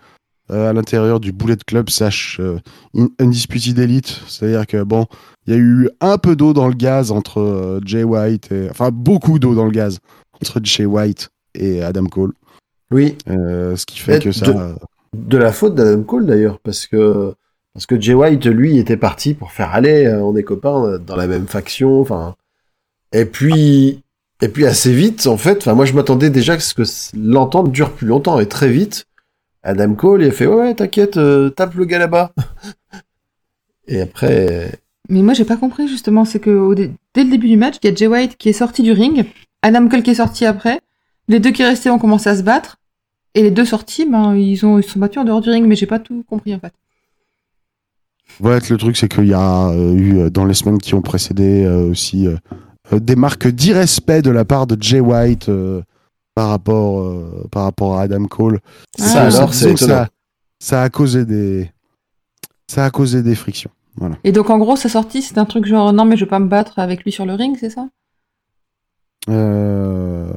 euh, à l'intérieur du Bullet Club slash euh, Undisputed Elite. C'est-à-dire que bon, il y a eu un peu d'eau dans le gaz entre euh, Jay White et, enfin beaucoup d'eau dans le gaz entre Jay White et Adam Cole. Oui, Euh, ce qui fait Et que ça. de- de la faute d'Adam Cole d'ailleurs, parce que parce que Jay White lui était parti pour faire aller, on est copains dans la même faction, enfin. Et puis et puis assez vite en fait, enfin moi je m'attendais déjà à ce que l'entente dure plus longtemps et très vite, Adam Cole, il a fait ouais, t'inquiète, euh, tape le gars là-bas. <laughs> Et après, Mais moi, j'ai pas compris justement. C'est que au dé- dès le début du match, il y a Jay White qui est sorti du ring, Adam Cole qui est sorti après. Les deux qui restaient ont commencé à se battre. Et les deux sortis, ben, ils, ont, ils se sont battus en dehors du ring, mais j'ai pas tout compris en fait. Ouais, le truc, c'est qu'il y a euh, eu euh, dans les semaines qui ont précédé euh, aussi euh, des marques d'irrespect de la part de Jay White euh, par, rapport, euh, par rapport à Adam Cole. Ah, ça alors, Disons c'est que étonnant. ça, ça a causé des ça a causé des frictions. Et donc en gros, sa sortie, c'est un truc genre non, mais je veux pas me battre avec lui sur le ring, c'est ça? Euh,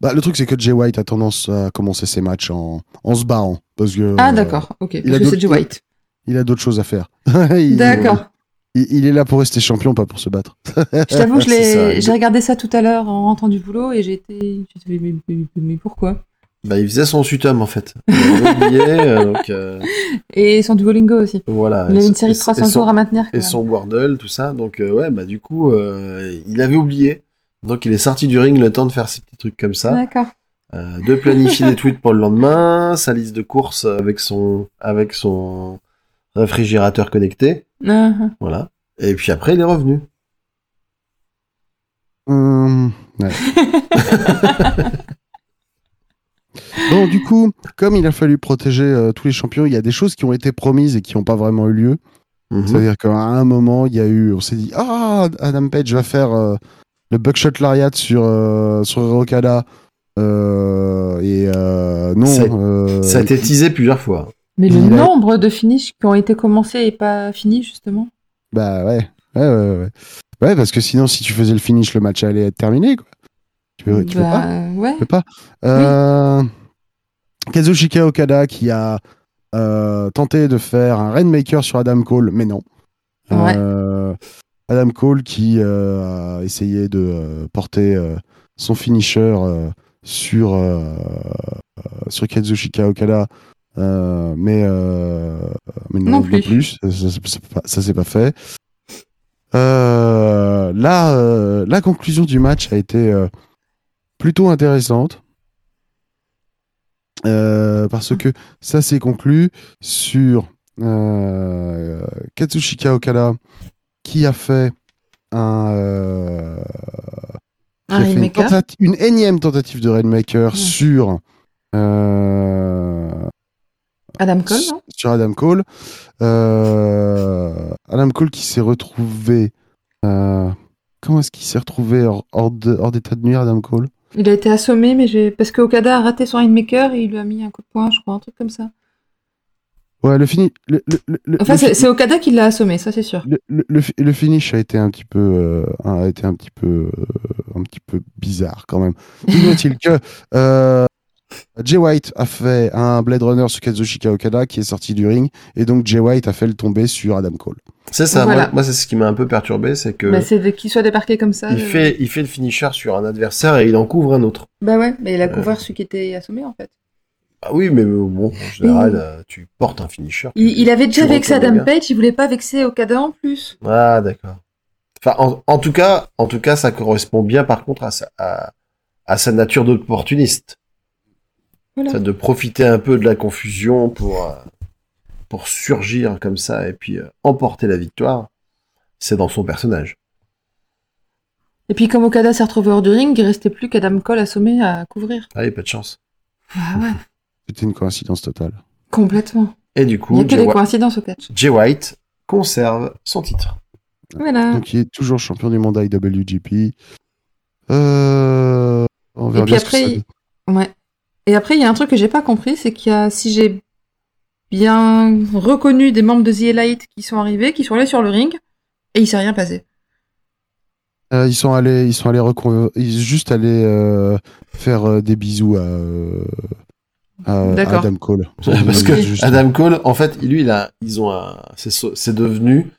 Bah, le truc, c'est que Jay White a tendance à commencer ses matchs en, en se barrant. Parce que, Ah euh, d'accord, ok. il a Parce que c'est d'autres- Jay White. il a d'autres choses à faire. <laughs> Il- D'accord. Il, il est là pour rester champion, pas pour se battre. <laughs> Je t'avoue, j'ai regardé ça tout à l'heure en rentrant du boulot et j'ai été, mais, mais- mais pourquoi? Bah, il faisait son sutum en fait. Il avait oublié, <laughs> euh, donc euh, Et son Duolingo aussi. voilà. Il a Et une son- série de et 300 son- jours à maintenir. Et son Wordle, tout ça. Donc euh, ouais, bah du coup, euh, il avait oublié. Donc il est sorti du ring le temps de faire ses petits trucs comme ça, D'accord. euh, de planifier des tweets pour le lendemain, sa liste de courses avec son avec son réfrigérateur connecté, Ah, voilà. Et puis après, il est revenu. Hum, ouais. <laughs> bon, du coup, comme il a fallu protéger euh, tous les champions, il y a des choses qui ont été promises et qui n'ont pas vraiment eu lieu. Mhm. C'est-à-dire qu'à un moment, il y a eu, on s'est dit, ah, Adam Page va faire euh, le buckshot lariat sur euh, sur Okada. Euh, et euh, non, euh, Ça a été teasé plusieurs fois. Mais le Il a- nombre de finishes qui ont été commencés et pas finis, justement. bah ouais, ouais, ouais, ouais. Ouais, parce que sinon, si tu faisais le finish, le match allait être terminé. Quoi. Tu peux, tu peux pas. bah, ouais. Tu peux pas. Euh, Kazushika Okada qui a euh, tenté de faire un Rainmaker sur Adam Cole, mais non. Ouais. Euh, Adam Cole qui a essayé de porter son finisher sur, sur Kazushika Okada, euh, mais, euh, mais non, plus. plus. Ça, ça, ça, s'est pas- ça s'est pas fait. Euh, là, euh, la conclusion du match a été euh, plutôt intéressante. Parce que ça s'est conclu sur Katsushika Okada qui a fait un, qui Un a fait une, une énième tentative de Rainmaker Ouais. sur euh, Adam Cole, non? sur Adam Cole. Euh, Adam Cole qui s'est retrouvé. euh, comment est-ce qu'il s'est retrouvé hors, hors de- d'état de nuire, Adam Cole? Il a été assommé, mais j'ai parce que Okada a raté son Rainmaker et il lui a mis un coup de poing, je crois, un truc comme ça. Ouais, le fini. Le, le, le- le- Enfin, c'est Okada qui l'a assommé, ça c'est sûr. le, le- le fi- le finish a été un petit peu, euh, a été un petit peu, euh, un petit peu bizarre quand même. <laughs> Toujours est-il que euh, Jay White a fait un Blade Runner sur Kazushika Okada qui est sorti du ring et donc Jay White a fait le tomber sur Adam Cole. C'est ça. Voilà. Moi, moi, c'est ce qui m'a un peu perturbé, c'est que Bah, c'est qu'il soit débarqué comme ça. il je- fait il fait le finisher sur un adversaire et il en couvre un autre. Bah ouais, mais il a Euh. couvert celui qui était assommé en fait. Ah oui, mais euh, bon, en général, Il- euh, tu portes un finisher. Il, il avait déjà vexé Adam. Page, il voulait pas vexer Okada en plus. Ah, d'accord. Enfin, en, en tout cas, en tout cas, ça correspond bien, par contre, à sa, à, à sa nature d'opportuniste. Voilà. C'est de profiter un peu de la confusion pour, euh, pour surgir comme ça et puis euh, emporter la victoire. C'est dans son personnage. Et puis comme Okada s'est retrouvé hors du ring, il restait plus qu'Adam Cole assommé à couvrir. Allez, pas de chance. Ah ouais, <laughs> C'était une coïncidence totale. complètement. Et du Il coup, n'y a que Jay, des Whi- coïncidences au catch. Jay White conserve son titre. Voilà. Donc il est toujours champion du monde IWGP. Euh, on verra Et puis bien ce que après, ça il-. Ouais. Et après, il y a un truc que j'ai pas compris, c'est qu'il y a, si j'ai bien reconnu des membres de The Elite qui sont arrivés, qui sont allés sur le ring, et il s'est rien passé. Euh, ils sont allés, ils sont allés ils sont juste allés euh, faire euh, des bisous à, euh, à- à D'accord. Adam Cole. Parce que Adam Cole, en fait, lui, il a, ils ont un, c'est, so- c'est devenu,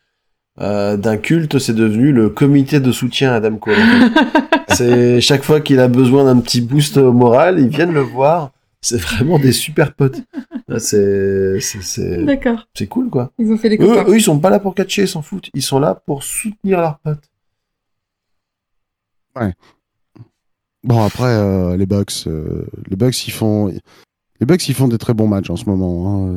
euh, d'un culte, c'est devenu le comité de soutien à Adam Cole. <laughs> c'est chaque fois qu'il a besoin d'un petit boost moral, ils viennent le voir. C'est vraiment des super potes. Là, C'est, c'est, c'est, D'accord. c'est cool, quoi. Ils ont fait des Eux, eux, ils sont pas là pour catcher, ils s'en foutent. Ils sont là pour soutenir leurs potes. Bon après euh, les Bucks, euh, les Bucks ils font Les Bucks, ils font des très bons matchs en ce moment. hein.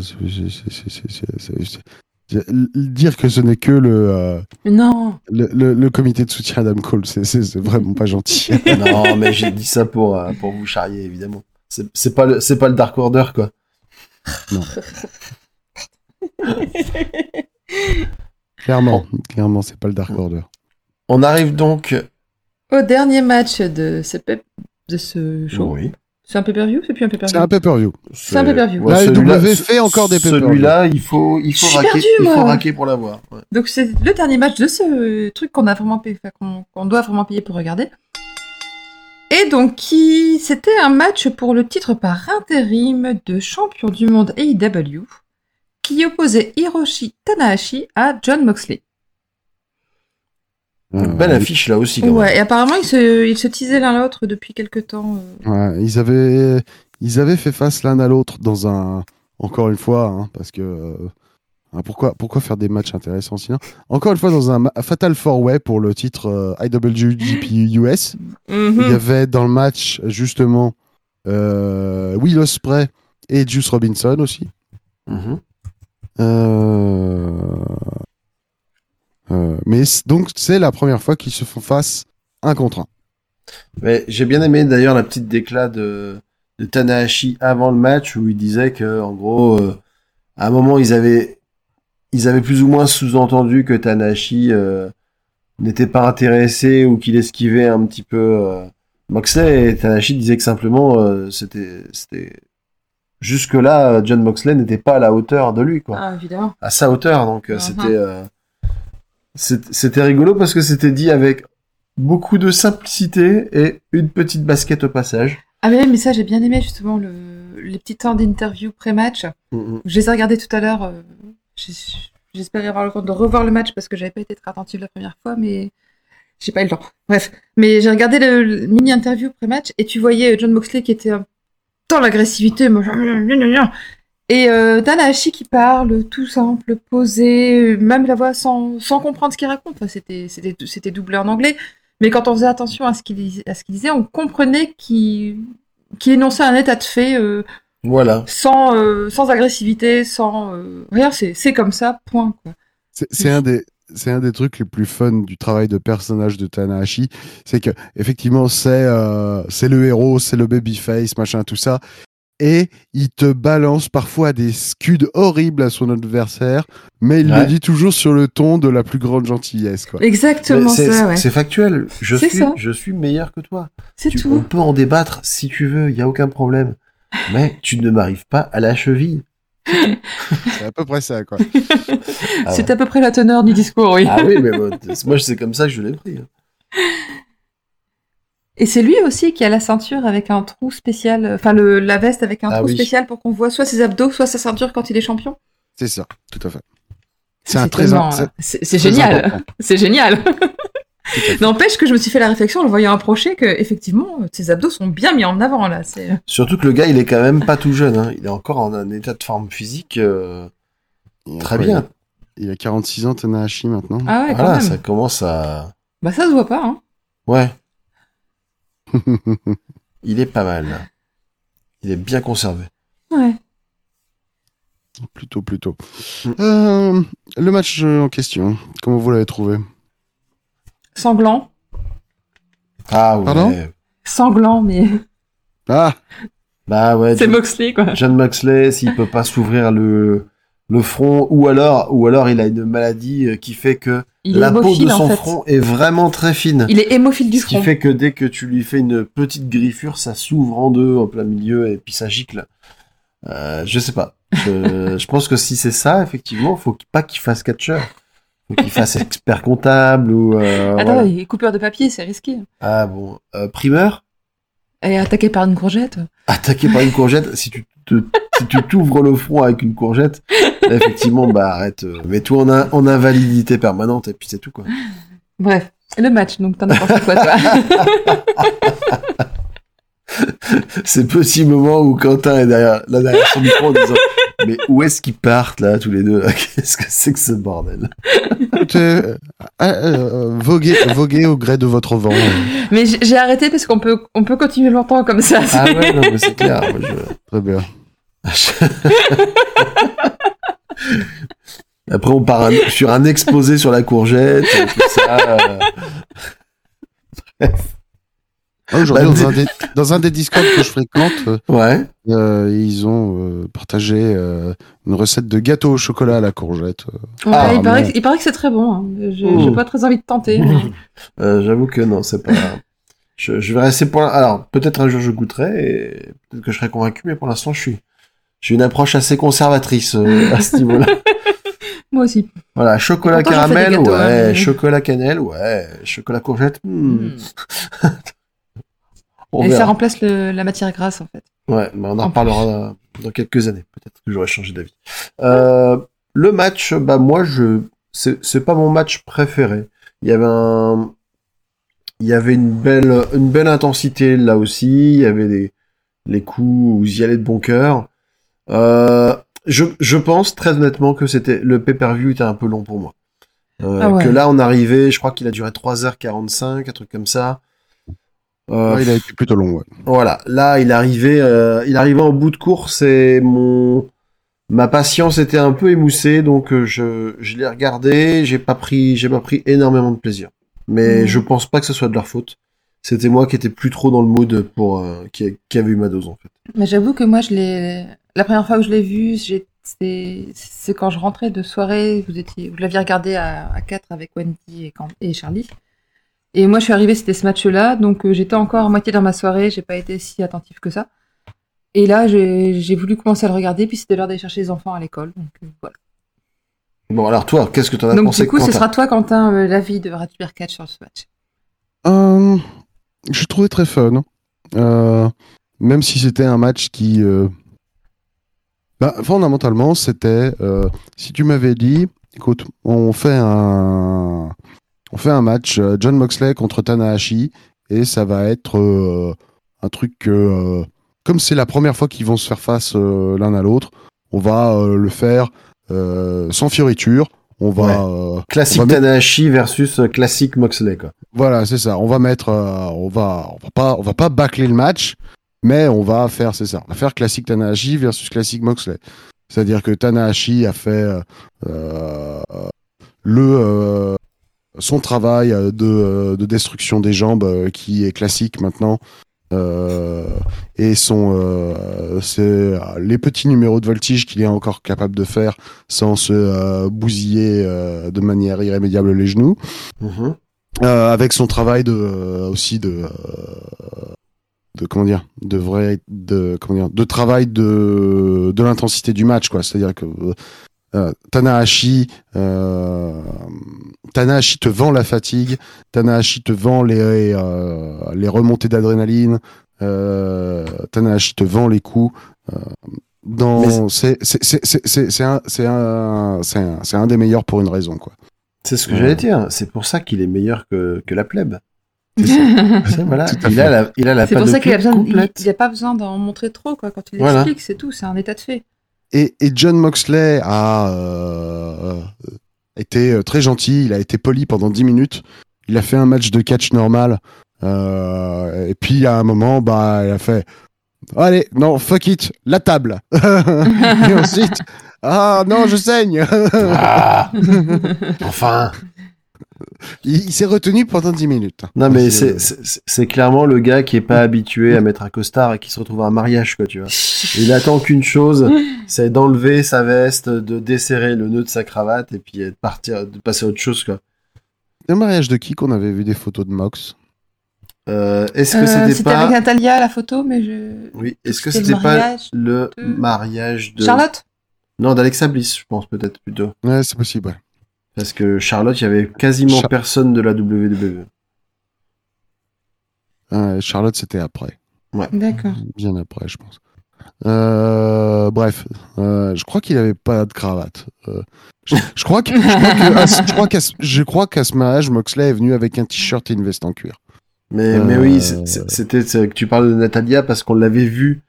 Dire que ce n'est que le, euh, Non. le, le- le comité de soutien Adam Cole, c'est- c'est c'est vraiment pas gentil. <laughs> <laughs> non, mais j'ai dit ça pour, euh, pour vous charrier, évidemment. C'est c'est pas, le- c'est pas le Dark Order, quoi. <laughs> clairement, clairement, c'est pas le Dark Order. On arrive donc. Au dernier match de ce, pep- de ce show. Oui. C'est un pay-per-view C'est plus un C'est pay-per-view un pay-per-view. C'est un pay-per-view. Celui-là- AEW fait encore des pay-per-view. Celui-là, il faut, il faut raquer, il faut raquer pour l'avoir. Ouais. Donc c'est le dernier match de ce truc qu'on a vraiment payé, qu'on doit vraiment payer pour regarder. Et donc qui c'était un match pour le titre par intérim de champion du monde AEW qui opposait Hiroshi Tanahashi à John Moxley. Belle affiche là aussi. Quand même. Ouais, et apparemment ils se, ils se teasaient l'un l'autre depuis quelques temps. euh. Ouais, ils avaient, ils avaient fait face l'un à l'autre dans un, encore une fois, hein, parce que euh, hein, pourquoi, pourquoi faire des matchs intéressants sinon? Encore une fois dans un Fatal Four Way pour le titre euh, IWGP US, Mhm. il y avait dans le match justement euh, Will Ospreay et Juice Robinson aussi. Euh, euh, mais donc c'est la première fois qu'ils se font face un contre un. Mais j'ai bien aimé d'ailleurs la petite déclat de, de Tanahashi avant le match où il disait que en gros, euh, à un moment ils avaient, ils avaient plus ou moins sous-entendu que Tanahashi euh, n'était pas intéressé ou qu'il esquivait un petit peu euh, Moxley et Tanahashi disait que simplement euh, c'était, c'était jusque là John Moxley n'était pas à la hauteur de lui quoi Ah évidemment. à sa hauteur. Donc Mhm. c'était euh, c'était rigolo parce que c'était dit avec beaucoup de simplicité et une petite basket au passage. Ah mais, mais ça j'ai bien aimé justement le, les petits temps d'interview pré-match. Je les ai regardés tout à l'heure. euh, J'espérais avoir le temps de revoir le match parce que j'avais pas été très attentive la première fois, mais j'ai pas eu le temps. Bref, mais j'ai regardé le, le mini interview pré-match et tu voyais John Moxley qui était dans l'agressivité, et euh, Tanahashi qui parle, tout simple, posé, même la voix sans, sans comprendre ce qu'il raconte. Enfin, c'était c'était c'était doublé en anglais, mais quand on faisait attention à ce qu'il à ce qu'il disait, on comprenait qu'il qu'il énonçait un état de fait. euh, Voilà. sans, euh, sans agressivité, sans euh, rien, c'est c'est comme ça, point. Quoi. C'est c'est un des c'est un des trucs les plus fun du travail de personnage de Tanahashi, c'est que effectivement c'est euh, c'est le héros, c'est le babyface, machin tout ça, et il te balance parfois des scuds horribles à son adversaire, mais il Ouais. le dit toujours sur le ton de la plus grande gentillesse quoi. Exactement c'est ça, ouais. c'est factuel. Je C'est suis ça. je suis meilleur que toi. C'est Tu- tout. on peut en débattre si tu veux, il y a aucun problème. Mais tu ne m'arrives pas à la cheville. C'est à peu près ça quoi. <laughs> Ah C'est ouais. à peu près la teneur du discours, oui. Ah oui, mais bon, <laughs> moi c'est comme ça que je l'ai pris. hein. Et c'est lui aussi qui a la ceinture avec un trou spécial, enfin le, la veste avec un Ah trou oui. spécial pour qu'on voit soit ses abdos, soit sa ceinture quand il est champion. C'est ça, tout à fait. C'est un très tellement- <laughs> c'est génial. C'est génial. <laughs> N'empêche que je me suis fait la réflexion en le voyant approcher que effectivement ses abdos sont bien mis en avant là. C'est Surtout que le gars, il est quand même pas tout jeune. hein. Il est encore en un état de forme physique euh, très bien. Il a 46 ans Tanahashi maintenant. ah ouais quand Voilà, même. ça commence à. Bah ça se voit pas. Hein. Ouais, <laughs> il est pas mal. là. Il est bien conservé. Ouais. Plutôt, plutôt. Euh, le match en question, comment vous l'avez trouvé? Sanglant, Ah ouais. Pardon? Sanglant, mais Ah bah ouais. c'est John, Moxley quoi. John Moxley, s'il peut pas s'ouvrir le le front, ou alors, ou alors il a une maladie euh, qui fait que Il la peau de en son fait. front est vraiment très fine. Il est hémophile du Ce qui front. fait que dès que tu lui fais une petite griffure, ça s'ouvre en deux en plein milieu et puis ça gicle. Euh, je sais pas. Je, <laughs> je pense que si c'est ça, effectivement, faut pas qu'il fasse catcheur. Faut qu'il fasse expert comptable ou. euh, Attends, voilà. il est coupeur de papier, c'est risqué. Ah bon. Euh, primeur? Et attaqué par une courgette? Attaqué par une courgette, si tu te, si tu t'ouvres le front avec une courgette, effectivement, bah arrête. euh, en, in- en invalidité permanente et puis c'est tout quoi. Bref, le match, donc t'en as pensé quoi toi? <laughs> <laughs> Ces petits moments où Quentin est derrière, là derrière son micro en disant <laughs> Mais où est-ce qu'ils partent là, tous les deux? <laughs> Qu'est-ce que c'est que ce bordel? Écoutez, euh, euh, voguez, voguez au gré de votre vent. Mais j'ai arrêté parce qu'on peut, on peut continuer longtemps comme ça. Ah ouais, non, mais c'est clair. moi, je- Très bien. Après, on part un- sur un exposé sur la courgette, tout ça. euh. Ah, Aujourd'hui, Bah, dans, un <laughs> des, dans un des Discord que je fréquente, euh, Ouais. euh, ils ont euh, partagé euh, une recette de gâteau au chocolat à la courgette. Ouais, Ah, il, paraît que, il paraît que c'est très bon. hein. J'ai pas très envie de tenter. mais- <laughs> Euh, J'avoue que non, c'est pas. <laughs> Je, je vais rester pour. Alors, peut-être un jour je goûterai et peut-être que je serai convaincu, mais pour l'instant, je suis. J'ai une approche assez conservatrice euh, à ce niveau-là. Moi aussi. Voilà, chocolat Pourtant, caramel, gâteaux, ouais. hein. Chocolat cannelle, ouais. Chocolat courgette, hmm. On Et verra. ça remplace le- la matière grasse en fait. Ouais, mais on en En reparlera dans quelques années. Peut-être que j'aurai changé d'avis. Euh, le match, bah moi, je, c'est, pas mon match préféré. Il y avait un, il y avait une belle, une belle intensité là aussi. Il y avait des, les coups où y allez de bon cœur. Euh, je, je pense très honnêtement que c'était le pay-per-view était un peu long pour moi. Euh, Ah ouais. Que là, on arrivait, je crois qu'il a duré 3h45, un truc comme ça. Euh, Ouais, il a été plutôt long, ouais. voilà, là il arrivait, euh, il arrivait en bout de course et mon ma patience était un peu émoussée, donc euh, je, je l'ai regardé, j'ai pas pris, j'ai pas pris énormément de plaisir. Mais Mhm. je pense pas que ce soit de leur faute. C'était moi qui étais plus trop dans le mood pour euh, qui, qui avait eu ma dose en fait. Mais j'avoue que moi, je l'ai. La première fois que je l'ai vu, c'est quand je rentrais de soirée. Vous étiez, vous l'aviez regardé à, à 4 avec Wendy et Charlie. Et moi, je suis arrivée, c'était ce match-là, donc euh, j'étais encore à moitié dans ma soirée. J'ai pas été si attentive que ça. Et là, j'ai j'ai voulu commencer à le regarder, puis c'était l'heure d'aller chercher les enfants à l'école. Donc euh, voilà. Bon alors toi, qu'est-ce que t'en as Donc pensé du coup, ce sera toi, Quentin, euh, l'avis de Radubert Catch sur ce match. Euh, je trouvais très fun. Euh, même si c'était un match qui. euh, bah, fondamentalement, c'était. euh, si tu m'avais dit, écoute, on fait un. On fait un match euh, John Moxley contre Tanahashi et ça va être euh, un truc euh, comme c'est la première fois qu'ils vont se faire face euh, l'un à l'autre, on va le faire sans fioriture. On va, Classique on va mettre- Tanahashi versus classique Moxley quoi. voilà, c'est ça. On va mettre, on va, on va pas, on va pas bâcler le match, mais on va faire, c'est ça, on va faire classique Tanahashi versus classique Moxley. C'est-à-dire que Tanahashi a fait le son travail euh, de, euh, de destruction des jambes euh, qui est classique maintenant. Euh, et son euh, c'est les petits numéros de voltige qu'il est encore capable de faire sans se euh, bousiller euh, de manière irrémédiable les genoux. Euh, avec son travail de euh, aussi de euh, de comment dire de vrai de comment dire de travail de de l'intensité du match quoi. C'est à dire que euh, Tanahashi euh, Tanahashi te vend la fatigue Tanahashi te vend les euh, les remontées d'adrénaline euh, Tanahashi te vend les coups dans c'est un des meilleurs pour une raison quoi C'est ce que Ouais. j'allais dire. C'est pour ça qu'il est meilleur que, que la plèbe. C'est <laughs> voilà. Il a la, il a la C'est pour ça qu'il a besoin, il, complète. il a pas besoin d'en montrer trop quoi. Quand il Voilà. l'explique, c'est tout, c'est un état de fait. Et, et John Moxley a euh, été euh, très gentil, il a été poli pendant 10 minutes, il a fait un match de catch normal, euh, et puis à un moment, bah, il a fait Allez, non, fuck it, la table. <laughs> et ensuite, ah non, je saigne. Ah <laughs> enfin. Il il s'est retenu pendant 10 minutes. Non mais c'est clairement le gars qui est pas habitué à mettre un costard et qui se retrouve à un mariage quoi tu vois. Il attend qu'une chose, c'est d'enlever sa veste, de desserrer le nœud de sa cravate et puis de partir, de passer à autre chose quoi. un mariage de qui qu'on avait vu des photos de Mox? Euh, est-ce que Euh, c'était c'était pas avec Natalia la photo, mais je. Oui, est-ce que C'était le pas mariage le de- mariage de Charlotte? Non, d'Alexa Bliss, je pense peut-être plutôt. Ouais, c'est possible, ouais. Parce que Charlotte, il y avait quasiment Char- personne de la. WWE. Ouais, Charlotte, c'était après. D'accord. Bien après, je pense. Euh, bref, euh, je crois qu'il avait pas de cravate. Euh, je, je crois que, je qu'à ce- mariage, Moxley est venu avec un t-shirt et une veste en cuir. Mais, Euh, mais oui, c'est- c'est- c'était que tu parles de Natalia parce qu'on l'avait vu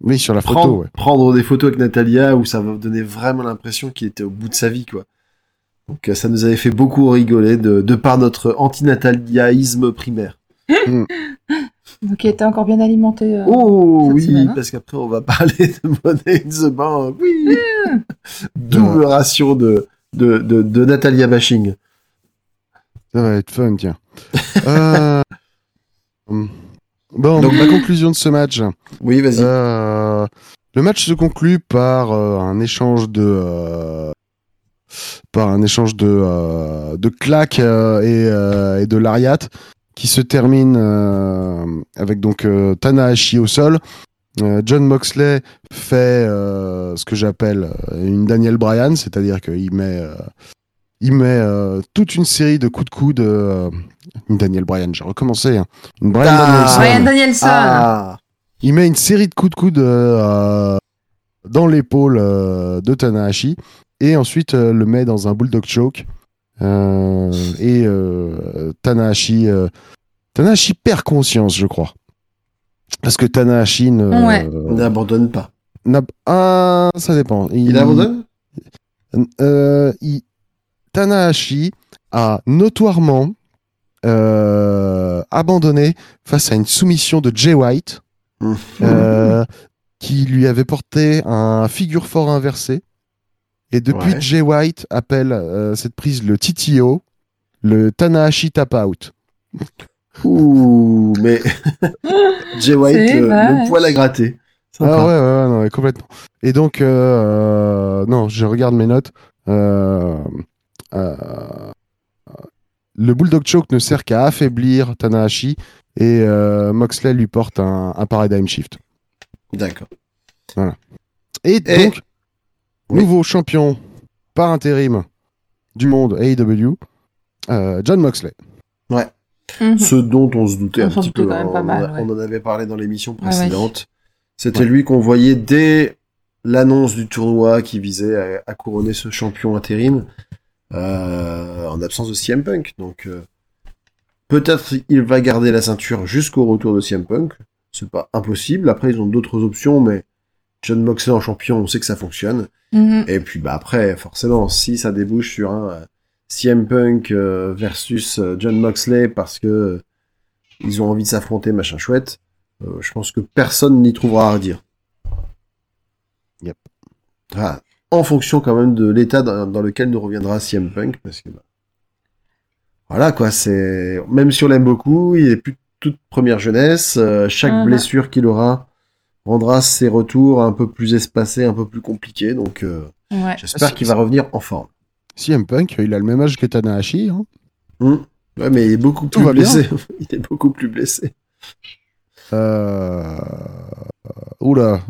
Oui, sur la prendre, photo, ouais. prendre des photos avec Natalia où ça donnait vraiment l'impression qu'il était au bout de sa vie, quoi. Donc euh, ça nous avait fait beaucoup rigoler de, de par notre antinataliaïsme primaire. <laughs> Qui était encore bien alimenté. euh, Oh cette oui, semaine, hein. parce qu'après on va parler de Money in the Bank. Oui. Double ration de, de, de, de Natalia bashing. Ça va être fun, tiens. Euh, <laughs> Bon, Donc- ma conclusion de ce match. Oui, vas-y. Euh, le match se conclut par euh, un échange de euh, par un échange de euh, de claques euh, et, euh, et de lariat qui se termine avec donc Tanahashi au sol. John Moxley fait ce que j'appelle une Daniel Bryan, c'est-à-dire qu'il met il met toute une série de coups de coude. une Daniel Bryan, j'ai recommencé. hein. Une Bryan Ah. Danielson. Ryan Danielson. Ah, Il met une série de coups de coude dans l'épaule de Tanahashi et ensuite euh, le met dans un bulldog choke. Euh, et euh, Tanahashi, euh, Tanahashi perd conscience, je crois. Parce que Tanahashi ne, Ouais. on n'abandonne pas. ah, ça dépend. Il abandonne? Euh, il- Tanahashi a notoirement euh, abandonné face à une soumission de Jay White euh, qui lui avait porté un figure fort inversé. Et depuis, Ouais. Jay White appelle euh, cette prise le TTO, le Tanahashi Tap Out. <laughs> Ouh, mais <laughs> Jay White, C'est le, le poil à gratter. Sympa. Ah ouais, ouais, ouais, non, ouais, complètement. Et donc, euh, euh, non, je regarde mes notes. Euh, euh, le Bulldog Choke ne sert qu'à affaiblir Tanahashi et euh, Moxley lui porte un, un Paradigm Shift. D'accord. Et Et- donc, Oui. nouveau champion par intérim du monde AEW, euh, John Moxley. Mhm. Ce dont on se doutait On un petit peu. quand même pas on, mal, a- ouais. on en avait parlé dans l'émission ouais. précédente. C'était Ouais. lui qu'on voyait dès l'annonce du tournoi qui visait à, à couronner ce champion intérim euh, en absence de CM Punk. Donc euh, peut-être il va garder la ceinture jusqu'au retour de CM Punk. C'est pas impossible. Après ils ont d'autres options, mais John Moxley en champion, on sait que ça fonctionne. Mhm. Et puis bah après, forcément, si ça débouche sur un euh, CM Punk euh, versus euh, John Moxley parce que ils ont envie de s'affronter, machin chouette, euh, je pense que personne n'y trouvera à redire. Yep. Ah, en fonction quand même de l'état dans, dans lequel nous reviendra CM Punk, parce que bah, voilà quoi, c'est même si on l'aime beaucoup, il est plus toute première jeunesse, euh, chaque Mhm. blessure qu'il aura rendra ses retours un peu plus espacés, un peu plus compliqués, donc euh, Ouais. J'espère qu'il va revenir en forme. CM Punk, il a le même âge que Tanahashi. hein. Hmm. Ouais, mais il est beaucoup plus blessé. <laughs> il est beaucoup plus blessé. Euh... Oula.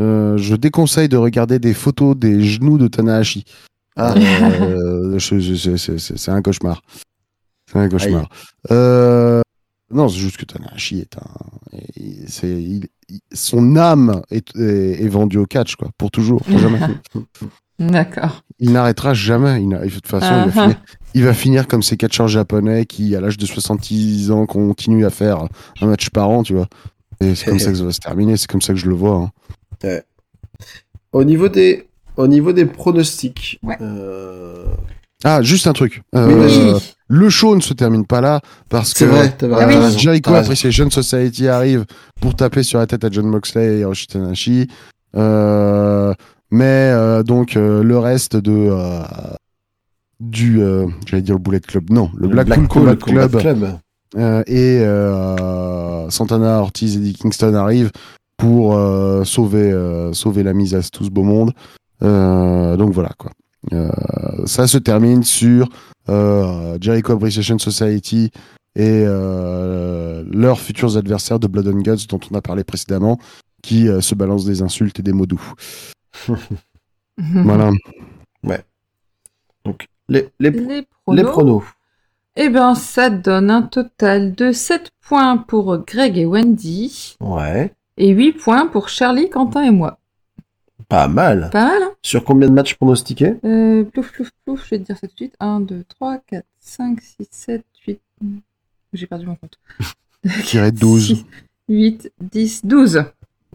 Euh, je déconseille de regarder des photos des genoux de Tanahashi. Ah, Euh, c'est un cauchemar. C'est un cauchemar. Euh, non, c'est juste que Tanahashi est un. il- c'est- il- il- son âme est, est, est vendue au catch, quoi, pour toujours, pour jamais. <laughs> D'accord. il n'arrêtera jamais. Il de toute façon, il, va Ah, finir, il va finir comme ces catcheurs japonais qui, à l'âge de 66 ans, continuent à faire un match par an, tu vois. Et c'est comme ça que ça va se terminer, c'est comme ça que je le vois. hein. au niveau des, au niveau des pronostics. Ouais. euh, Ah, juste un truc. Oui, Euh. Le show ne se termine pas là parce que vrai, raison, Jericho. Appreciation Society arrive pour taper sur la tête à John Moxley et Hiroshi Tanahashi. Euh, mais euh, donc euh, le reste de euh, du, euh, j'allais dire le Bullet Club, non, le, Blackpool Combat, Club, euh, et euh, Santana, Ortiz et Eddie Kingston arrivent pour euh, sauver euh, sauver la mise à tout ce beau monde. Euh, donc voilà quoi. Euh, ça se termine sur euh, Jericho Appreciation Society et euh, leurs futurs adversaires de Blood and Guts dont on a parlé précédemment qui euh, se balancent des insultes et des mots doux. <laughs> Voilà. Donc, les, les, Les les pronos. pronos. Eh ben, ça donne un total de 7 points pour Greg et Wendy Ouais. et 8 points pour Charlie, Quentin et moi. Pas mal. Pas mal, hein Sur combien de matchs pronostiqués? Euh, Plouf, plouf, plouf, je vais te dire ça tout de suite. 1, 2, 3, 4, 5, 6, 7, 8... J'ai perdu mon compte. <laughs> Tiré de 12. 8, 10, 12.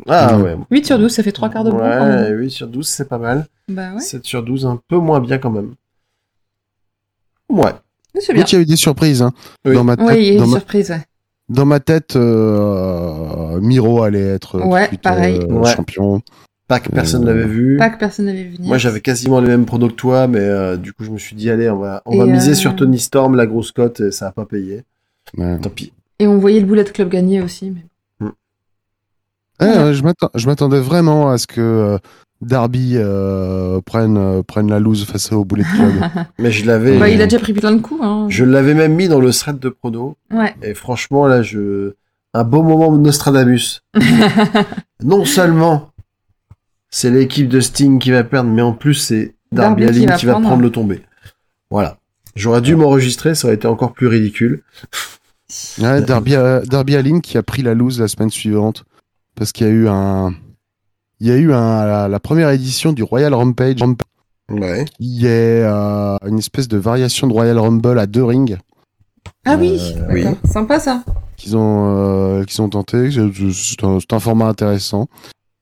Ah Mhm. ouais. 8 sur 12, ça fait 3 quarts de bon. quand Ouais, même. 8 sur 12, c'est pas mal. Bah ouais, 7 sur 12, un peu moins bien quand même. Ouais. c'est bien. il y a eu des surprises hein, Oui. dans ma tête. Oui, il y a dans une ma- surprise, ouais. dans ma tête, euh, Miro allait être Ouais, suite, pareil. euh, Ouais. champion. Pas que personne Euh, l'avait vu. Pas que personne n'avait vu. Moi, j'avais quasiment les mêmes pronos que toi, mais euh, du coup, je me suis dit, allez, on va, on Et va miser euh, sur Tony Storm, la grosse cote, et ça a pas payé. Ouais. Tant pis. Et on voyait le Bullet Club gagner aussi. mais- Eh, Ouais. euh, je m'attendais vraiment à ce que euh, Darby euh, prenne, euh, prenne la loose face au Bullet Club. <laughs> Mais je l'avais, Bah, il a déjà pris plein de coups. Hein. je l'avais même mis dans le thread de pronos. Ouais. Et franchement, là, je, un beau moment de Nostradamus. <laughs> non seulement c'est l'équipe de Sting qui va perdre, mais en plus c'est Darby qui Allin va qui va prendre. le tombé. Voilà. J'aurais dû m'enregistrer, ça aurait été encore plus ridicule. Ouais, <laughs> Darby, euh, Darby Allin qui a pris la loose la semaine suivante parce qu'il y a eu un, il y a eu un, la, la première édition du Royal Rampage. Ouais. Il y a euh, une espèce de variation de Royal Rumble à deux rings Ah oui, Euh, oui. Sympa ça. qu'ils ont, euh, qu'ils ont tenté. C'est c'est un, c'est un format intéressant.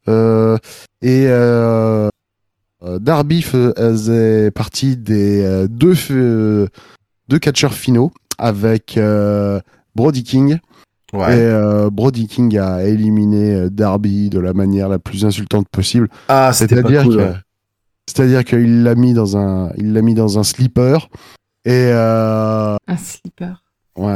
Euh, et euh, euh, Darby faisait partie des deux, deux catcheurs finaux avec euh, Brody King. Et euh, Brody King a éliminé Darby de la manière la plus insultante possible. Ah, c'était pas C'est-à-dire cool. que, ouais. c'est-à-dire qu'il l'a mis dans un, il l'a mis dans un slipper et euh, Un slipper. Ouais,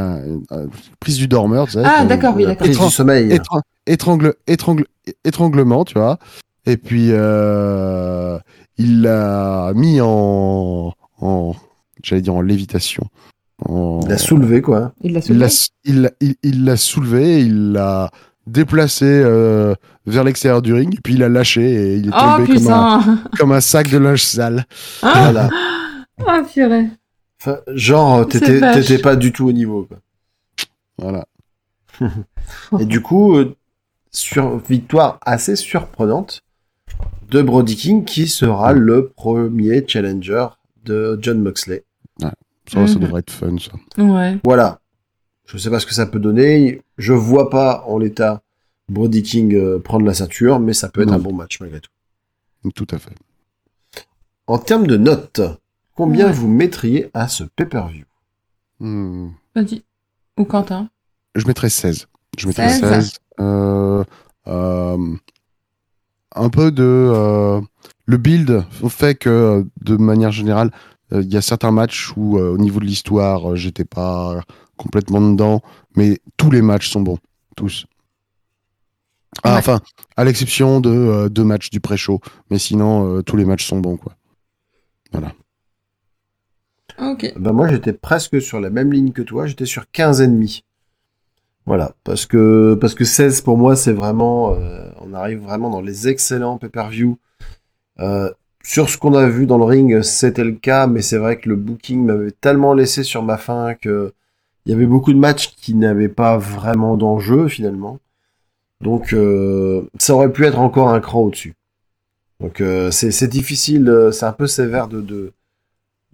euh, prise du dormeur. Tu sais, Ah, d'accord, oui, La d'accord. prise du sommeil. étran- étrangle, étrangle, étranglement, tu vois. Et puis euh, il l'a mis en, en, j'allais dire en lévitation. En- Il a soulevé, quoi. Il l'a soulevé. l'a, il, l'a- il, il l'a soulevé, il l'a déplacé euh, vers l'extérieur du ring, et puis il l'a lâché et il est Oh tombé comme un, <laughs> comme un sac de linge sale. Ah, Voilà. ah purée. Enfin, genre, t'étais pas du tout au niveau. Quoi. Voilà. Et du coup, euh, sur victoire assez surprenante de Brody King, qui sera le premier challenger de John Moxley. Ça, ça Mhm. devrait être fun, ça. Ouais. Voilà. Je sais pas ce que ça peut donner. Je vois pas en l'état Brody King euh, prendre la ceinture, mais ça peut être Non. un bon match malgré tout. Tout à fait. En termes de notes, combien Ouais. vous mettriez à ce pay-per-view Hmm. Vas-y. Ou Quentin. Je mettrais 16. Je mettrais 16. 16. Euh, euh, un peu de... euh, le build fait que, de manière générale, euh, il y a certains matchs où, euh, au niveau de l'histoire, euh, j'étais pas complètement dedans, mais tous les matchs sont bons. Tous. Ah, Ouais. Enfin, à l'exception de euh, deux matchs du pré-show. Mais sinon, euh, tous les matchs sont bons, quoi. Ben moi j'étais presque sur la même ligne que toi, j'étais sur 15 et demi. Voilà, parce que parce que 16 pour moi c'est vraiment euh, on arrive vraiment dans les excellents pay-per-view. Euh, sur ce qu'on a vu dans le ring, c'était le cas, mais c'est vrai que le booking m'avait tellement laissé sur ma faim que il y avait beaucoup de matchs qui n'avaient pas vraiment d'enjeu finalement. Donc euh, ça aurait pu être encore un cran au-dessus. Donc c'est difficile, c'est un peu sévère de, de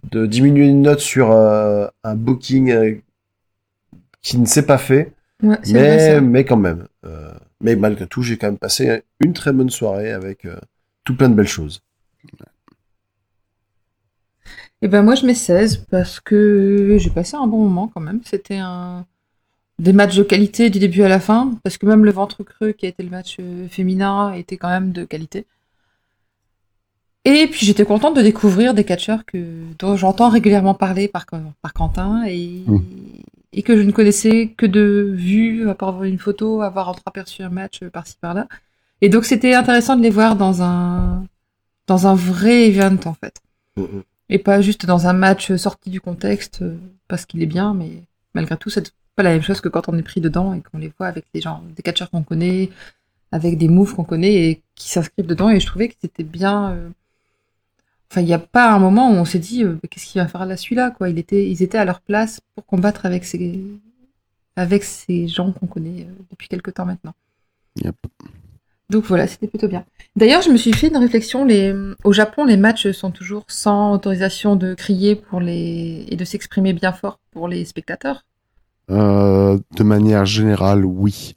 de diminuer une note sur euh, un booking euh, qui ne s'est pas fait, Ouais, c'est vrai, mais, mais quand même. Euh, mais malgré tout, j'ai quand même passé une très bonne soirée avec tout plein de belles choses. Et ben moi je mets 16 parce que j'ai passé un bon moment quand même. C'était un des matchs de qualité du début à la fin parce que même le ventre creux qui a été le match féminin était quand même de qualité. Et puis j'étais contente de découvrir des catcheurs que dont j'entends régulièrement parler par, par Quentin et, Mm. et que je ne connaissais que de vue, à part voir une photo, avoir entreaperçu un match euh, par-ci par-là. Et donc c'était intéressant de les voir dans un dans un vrai event en fait. Mhm. Et pas juste dans un match sorti du contexte euh, parce qu'il est bien, mais malgré tout, c'est pas la même chose que quand on est pris dedans et qu'on les voit avec des gens, des catcheurs qu'on connaît, avec des moves qu'on connaît et qui s'inscrivent dedans. Et je trouvais que c'était bien. euh, Enfin, il n'y a pas un moment où on s'est dit euh, qu'est-ce qu'il va faire là celui-là quoi. Il était, ils étaient à leur place pour combattre avec ces, avec ces gens qu'on connaît euh, depuis quelques temps maintenant. Yep. Donc voilà, c'était plutôt bien. D'ailleurs, je me suis fait une réflexion. Les... Au Japon, les matchs sont toujours sans autorisation de crier pour les... et de s'exprimer bien fort pour les spectateurs. Euh, de manière générale, oui.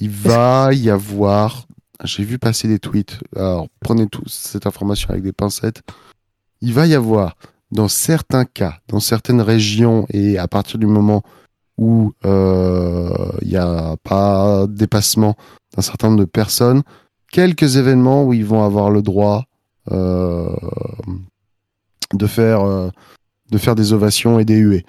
Il va y avoir. J'ai vu passer des tweets. Alors, prenez tous cette information avec des pincettes. Il va y avoir, dans certains cas, dans certaines régions, et à partir du moment où il n'y a pas dépassement d'un certain nombre de personnes, quelques événements où ils vont avoir le droit de faire de faire des ovations et des huées.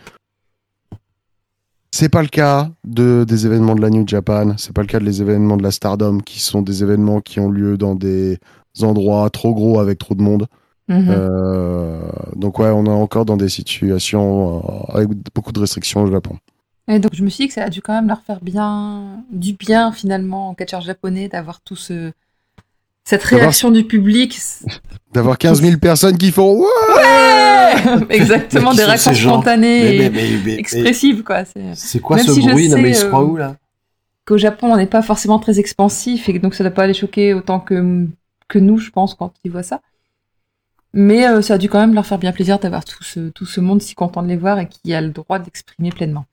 C'est pas le cas de, des événements de la New Japan, c'est pas le cas des événements de la Stardom, qui sont des événements qui ont lieu dans des endroits trop gros avec trop de monde. Mhm. Euh, donc ouais, on est encore dans des situations euh, avec beaucoup de restrictions au Japon. Et donc je me suis dit que ça a dû quand même leur faire bien du bien finalement en catcheur japonais d'avoir tout ce cette réaction du public. <laughs> D'avoir 15 000 personnes qui font ouais, <laughs> exactement des réactions spontanées Mais- expressives quoi. C'est C'est quoi Même ce si bruit? Non, mais il se euh, croit où là? qu'au Japon on n'est pas forcément très expansif et donc ça ne doit pas les choquer autant que que nous je pense quand ils voient ça. Mais euh, ça a dû quand même leur faire bien plaisir d'avoir tout ce tout ce monde si content de les voir et qui a le droit d'exprimer pleinement.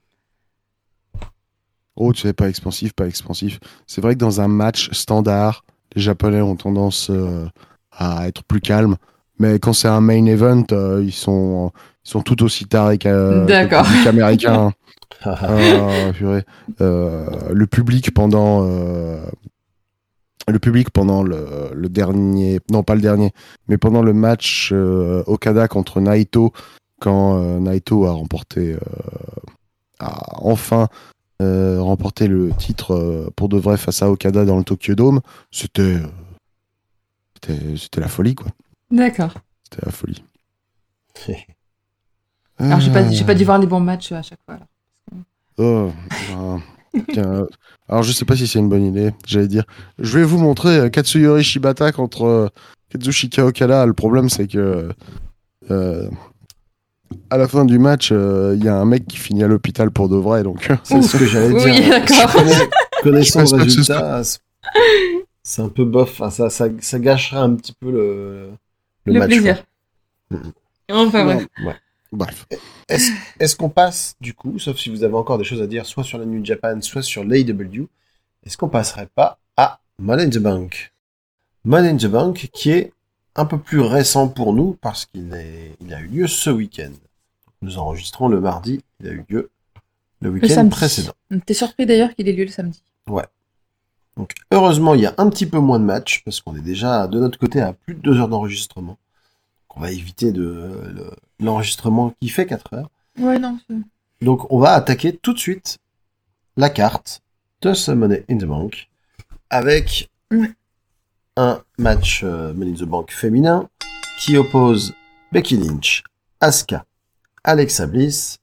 Oh, tu sais, pas expansif, pas expansif. C'est vrai que dans un match standard, les Japonais ont tendance euh, à être plus calmes. Mais quand c'est un main event, euh, ils, sont, ils sont tout aussi tarés le américain. <laughs> Ah, purée. Euh, le public pendant euh, le public pendant le, le dernier non pas le dernier mais pendant le match euh, Okada contre Naito quand euh, Naito a remporté euh, a enfin euh, remporté le titre pour de vrai face à Okada dans le Tokyo Dome c'était c'était c'était la folie quoi D'accord. c'était la folie Alors j'ai pas j'ai pas dû voir les bons matchs à chaque fois. alors. Oh, ben, tiens, euh, alors je sais pas si c'est une bonne idée. J'allais dire, je vais vous montrer euh, Katsuyori Shibata contre euh, Kazushika Okada. Le problème c'est que euh, à la fin du match, euh, il y a un mec qui finit à l'hôpital pour de vrai. Donc C'est ce que j'allais Oui, dire. d'accord. Connais- Connaissant le résultat, c'est- un peu bof. Enfin, ça, ça, ça gâcherait un petit peu le, le, Le, match. plaisir. quoi. Enfin bref. Ouais. Bref. Est-ce qu'on passe, du coup, sauf si vous avez encore des choses à dire, soit sur la New Japan, soit sur l'AEW, est-ce qu'on passerait pas à Money in the Bank? Money in the Bank, qui est un peu plus récent pour nous, parce qu'il il a eu lieu ce week-end. Nous enregistrons le mardi, il a eu lieu le week-end précédent. T'es surpris d'ailleurs qu'il ait lieu le samedi. Donc, heureusement, il y a un petit peu moins de matchs, parce qu'on est déjà de notre côté à plus de deux heures d'enregistrement. Donc, On va éviter de le- l'enregistrement qui fait 4 heures. Ouais non. Donc, on va attaquer tout de suite la carte de ce Money in the Bank avec un match euh, Money in the Bank féminin qui oppose Becky Lynch, Asuka, Alexa Bliss,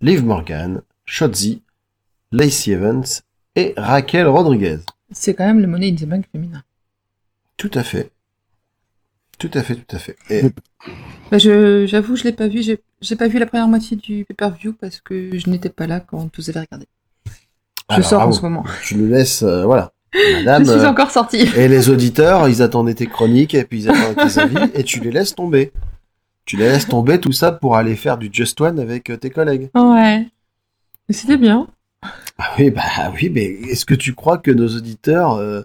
Liv Morgan, Shotzi, Lacey Evans et Raquel Rodriguez. C'est quand même le money in the bank féminin. Tout à fait. Tout à fait, tout à fait. Et Bah je j'avoue je l'ai pas vu. J'ai j'ai pas vu la première moitié du pay-per-view parce que je n'étais pas là quand vous avez regardé. Je Alors, sors en ce moment. tu nous laisses, euh, voilà. Madame, je suis euh, encore sortie. et les auditeurs, ils attendaient tes chroniques et puis ils attendaient tes avis et tu les laisses tomber. Tu les laisses tomber tout ça pour aller faire du Just One avec euh, tes collègues. Ouais. Mais C'était bien. Ah oui, bah oui, mais est-ce que tu crois que nos auditeurs euh,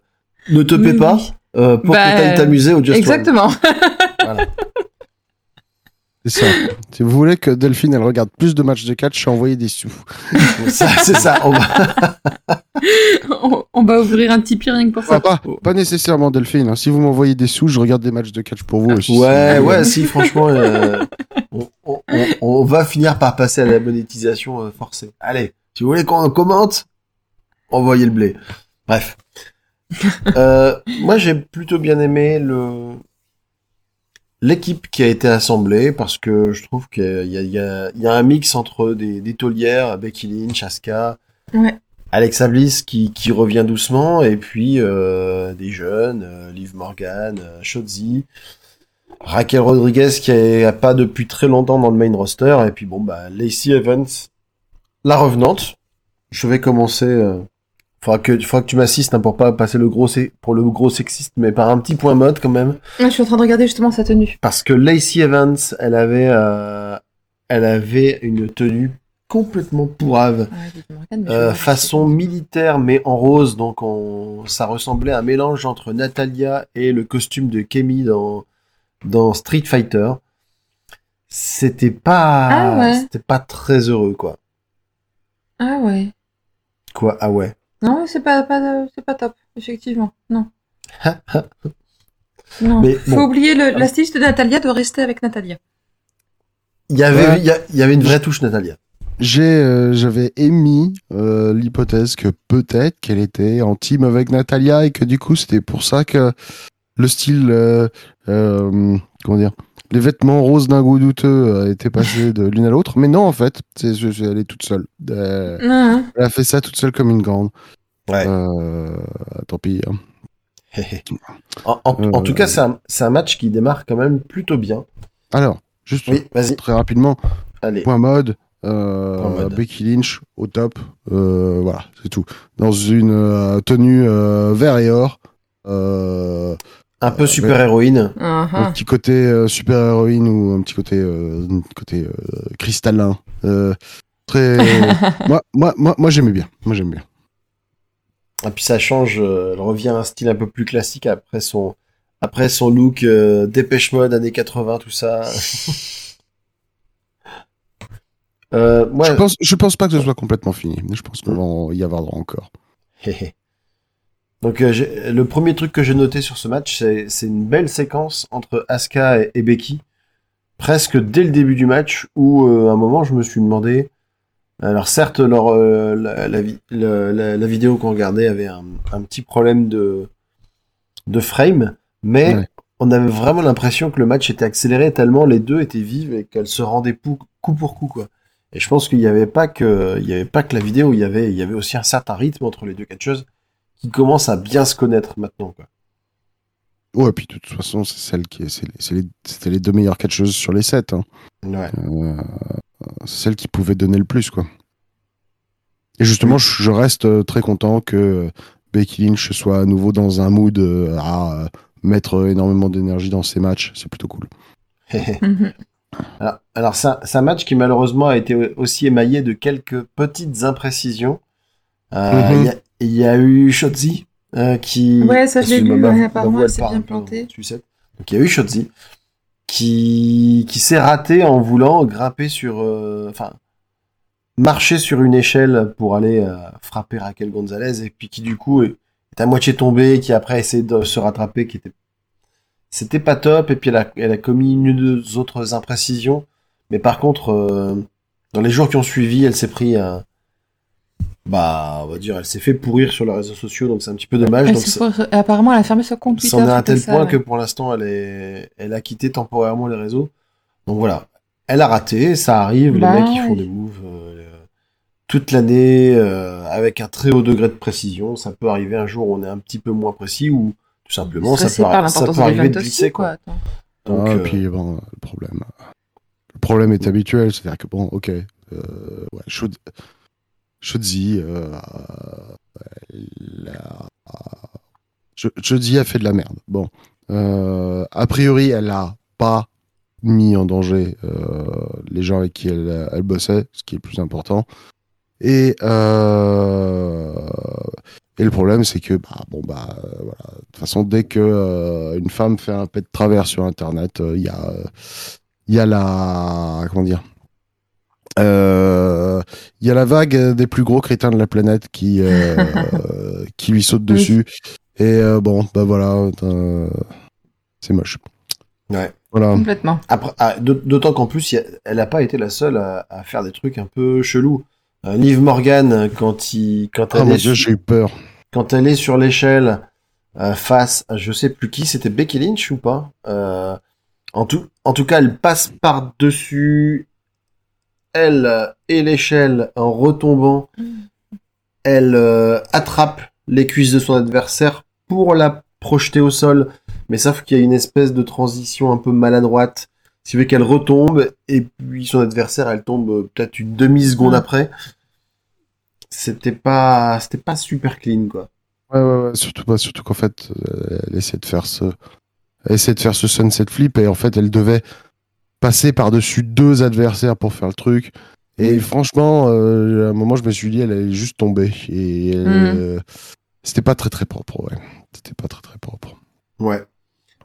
ne te paient Oui, pas. Euh, pour Bah, que tu ailles t'amuser au Just Exactement. Voilà. C'est ça. si vous voulez que Delphine elle regarde plus de matchs de catch, je suis envoyé des sous. Ça, c'est ça. On va... <laughs> on, on va ouvrir un Tipeee rien que pour ça. Ah, pas, pas nécessairement Delphine. hein. Si vous m'envoyez des sous, je regarde des matchs de catch pour vous aussi. Ouais, ouais, si, franchement, euh, on, on- on- on va finir par passer à la monétisation euh, forcée. Allez, si vous voulez qu'on commente, envoyez le blé. Bref. <laughs> Euh, moi, j'ai plutôt bien aimé le l'équipe qui a été assemblée parce que je trouve qu'il y a, y, y un mix entre des, des taulières, Becky Lynch, Asuka, Ouais. Alexa Bliss qui, qui revient doucement et puis euh, des jeunes, euh, Liv Morgan, Shotzi, Raquel Rodriguez qui est pas depuis très longtemps dans le main roster et puis bon bah Lacey Evans, la revenante. Je vais commencer. Euh, faudra que faudra que tu m'assistes hein, pour pas passer le gros pour le gros sexiste mais par un petit point mode quand même Ouais, je suis en train de regarder justement sa tenue. parce que Lacey Evans elle avait euh, elle avait une tenue complètement pourrave Ouais, euh, façon militaire mais en rose, donc on, ça ressemblait à un mélange entre Natalia et le costume de Kemi dans, dans Street Fighter. C'était pas, Ah ouais. c'était pas très heureux quoi. Ah ouais. Quoi? Ah ouais. Non, c'est pas, pas, c'est pas top, effectivement. Non. <laughs> non. Mais Faut bon. oublier le, la styliste de Natalia doit rester avec Natalia. Il y avait, Ouais. il y, a- il y avait une vraie touche, Natalia. J'ai, euh, j'avais émis euh, l'hypothèse que peut-être qu'elle était en team avec Natalia et que du coup c'était pour ça que le style, euh, euh, comment dire, les vêtements roses d'un goût douteux euh, étaient passés de l'une à l'autre. Mais non, en fait, c'est, c'est- elle est toute seule. Euh, hein. elle a fait ça toute seule comme une grande. Ouais. Euh, tant pis. hein. <laughs> en, en- en tout cas, c'est un, c'est un match qui démarre quand même plutôt bien. Alors, juste Oui, vas-y. très rapidement, Allez. point mode. Euh. Becky Lynch au top, euh, voilà, c'est tout. Dans une euh, tenue euh, vert et or, euh, Un peu super héroïne. Ah, un ah. petit côté euh, super héroïne ou un petit côté euh, côté euh, cristallin. Euh, très, <laughs> moi, moi, moi, moi j'aimais bien. Moi j'aime bien. Et puis ça change, euh, elle revient à un style un peu plus classique après son, après son look euh, Dépêche Mode années 80, tout ça. <laughs> euh, ouais. Je pense, je pense pas que ce soit complètement fini. Je pense qu'on va y avoir droit encore. Donc euh, le premier truc que j'ai noté sur ce match, c'est une belle séquence entre Asuka et, et Becky, presque dès le début du match, où euh, à un moment je me suis demandé. Alors certes, leur, euh, la, la, vi- le- la- la vidéo qu'on regardait avait un, un petit problème de, de frame, mais Ouais. on avait vraiment l'impression que le match était accéléré tellement les deux étaient vives et qu'elles se rendaient pou- coup pour coup quoi. Et je pense qu'il n'y avait pas que il y avait pas que la vidéo, il y avait il y avait aussi un certain rythme entre les deux catcheuses qui commencent à bien se connaître maintenant quoi. Ouais, puis de toute façon, c'est celle qui est, c'est les- c'est les- c'était les deux meilleures catcheuses sur les sept. Hein. Ouais. Euh, c'est celle qui pouvait donner le plus, quoi. Et justement, je je reste euh, très content que Becky Lynch soit à nouveau dans un mood euh, à euh, mettre énormément d'énergie dans ses matchs. C'est plutôt cool. <laughs> Mhm. Alors, alors c'est un, match qui malheureusement a été aussi émaillé de quelques petites imprécisions. Euh, Il Mhm. y, a, il y a eu Shotzi euh, qui. Ouais, ça, je l'ai lu, ouais, apparemment, elle s'est bien plantée. Donc il y a eu Shotzi qui qui s'est raté en voulant grimper sur, euh, enfin, marcher sur une échelle pour aller euh, frapper Raquel Gonzalez et puis qui du coup est, est à moitié tombée, qui après a essayé de se rattraper, qui était c'était pas top et puis elle a, elle a commis une ou deux autres imprécisions. Mais par contre, euh, dans les jours qui ont suivi, elle s'est pris un, bah, on va dire, elle s'est fait pourrir sur les réseaux sociaux, donc c'est un petit peu dommage. Elle donc s'est ça- pour- Apparemment, elle a fermé son compte Twitter. C'en est à tel ça, point ouais. que pour l'instant, elle est, elle a quitté temporairement les réseaux. Donc voilà, elle a raté, ça arrive. Bah les mecs, ils font des moves euh, toute l'année euh, avec un très haut degré de précision. Ça peut arriver un jour où on est un petit peu moins précis ou tout simplement ça peut, ça l'importance peut de arriver de glisser aussi, quoi. Donc, Ah, euh, puis bon, le problème, le problème est habituel, c'est-à-dire que bon, ok, euh, ouais, Shodzi, euh, elle a- Je- fait de la merde. Bon, euh, a priori, elle a pas mis en danger euh, les gens avec qui elle, elle bossait, ce qui est le plus important. Et euh, et le problème, c'est que bah bon bah euh, voilà. De toute façon, dès que euh, une femme fait un pet de travers sur Internet, il y a euh, il y a la comment dire euh, il y a la vague des plus gros crétins de la planète qui euh, <laughs> qui lui saute Oui. dessus. Et euh, bon bah voilà, c'est moche. Ouais. Voilà. Complètement. Après, ah, d'aut- d'autant qu'en plus, a- elle n'a pas été la seule à, à faire des trucs un peu chelous. Euh, Liv Morgan, quand il, quand Ah elle mon est dieu, sur- j'ai eu peur. quand elle est sur l'échelle euh, face à je sais plus qui, c'était Becky Lynch ou pas? Euh, en, tout, en tout cas, elle passe par-dessus elle et l'échelle en retombant. Elle euh, attrape les cuisses de son adversaire pour la projeter au sol. Mais sauf qu'il y a une espèce de transition un peu maladroite. Ce qui fait qu'elle retombe et puis son adversaire, elle tombe euh, peut-être une demi-seconde après. C'était pas, c'était pas super clean, quoi. Ouais, ouais, ouais, surtout pas, surtout qu'en fait, euh, elle essaie de faire ce, elle essaie de faire ce sunset flip et en fait, elle devait passer par-dessus deux adversaires pour faire le truc. Et Oui. franchement, euh, à un moment, je me suis dit, elle allait juste tomber et euh, c'était pas très très propre, ouais. C'était pas très très propre. Ouais.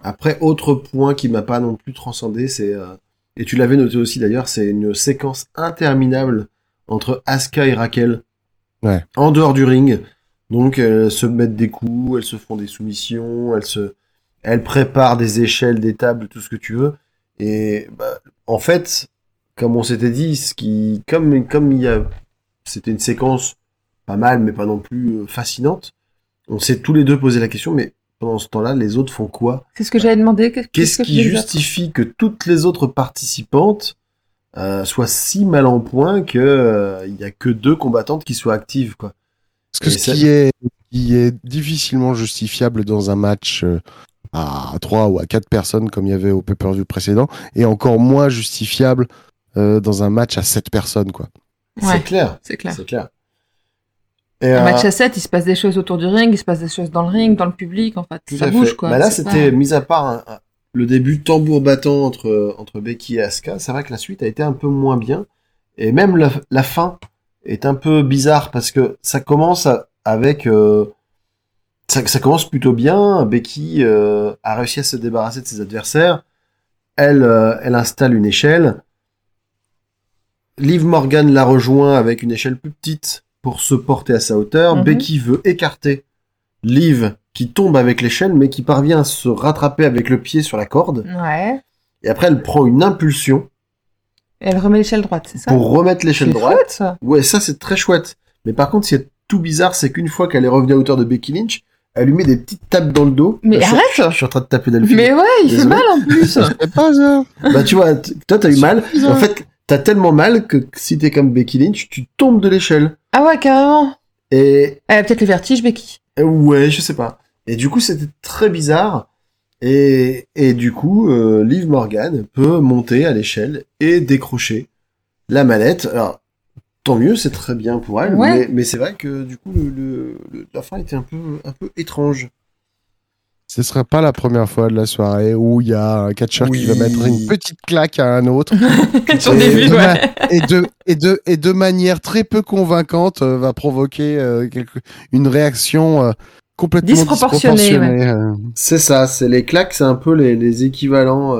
Après, autre point qui m'a pas non plus transcendé, c'est euh, et tu l'avais noté aussi d'ailleurs, c'est une séquence interminable entre Asuka et Raquel. Ouais. En dehors du ring. Donc elles se mettent des coups, elles se font des soumissions, elles se, elles préparent des échelles, des tables, tout ce que tu veux. Et bah, en fait, comme on s'était dit, ce qui, comme comme il y a, c'était une séquence pas mal, mais pas non plus euh, fascinante. On s'est tous les deux posé la question, mais pendant ce temps-là, les autres font quoi? C'est ce que j'avais demandé. Qu'est-ce Qu'est-ce que qui justifie que toutes les autres participantes euh, soient si mal en point que euh, il y a que deux combattantes qui soient actives, quoi? Parce que Et ce ça- qui est, qui est difficilement justifiable dans un match euh, à 3 ou à 4 personnes comme il y avait au pay-per-view précédent, et encore moins justifiable euh, dans un match à 7 personnes. quoi. C'est clair, c'est clair. c'est clair. Et, Un euh, match à 7, il se passe des choses autour du ring, il se passe des choses dans le ring, dans le public, en fait. Tout ça bouge, fait. quoi. Bah là, c'était pas- mis à part un- un- le début tambour battant entre entre Becky et Asuka. C'est vrai que la suite a été un peu moins bien, et même la, la fin est un peu bizarre parce que ça commence à- avec euh, ça, ça commence plutôt bien. Becky euh, a réussi à se débarrasser de ses adversaires. Elle euh, elle installe une échelle. Liv Morgan la rejoint avec une échelle plus petite pour se porter à sa hauteur. Mhm. Becky veut écarter Liv qui tombe avec l'échelle mais qui parvient à se rattraper avec le pied sur la corde. Ouais. Et après elle prend une impulsion Et elle remet l'échelle droite, c'est ça pour remettre l'échelle C'est droite. chouette, ça. Ouais, ça c'est très chouette. Mais par contre, ce qui est tout bizarre, c'est qu'une fois qu'elle est revenue à hauteur de Becky Lynch, elle lui met des petites tapes dans le dos. Mais je, suis- arrête Je suis en train de taper Delphine. Mais ouais, il fait mal en plus. <laughs> Pas ça Bah tu vois, toi t'as eu mal. En fait, t'as tellement mal que si t'es comme Becky Lynch, tu tombes de l'échelle. ah ouais, carrément. Et Elle a peut-être le vertige, Becky. Ouais, je sais pas. Et du coup, c'était très bizarre. Et, et du coup, euh, Liv Morgan peut monter à l'échelle et décrocher la mallette. Alors, tant mieux, c'est très bien pour elle. Ouais. Mais, mais c'est vrai que du coup, le, le- le- la fin était un peu, un peu étrange. Ce serait pas la première fois de la soirée où il y a un catcheur Oui. qui va mettre une petite claque à un autre <laughs> Et de ouais. ma- et de et de et de manière très peu convaincante euh, va provoquer euh, quelque- une réaction euh, complètement Disproportionnée, disproportionnée. euh. C'est ça, c'est les claques, c'est un peu les, les équivalents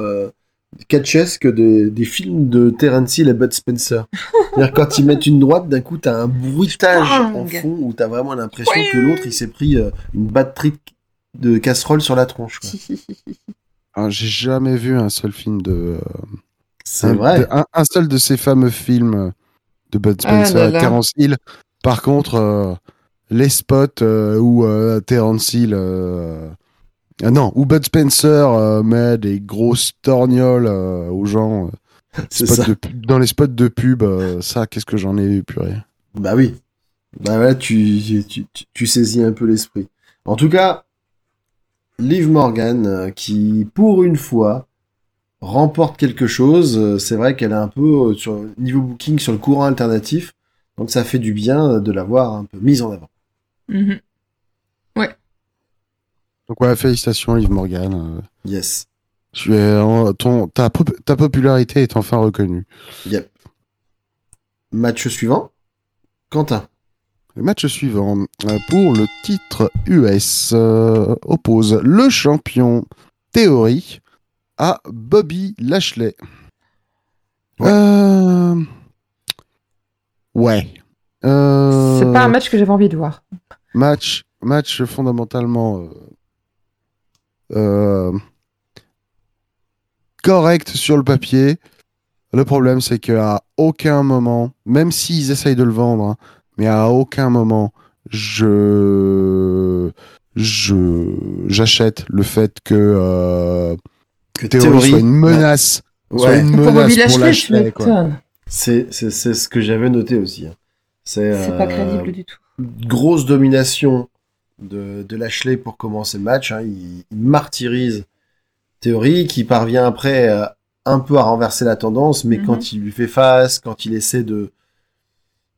catchesques de, des films de Terence Hill et Bud Spencer. C'est-à-dire quand ils mettent une droite, d'un coup, t'as un bruitage en fond où t'as vraiment l'impression que l'autre, il s'est pris euh, une batterie de casserole sur la tronche. quoi. <laughs> Ah, J'ai jamais vu un seul film de euh, C'est un, vrai. de- un, un seul de ces fameux films de Bud Ah Spencer là et là. Terence Hill. Par contre, euh, les spots euh, où euh, Terence Hill, euh, ah non, où Bud Spencer euh, met des grosses torgnoles euh, aux gens euh, <laughs> ça. de dans les spots de pub, euh, ça, qu'est-ce que j'en ai vu, purée. Bah oui. Bah ouais, tu, tu, tu, tu saisis un peu l'esprit. En tout cas, Liv Morgan, euh, qui, pour une fois, remporte quelque chose. euh, C'est vrai qu'elle est un peu, euh, sur niveau booking, sur le courant alternatif. Donc ça fait du bien de l'avoir un peu mise en avant. Mhm. Donc ouais, félicitations Yves Morgan. euh, Yes. tu es ton, ta, pop- ta popularité est enfin reconnue. Yep. Match suivant. Quentin. Le match suivant euh, pour le titre US euh, oppose le champion Théorie à Bobby Lashley. Ouais. Euh, Ouais. Euh, C'est pas un match que j'avais envie de voir. match, match fondamentalement correct sur le papier. Le problème, c'est qu'à aucun moment, même s'ils essayent de le vendre, hein, mais à aucun moment, je je j'achète le fait que euh, Que Théorie soit une menace, soit Ouais. une Pour menace pour m'étonnes. C'est, c'est, c'est ce que j'avais noté aussi. hein. C'est, C'est pas euh, crédible du tout. grosse domination de, de Lashley pour commencer le match. hein. Il, il martyrise Théorie, qui parvient après euh, un peu à renverser la tendance, mais Mhm. quand il lui fait face, quand il essaie de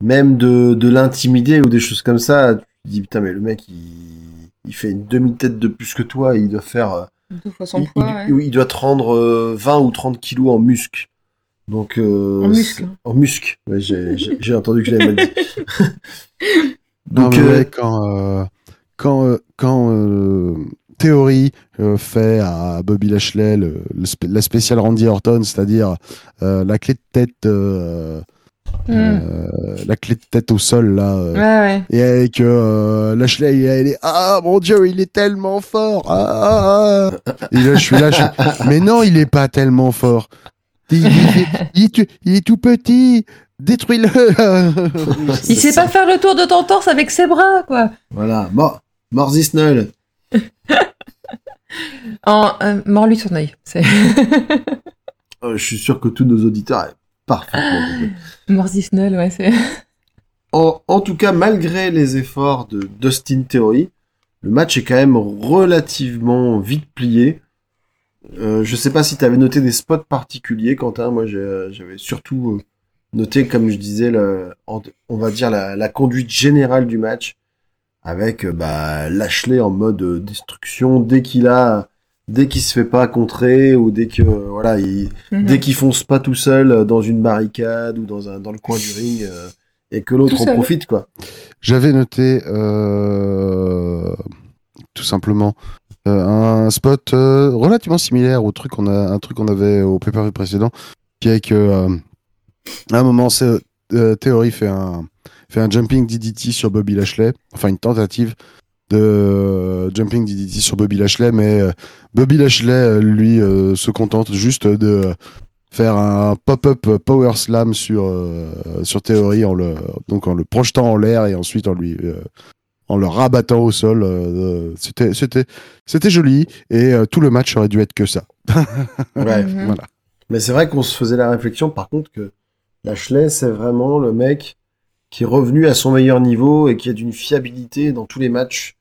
même de, de l'intimider ou des choses comme ça, tu te dis putain mais le mec il, il fait une demi-tête de plus que toi, il doit faire euh, Deux fois son il, poids, il- ouais. il doit te rendre euh, 20 ou 30 kilos en muscle. Donc euh, En muscle. c'est- En muscle. Ouais, j'ai, entendu que je l'avais mal dit. <laughs> Non, Donc mais euh, ouais, quand euh, quand euh, quand euh, Théorie euh, fait à Bobby Lashley le, le spé- la spéciale Randy Orton, c'est-à-dire euh, la clé de tête euh, Mm. euh, la clé de tête au sol là. euh, Ouais, ouais. Et avec euh, Lashley, il, il est ah mon dieu, il est tellement fort. Ah, ah, ah. Et là, je suis là, je mais non, il est pas tellement fort. Il, il- il est, tout- il est tout petit. Détruis-le. Il sait pas faire le tour de ton torse avec ses bras, quoi. Voilà, mort, mort this null. <laughs> En, euh, mord-lui son œil. <laughs> Euh, je suis sûr que tous nos auditeurs est parfaitement <laughs> null, ouais, c'est... En, en tout cas, malgré les efforts de Dustin Theory, le match est quand même relativement vite plié. Euh, je sais pas si tu avais noté des spots particuliers, Quentin. Moi, j'ai- j'avais surtout euh, noté, comme je disais, le, on va dire la, la conduite générale du match, avec euh, bah, Lashley en mode euh, destruction dès qu'il a, dès qu'il se fait pas contrer ou dès que euh, voilà, il, Mhm. dès qu'il fonce pas tout seul dans une barricade ou dans un dans le coin du ring euh, et que l'autre en profite quoi. J'avais noté euh, tout simplement euh, un spot euh, relativement similaire au truc qu'on a un truc qu'on avait au pay précédent, qui est que euh, à un moment, c'est euh, Theory fait un fait un jumping DDT sur Bobby Lashley, enfin une tentative de euh, jumping DDT sur Bobby Lashley, mais euh, Bobby Lashley euh, lui euh, se contente juste de faire un pop-up power slam sur euh, sur Theory en le donc en le projetant en l'air et ensuite en lui euh, en le rabattant au sol euh, c'était c'était c'était joli et euh, tout le match aurait dû être que ça <laughs> Ouais. Mhm. voilà Mais c'est vrai qu'on se faisait la réflexion par contre que Lashley c'est vraiment le mec qui est revenu à son meilleur niveau et qui a d'une fiabilité dans tous les matchs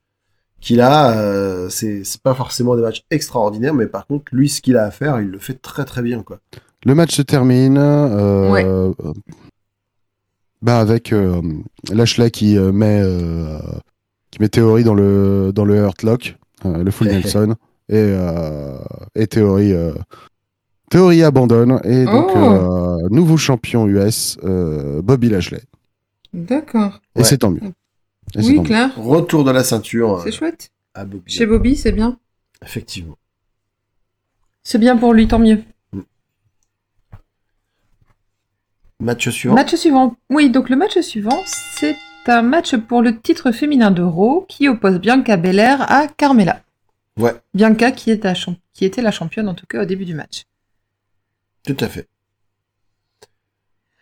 qu'il a. euh, c'est c'est pas forcément des matchs extraordinaires, mais par contre lui ce qu'il a à faire, il le fait très très bien quoi. le match se termine euh, Ouais. euh, bah avec euh, Lashley qui euh, met euh, qui met Theory dans le dans le Hurt Lock euh, le full <laughs> Nelson et euh, et Theory euh, Theory abandonne et donc Oh. euh, nouveau champion US euh, Bobby Lashley D'accord. et Ouais. c'est tant mieux Et Oui, tant mieux. clair. Retour de la ceinture euh, C'est chouette. à Bobby. Chez Bobby, c'est bien. Effectivement. C'est bien pour lui, tant mieux. Match suivant. Match suivant. Oui, donc le match suivant, c'est un match pour le titre féminin de Raw qui oppose Bianca Belair à Carmella. Ouais, Bianca qui, est qui était la championne en tout cas au début du match. tout à fait.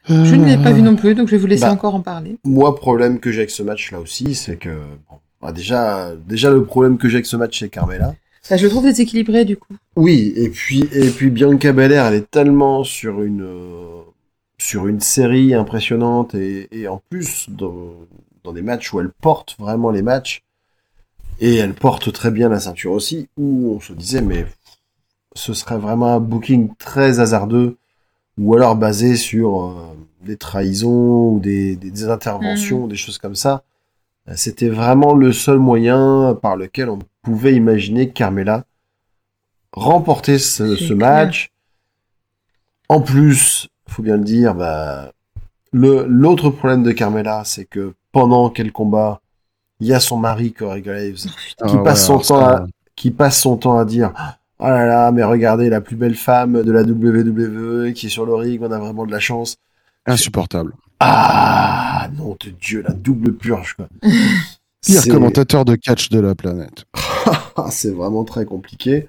Je ne l'ai pas vu non plus, donc je vais vous laisser Bah. encore en parler. Moi, problème que j'ai avec ce match là aussi, c'est que bon, bah, déjà, déjà le problème que j'ai avec ce match, c'est Carmela. Bah, je le trouve déséquilibré du coup. Oui, et puis et puis Bianca Belair, elle est tellement sur une euh, sur une série impressionnante et, et en plus dans, dans des matchs où elle porte vraiment les matchs et elle porte très bien la ceinture aussi, où on se disait mais ce serait vraiment un booking très hasardeux ou alors basé sur euh, des trahisons ou des, des, des interventions, des choses comme ça. Euh, C'était vraiment le seul moyen par lequel on pouvait imaginer Carmela remporter ce, match. En plus, faut bien le dire, bah, le l'autre problème de Carmela, c'est que pendant qu'elle combat, il y a son mari Corey Graves qui Ah, passe son temps à, qui passe son temps à dire oh là là mais regardez la plus belle femme de la WWE qui est sur le ring on a vraiment de la chance. Insupportable. Ah nom de dieu la double purge quoi. <laughs> Pire commentateur de catch de la planète. Ah, <laughs> c'est vraiment très compliqué.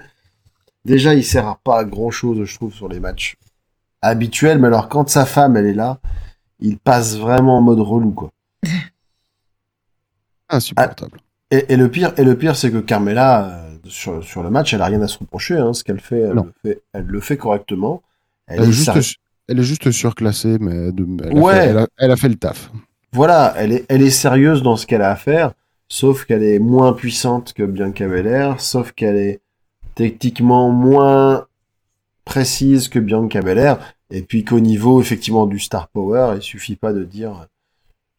Déjà il sert à pas grand chose je trouve sur les matchs habituels mais alors quand sa femme elle est là il passe vraiment en mode relou quoi. <laughs> Insupportable. Et, et le pire, et le pire, c'est que Carmela, euh, sur, sur le match, elle a rien à se reprocher. Hein, ce qu'elle fait, elle le fait, elle le fait correctement. Elle elle, est juste, elle est juste surclassée mais de- elle, a Ouais. fait, elle, a, elle a fait le taf Voilà, elle est, elle est sérieuse dans ce qu'elle a à faire, sauf qu'elle est moins puissante que Bianca Belair, sauf qu'elle est techniquement moins précise que Bianca Belair, et puis qu'au niveau effectivement du star power, il suffit pas de dire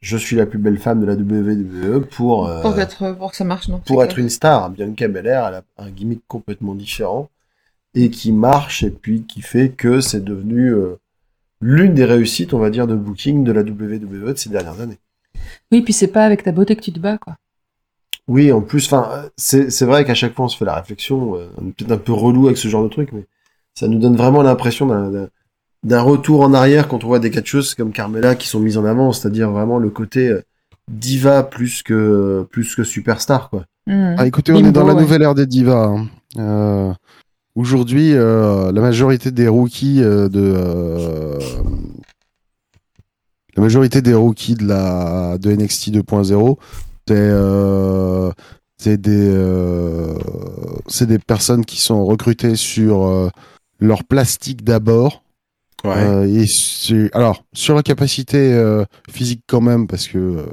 je suis la plus belle femme de la WWE pour euh, Pour, être, pour que ça marche, non pour être clair. une star. Bianca Belair, elle a un gimmick complètement différent et qui marche et puis qui fait que c'est devenu euh, l'une des réussites, on va dire, de booking de la WWE de ces dernières années. Oui, puis c'est pas avec ta beauté que tu te bats, quoi. Oui, en plus, enfin, c'est c'est vrai qu'à chaque fois on se fait la réflexion, euh, on est peut-être un peu relou avec ce genre de truc, mais ça nous donne vraiment l'impression d'un d'un- retour en arrière quand on voit des catcheuses comme Carmela qui sont mises en avant, c'est-à-dire vraiment le côté euh, diva plus que plus que superstar quoi. Mhm. Ah, écoutez, on est dans la ouais. nouvelle ère des divas. hein. Euh, Aujourd'hui, euh, la majorité des rookies euh, de euh, la majorité des rookies de la de NXT 2.0, c'est euh, c'est des euh, c'est des personnes qui sont recrutées sur euh, leur plastique d'abord. Euh, et alors sur la capacité euh, physique quand même parce que euh,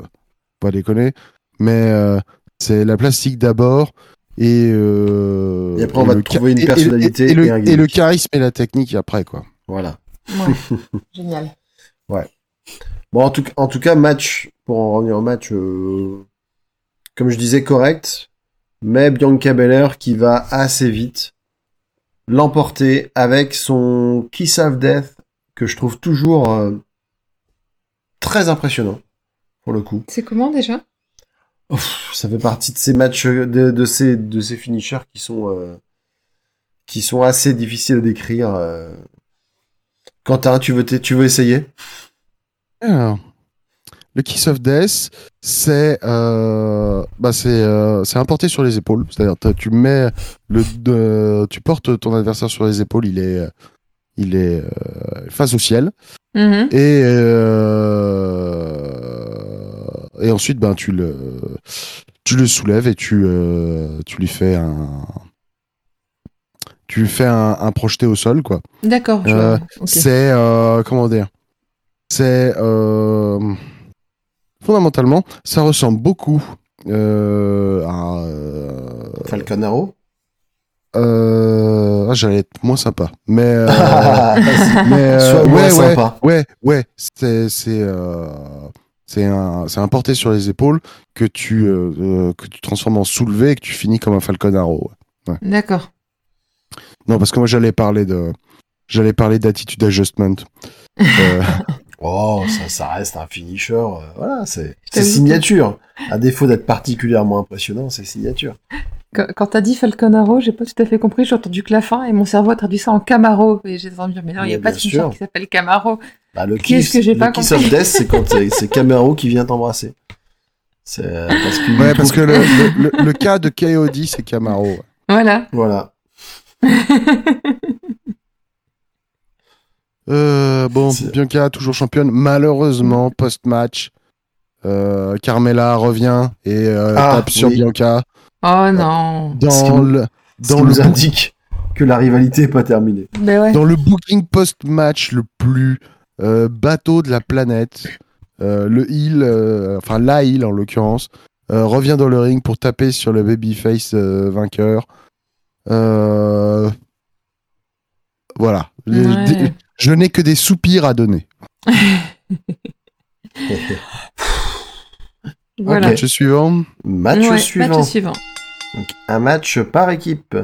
pas déconner, mais euh, c'est la plastique d'abord et, euh, Et après, on va trouver une et- et- personnalité et, et le, un et gimmick. le charisme et la technique après quoi. Voilà. Ouais. <laughs> Génial. Bon, en tout, en tout cas, match, pour en revenir au match, euh, comme je disais, correct, mais Bianca Belair qui va assez vite l'emporter avec son Kiss of Death, que je trouve toujours euh, très impressionnant, pour le coup. C'est comment déjà? Ouf, ça fait partie de ces matchs, de, de ces, de ces finishers qui sont, euh, qui sont assez difficiles à décrire. euh. Quentin, tu veux, tu veux essayer? Alors, le Kiss of Death, c'est euh, bah c'est euh, c'est importé sur les épaules. C'est-à-dire tu mets le de- tu portes ton adversaire sur les épaules, il est il est euh, face au ciel Mhm. et euh, et ensuite ben tu le tu le soulèves et tu euh, tu lui fais un tu lui fais un, un projeté au sol quoi. D'accord. Euh. C'est euh, comment dire? C'est euh, fondamentalement, ça ressemble beaucoup euh, à. euh, Falcon Arrow euh, ah, J'allais être moins sympa, mais. euh, <laughs> mais euh, moins ouais, ouais, sympa. ouais, ouais, c'est c'est euh, c'est un c'est un porté sur les épaules que tu que tu transformes en soulevé et que tu finis comme un Falcon Arrow. ouais. D'accord. Non, parce que moi j'allais parler de j'allais parler d'attitude adjustment. Euh, <laughs> Oh, ça, ça reste un finisher. voilà, c'est signature. À défaut d'être particulièrement impressionnant, c'est signature. Quand, quand t'as dit Falcon Arrow, j'ai pas tout à fait compris. J'ai entendu que la fin et mon cerveau a traduit ça en Camaro. Et j'ai entendu dire, mais non, il n'y a pas de sûr. qui s'appelle Camaro. Bah, le Qu'est-ce kiss, que j'ai le pas kiss compris of death, c'est quand c'est Camaro qui vient t'embrasser. C'est euh, parce qu'il ouais, trouve- parce que le, le, le- le cas de KOD, c'est Camaro. Voilà. Voilà. <laughs> Euh, bon, Bianca, toujours championne. Malheureusement, post-match, euh, Carmela revient et euh, Ah, tape sur oui. Bianca oh non. Ce qui dans le, Ce dans le, nous indique que la rivalité est pas terminée. Mais ouais. dans le booking post-match le plus euh, bateau de la planète. Euh, le heel, euh, enfin la heel en l'occurrence, euh, revient dans le ring pour taper sur le babyface euh, vainqueur. Euh, Voilà. Les- Ouais. des- je n'ai que des soupirs à donner. <laughs> Voilà. Match suivant. Match Ouais, suivant. Match suivant. Donc, un match par équipe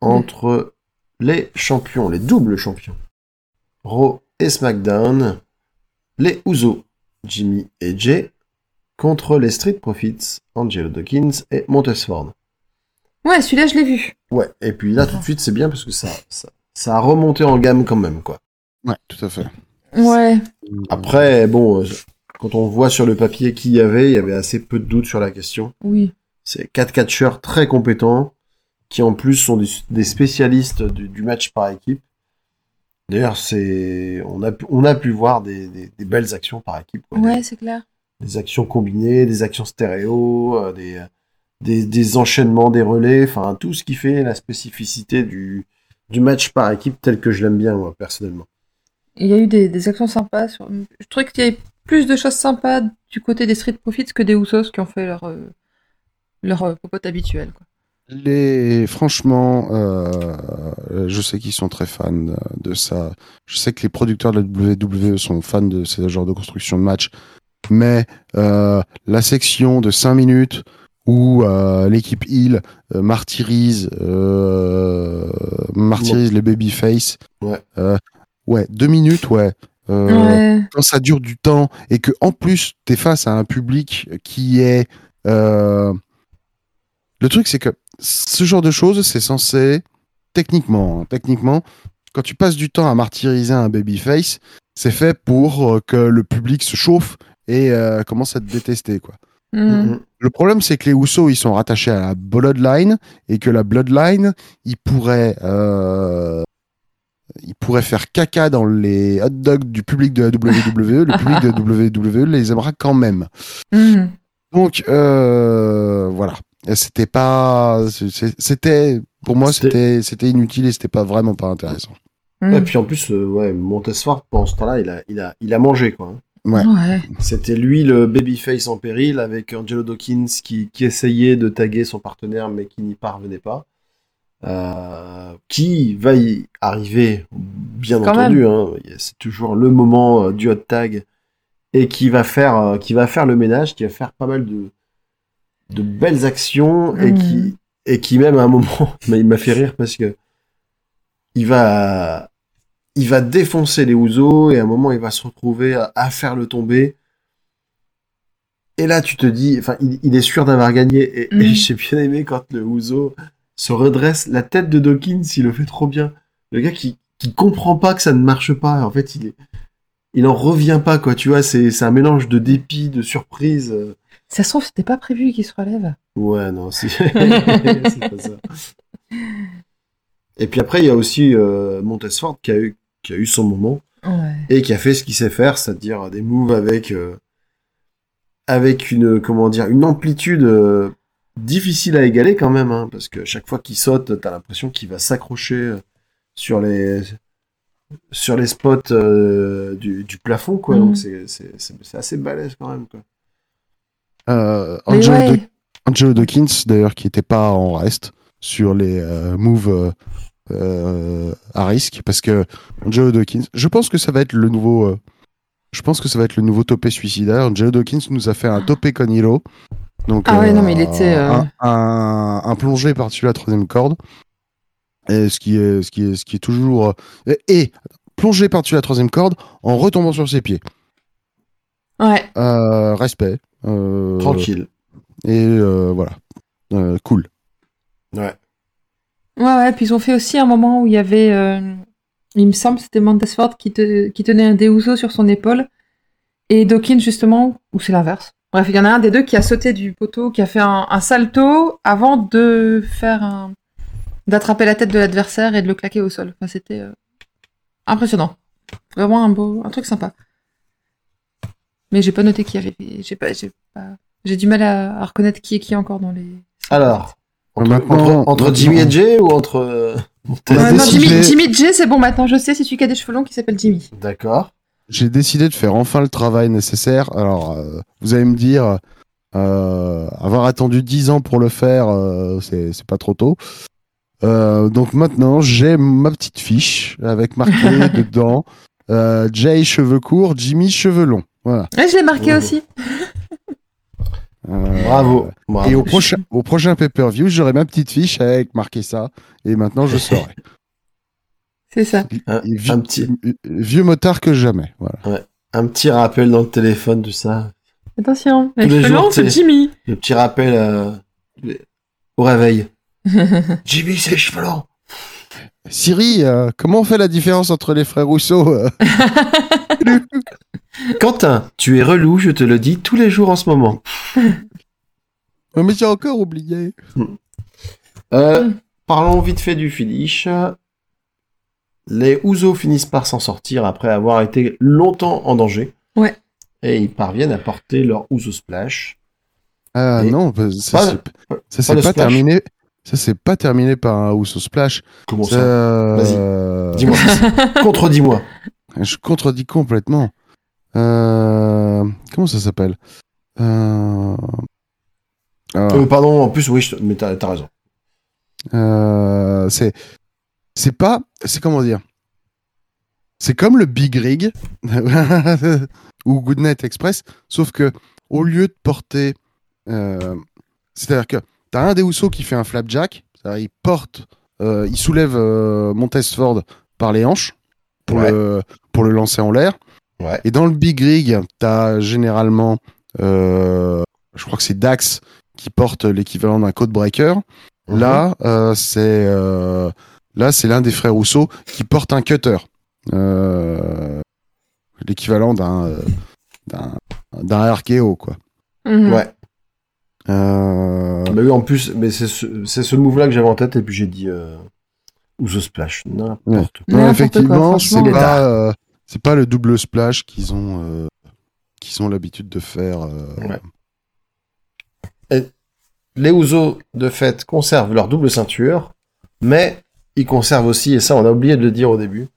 entre les champions, les doubles champions, Raw et SmackDown, les Usos, Jimmy et Jay, contre les Street Profits, Angelo Dawkins et Montesford. Ouais, celui-là, je l'ai vu. Ouais, et puis là tout de suite c'est bien parce que ça, ça, ça a remonté en gamme quand même quoi. Ouais, tout à fait. Ouais. Après, bon, euh, quand on voit sur le papier qui y avait, il y avait assez peu de doutes sur la question. Oui. C'est quatre catcheurs très compétents qui en plus sont des, des spécialistes du, du match par équipe. D'ailleurs, c'est on a pu, on a pu voir des, des, des belles actions par équipe, quoi. Ouais, c'est clair. Des, des actions combinées, des actions stéréo, euh, des, des des enchaînements, des relais, enfin tout ce qui fait la spécificité du du match par équipe tel que je l'aime bien moi personnellement. Il y a eu des, des actions sympas. Sur... Je trouvais qu'il y avait plus de choses sympas du côté des Street Profits que des Usos qui ont fait leur, euh, leur euh, popote habituelle. Quoi. Les, franchement, euh, je sais qu'ils sont très fans de, de ça. Je sais que les producteurs de la WWE sont fans de ce genre de construction de match. Mais euh, la section de 5 minutes où euh, l'équipe Hill euh, martyrise, euh, martyrise les babyface. Ouais. Euh, ouais, deux minutes, ouais. Euh, ouais. quand ça dure du temps et que en plus t'es face à un public qui est euh, le truc c'est que ce genre de choses c'est censé techniquement hein, techniquement quand tu passes du temps à martyriser un babyface, c'est fait pour euh, que le public se chauffe et euh, commence à te détester, quoi. Mm. Mhm. Le problème, c'est que les Usos, ils sont rattachés à la Bloodline et que la Bloodline, ils pourraient, euh, ils pourraient faire caca dans les hot dogs du public de la WWE. le public de la WWE les aimera quand même. <laughs> Mm. Donc, euh, voilà. C'était pas, c'était, pour moi, C'était- c'était, inutile et c'était pas vraiment pas intéressant. Mm. Et puis en plus, euh, ouais, Montesfort, pendant ce temps-là, il a, il, a, il a mangé, quoi. hein. Ouais. Ouais. C'était lui le babyface en péril avec Angelo Dawkins qui, qui essayait de taguer son partenaire mais qui n'y parvenait pas. Euh, qui va y arriver, bien Quand entendu. Hein, c'est toujours le moment euh, du hot tag et qui va faire, euh, qui va faire le ménage, qui va faire pas mal de, de belles actions et Mhm. qui et qui même à un moment, <laughs> il m'a fait rire parce que il va il va défoncer les Ouzo et à un moment il va se retrouver à, à faire le tomber. Et là tu te dis, enfin il, il est sûr d'avoir gagné et, et Mhm. j'ai bien aimé quand le Ouzo se redresse la tête de Dawkins, il le fait trop bien. Le gars qui qui comprend pas que ça ne marche pas, en fait il est il en revient pas quoi, tu vois, c'est c'est un mélange de dépit, de surprise. Ça se trouve, c'était pas prévu qu'il se relève. Ouais, non, c'est <laughs> <laughs> c'est pas ça. Et puis après, il y a aussi euh, Montesfort qui a eu qui a eu son moment Ouais. et qui a fait ce qu'il sait faire, c'est-à-dire des moves avec euh, avec une comment dire une amplitude euh, difficile à égaler quand même, hein, parce que chaque fois qu'il saute, t'as l'impression qu'il va s'accrocher euh, sur les sur les spots du, du plafond, quoi. Mhm. Donc c'est assez balèze quand même, quoi. Euh, Angelo, ouais. Angelo Dawkins, d'ailleurs, qui était pas en reste sur les euh, moves euh, à risque, parce que Angelo Dawkins, je pense que ça va être le nouveau, je pense que ça va être le nouveau topé suicidaire. Angelo Dawkins nous a fait un topé con hilo. Donc, Ah ouais, non, mais il était, un, un, un plongé par-dessus la troisième corde. Et ce qui est, ce qui est, ce qui est toujours, et, et plongé par-dessus la troisième corde en retombant sur ses pieds. Ouais. Euh, respect. Euh, Tranquille. et euh, voilà. Euh, cool. Ouais. Ouais, ouais. Puis ils ont fait aussi un moment où il y avait, euh, il me semble, c'était Montesfort qui, te- qui tenait un Deuso sur son épaule. Et Dawkins, justement, ou c'est l'inverse. Bref, il y en a un des deux qui a sauté du poteau, qui a fait un, un salto avant de faire un. d'attraper la tête de l'adversaire et de le claquer au sol. Enfin, c'était euh, impressionnant. Vraiment un beau. un truc sympa. Mais j'ai pas noté qui avait. J'ai pas. J'ai pas... J'ai du mal à, à reconnaître qui est qui encore dans les. Alors, entre, Maintenant- entre, entre Jimmy et Jay ou entre euh, Ouais, non, décidé- Jimmy, Jimmy J, c'est bon maintenant, je sais, c'est celui qui a des cheveux longs qui s'appelle Jimmy. D'accord. J'ai décidé de faire enfin le travail nécessaire. Alors, euh, vous allez me dire, euh, avoir attendu 10 ans pour le faire, euh, c'est c'est pas trop tôt. Euh, donc maintenant, j'ai ma petite fiche avec marqué <laughs> dedans euh, Jay cheveux courts, Jimmy cheveux longs. Voilà. Ouais, je l'ai marqué aussi. Euh, Bravo. Bravo. Et au prochain, au prochain pay-per-view, j'aurai ma petite fiche avec marqué ça. Et maintenant, je saurai. <laughs> C'est ça. un, vieux, un petit, vieux motard que jamais. Voilà. un petit rappel dans le téléphone, tout ça. Attention, c'est Jimmy. Le petit rappel euh, au réveil. <laughs> Jimmy, c'est les cheveux longs. Siri, euh, comment on fait la différence entre les frères Rousseau euh <laughs> Quentin, tu es relou, je te le dis tous les jours en ce moment. <laughs> Mais j'ai encore oublié. Euh, parlons vite fait du finish. Les Ouzo finissent par s'en sortir après avoir été longtemps en danger. Ouais. Et ils parviennent à porter leur Ouzo Splash. Ah Et- non, bah, ça Pas- c'est- ça pas pas, splash. terminé. Ça s'est pas terminé par un Ousso Splash. Comment Ça, ça? Euh, Dis-moi. Contredis-moi. <laughs> Je contredis complètement. Euh, Comment ça s'appelle euh... ah, Euh, pardon, en plus, oui, je mais t'as raison. C'est c'est pas c'est comment dire? C'est comme le Big Rig <laughs> ou Goodnight Express, sauf que au lieu de porter, c'est-à-dire que t'as un des Housseaux qui fait un flapjack, il porte, il soulève Montesford par les hanches pour, Ouais. le, pour le lancer en l'air. Ouais. Et dans le Big Rig, t'as généralement, euh, je crois que c'est Dax qui porte l'équivalent d'un code breaker. Mhm. Là, euh, c'est euh, Là, c'est l'un des frères Rousseau qui porte un cutter. Euh, L'équivalent d'un euh, d'un d'un RKO, quoi. Mhm. Ouais. Euh, Bah oui, en plus, mais c'est ce, c'est ce move-là que j'avais en tête, et puis j'ai dit euh, Ouzo Splash, n'importe quoi. non, effectivement, c'est pas, euh, c'est pas le double splash qu'ils ont, euh, qu'ils ont l'habitude de faire. euh, Ouais. Les Ouzo, de fait, conservent leur double ceinture, mais ils conservent aussi, et ça on a oublié de le dire au début,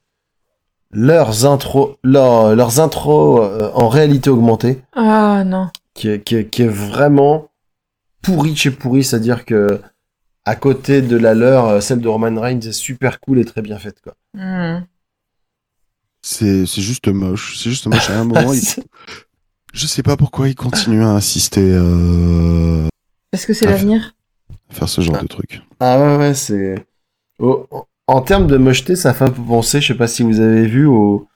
leurs intros, leurs, leurs intros euh, en réalité augmentée, Ah non. qui est, qui est, qui est vraiment pourri de chez pourri, c'est-à-dire que à côté de la leur, celle de Roman Reigns est super cool et très bien faite, quoi. Mhm. C'est c'est juste moche. C'est juste moche. À un <laughs> moment, il- je sais pas pourquoi ils continuent à insister euh, Parce que c'est Ah, l'avenir. faire ce genre de truc. Ah ouais, ouais, c'est. au- En termes de mocheté, ça fait un peu penser, je sais pas si vous avez vu, au.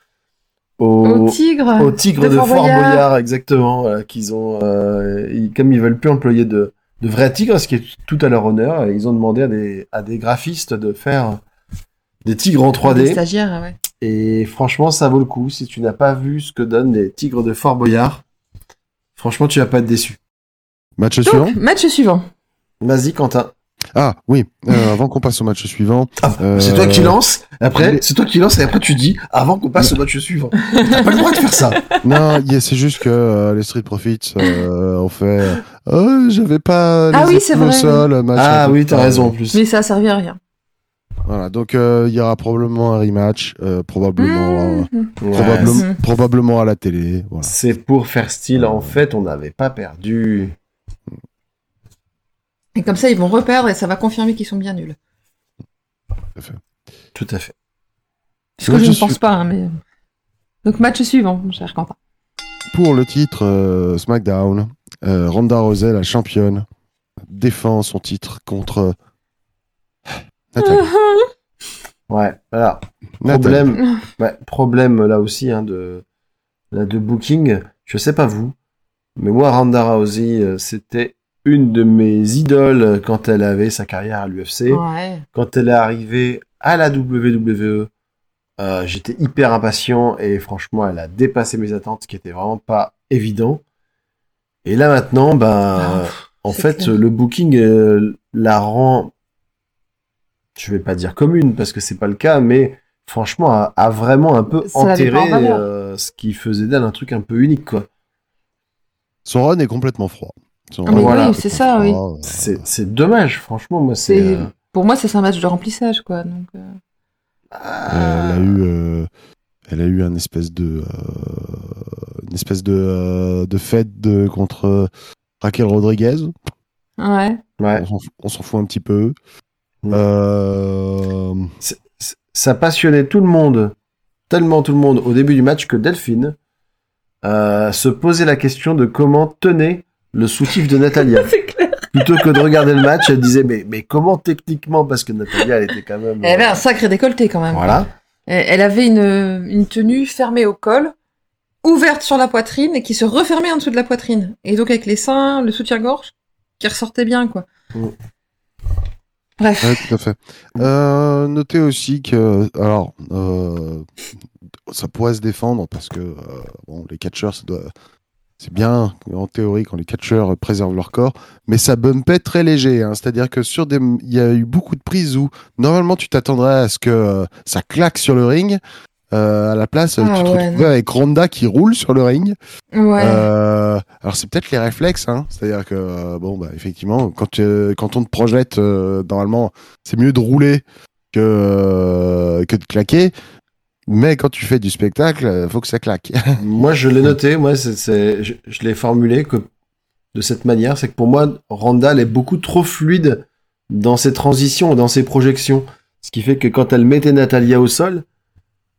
Au, Au tigre. au tigre de, Fort Boyard, exactement. voilà, qu'ils ont. euh, ils- comme ils veulent plus employer de, de vrais tigres, ce qui est tout à leur honneur, ils ont demandé à des, à des graphistes de faire des tigres en Des 3D. stagiaires, ouais. Et franchement, ça vaut le coup. Si tu n'as pas vu ce que donnent les tigres de Fort Boyard, franchement, tu vas pas être déçu. Match suivant match suivant. Vas-y, Quentin. Ah oui, euh, avant qu'on passe au match suivant. Ah, Euh, C'est toi qui lance. Après, c'est toi qui lance et après tu dis avant qu'on passe au match suivant. T'as pas le droit de faire ça. <laughs> Non, c'est juste que euh, les Street Profits euh, ont fait. euh, Oh, j'avais pas. Ah les oui, c'est vrai, sol, Ah oui, t'as raison en plus. Mais ça a servi à rien. Voilà, donc euh, il y aura probablement un rematch, euh, probablement. Ouais, probablement, Mhm. probablement à la télé. Voilà. C'est pour faire style. En fait, on n'avait pas perdu. Et comme ça, ils vont reperdre et ça va confirmer qu'ils sont bien nuls. Tout à fait. Ce que je je ne suis- pense pas, hein, mais. Donc, match suivant, mon cher Quentin. Pour le titre euh, SmackDown, euh, Ronda Rousey, la championne, défend son titre contre <laughs> Ouais. Voilà. Problème. <laughs> ouais, problème là aussi hein, de de booking. Je sais pas vous, mais moi Ronda Rousey, euh, c'était une de mes idoles quand elle avait sa carrière à l'UFC. Ouais. quand elle est arrivée à la WWE, euh, j'étais hyper impatient et franchement, elle a dépassé mes attentes, ce qui était vraiment pas évident. Et là maintenant, ben, Ah, en fait, clair. le booking euh, la rend, je vais pas dire commune parce que c'est pas le cas, mais franchement, a, a vraiment un peu Ça enterré euh, ce qui faisait d'elle un truc un peu unique, quoi. Son run est complètement froid. Son Ah, mais oui, c'est ça, oui. froid, C'est c'est dommage, franchement, moi, c'est. C'est- euh, Pour moi, c'est un match de remplissage, quoi. Donc, euh, Euh, elle a eu, euh, elle a eu un espèce de, euh, une espèce de, euh, de fête de contre Raquel Rodriguez. Ouais. ouais. On s'en fout- On s'en fout un petit peu. Mm. Euh, ça passionnait tout le monde, tellement tout le monde au début du match que Delphine euh, se posait la question de comment tenait le soutif de Natalia. <laughs> Plutôt que de regarder le match, elle disait mais, mais comment techniquement parce que Natalia elle était quand même Elle avait un sacré décolleté, quand même. voilà Elle elle avait une, une tenue fermée au col, ouverte sur la poitrine et qui se refermait en dessous de la poitrine. Et donc avec les seins, le soutien-gorge qui ressortait bien, quoi. Bref. tout à fait. Euh, notez aussi que, alors, euh, ça pourrait se défendre parce que, euh, bon, les catcheurs, c'est bien en théorie quand les catcheurs préservent leur corps, mais ça bumpait très léger. hein. C'est-à-dire que sur des, il y a eu beaucoup de prises où normalement tu t'attendrais à ce que euh, ça claque sur le ring. Euh, à la place, Ah tu te ouais, retrouvais non. avec Ronda qui roule sur le ring. Ouais. Euh, alors c'est peut-être les réflexes, hein. c'est-à-dire que euh, bon bah effectivement quand tu- quand on te projette euh, normalement c'est mieux de rouler que euh, que de claquer, mais quand tu fais du spectacle faut que ça claque. <laughs> moi je l'ai noté moi c'est, c'est- je, je l'ai formulé que de cette manière c'est que pour moi Randall est beaucoup trop fluide dans ses transitions dans ses projections ce qui fait que quand elle mettait Natalia au sol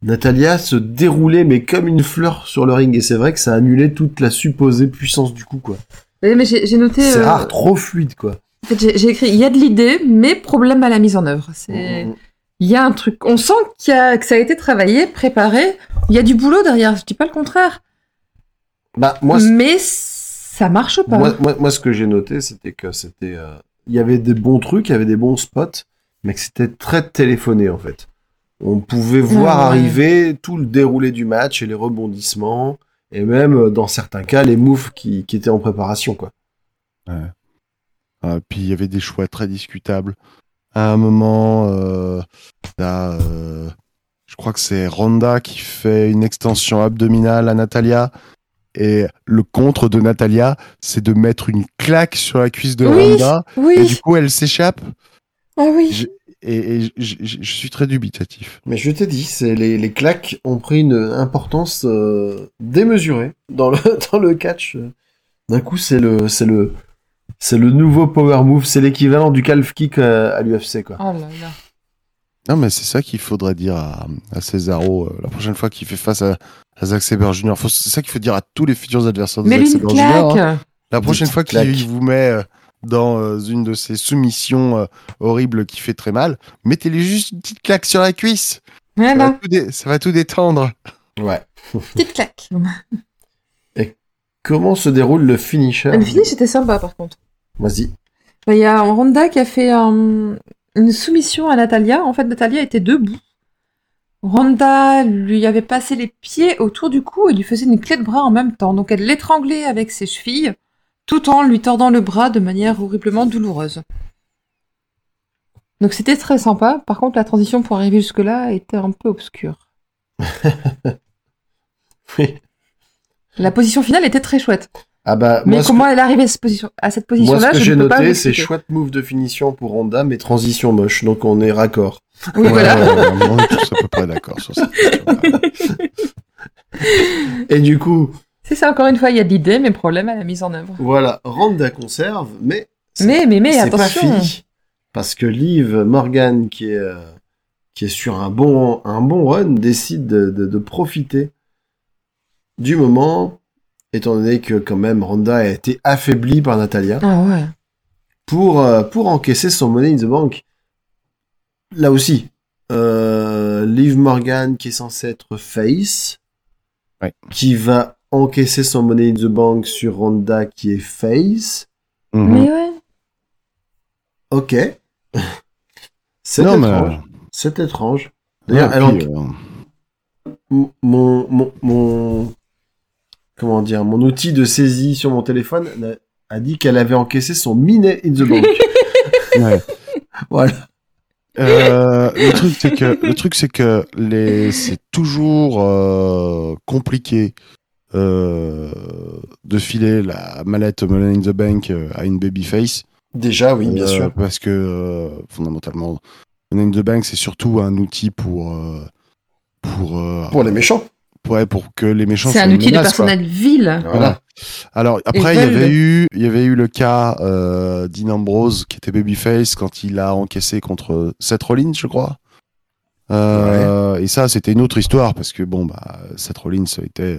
Natalia se déroulait mais comme une fleur sur le ring et c'est vrai que ça annulait toute la supposée puissance du coup quoi. Mais, mais j'ai noté. C'est euh, rare, trop fluide quoi. En fait, j'ai écrit il y a de l'idée, mais problème à la mise en œuvre. C'est Mm, il y a un truc. On sent qu'il a que ça a été travaillé, préparé. Il y a du boulot derrière. Je dis pas le contraire. Bah moi, mais ça marche pas. moi, moi, moi, ce que j'ai noté c'était que c'était, euh, il y avait des bons trucs, il y avait des bons spots, mais que c'était très téléphoné en fait. On pouvait voir ouais. arriver tout le déroulé du match et les rebondissements, et même euh, dans certains cas les moves qui, qui étaient en préparation quoi. Euh, puis il y avait des choix très discutables. À un moment, euh, t'as, euh, je crois que c'est Ronda qui fait une extension abdominale à Natalia. Et le contre de Natalia, c'est de mettre une claque sur la cuisse de Oui. Ronda. Et Oui. du coup, elle s'échappe. Ah oui. Et, et je, suis très dubitatif. Mais je t'ai dit, c'est les, les claques ont pris une importance euh, démesurée dans le <laughs> dans le catch. D'un coup, c'est le c'est le c'est le nouveau power move, c'est l'équivalent du calf kick euh, à l'UFC quoi. Oh là là. Non, mais c'est ça qu'il faudrait dire à, à Cesaro euh, la prochaine fois qu'il fait face à, à Zack Sabre Jr. C'est ça qu'il faut dire à tous les futurs adversaires de Mais Zack Sabre Jr. hein. claque. La prochaine fois qu'il vous met euh, dans euh, une de ces soumissions euh, horribles qui fait très mal, mettez-lui juste une petite claque sur la cuisse. Ça va, Voilà. tout dé- ça va tout détendre. Ouais. <laughs> Petite claque. Comment se déroule le finisher? Le finish était sympa par contre. Vas-y. Bah, Il y a Ronda qui a fait euh, une soumission à Natalia. En fait, Natalia était debout. Ronda lui avait passé les pieds autour du cou et lui faisait une clé de bras en même temps. Donc elle l'étranglait avec ses chevilles, tout en lui tordant le bras de manière horriblement douloureuse. Donc c'était très sympa. Par contre, la transition pour arriver jusque-là était un peu obscure. <laughs> Oui. La position finale était très chouette. Ah bah Mais moi, comment que, elle est arrivée à cette position- à cette moi, position-là, ce que j'ai noté, c'est chouette move de finition pour Ronda, mais transition moche, donc on est raccord. Oui, Ouais, voilà. on est tous à peu près d'accord sur ça. <laughs> <laughs> Et du coup, C'est ça, encore une fois, il y a de l'idée, mais problème à la mise en œuvre. voilà, Ronda conserve, mais Mais, mais, mais, pas attention. fini. Parce que Liv Morgan, qui est, euh, qui est sur un bon, un bon run, décide de, de, de profiter du moment, étant donné que quand même Ronda a été affaiblie par Natalia, Ah ouais. pour, euh, pour encaisser son money in the bank. Là aussi, euh, Liv Morgan, qui est censé être face, Ouais. qui va encaisser son money in the bank sur Ronda, qui est face. Mhm. Mais ouais. Ok. <laughs> C'est Non, mais, étrange. C'est étrange. ouais, D'ailleurs, elle puis, en- euh, mon, mon, mon, comment dire, mon outil de saisie sur mon téléphone a- dit qu'elle avait encaissé son minet in the bank. <laughs> ouais. <laughs> voilà. Euh, le truc c'est que le truc c'est que les c'est toujours euh, compliqué euh, de filer la mallette Money in the Bank euh, à une babyface Déjà, oui, bien Euh, sûr. parce que euh, fondamentalement Money in the Bank c'est surtout un outil pour euh, pour euh, Pour les méchants. ouais, pour que les méchants C'est un outil de menace, personnel vil. Voilà. Alors après, il y avait eu, il y avait eu le cas euh, Dean Ambrose qui était babyface quand il a encaissé contre Seth Rollins, je crois. Euh, Et ça, c'était une autre histoire parce que bon, bah, Seth Rollins était,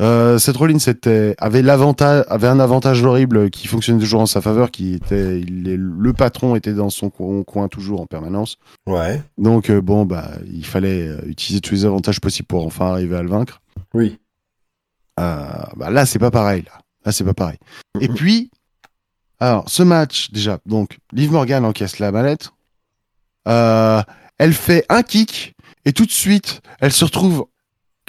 euh, Seth Rollins était, avait l'avantage, avait un avantage horrible qui fonctionnait toujours en sa faveur, qui était, il est, le patron était dans son coin, coin toujours en permanence. Ouais. Donc euh, bon, bah, il fallait euh, utiliser tous les avantages possibles pour enfin arriver à le vaincre. Oui. Euh, bah là, c'est pas pareil. Là, là c'est pas pareil. Et puis, alors, ce match, déjà, donc, Liv Morgan encaisse la mallette. Euh, elle fait un kick et tout de suite, elle se retrouve.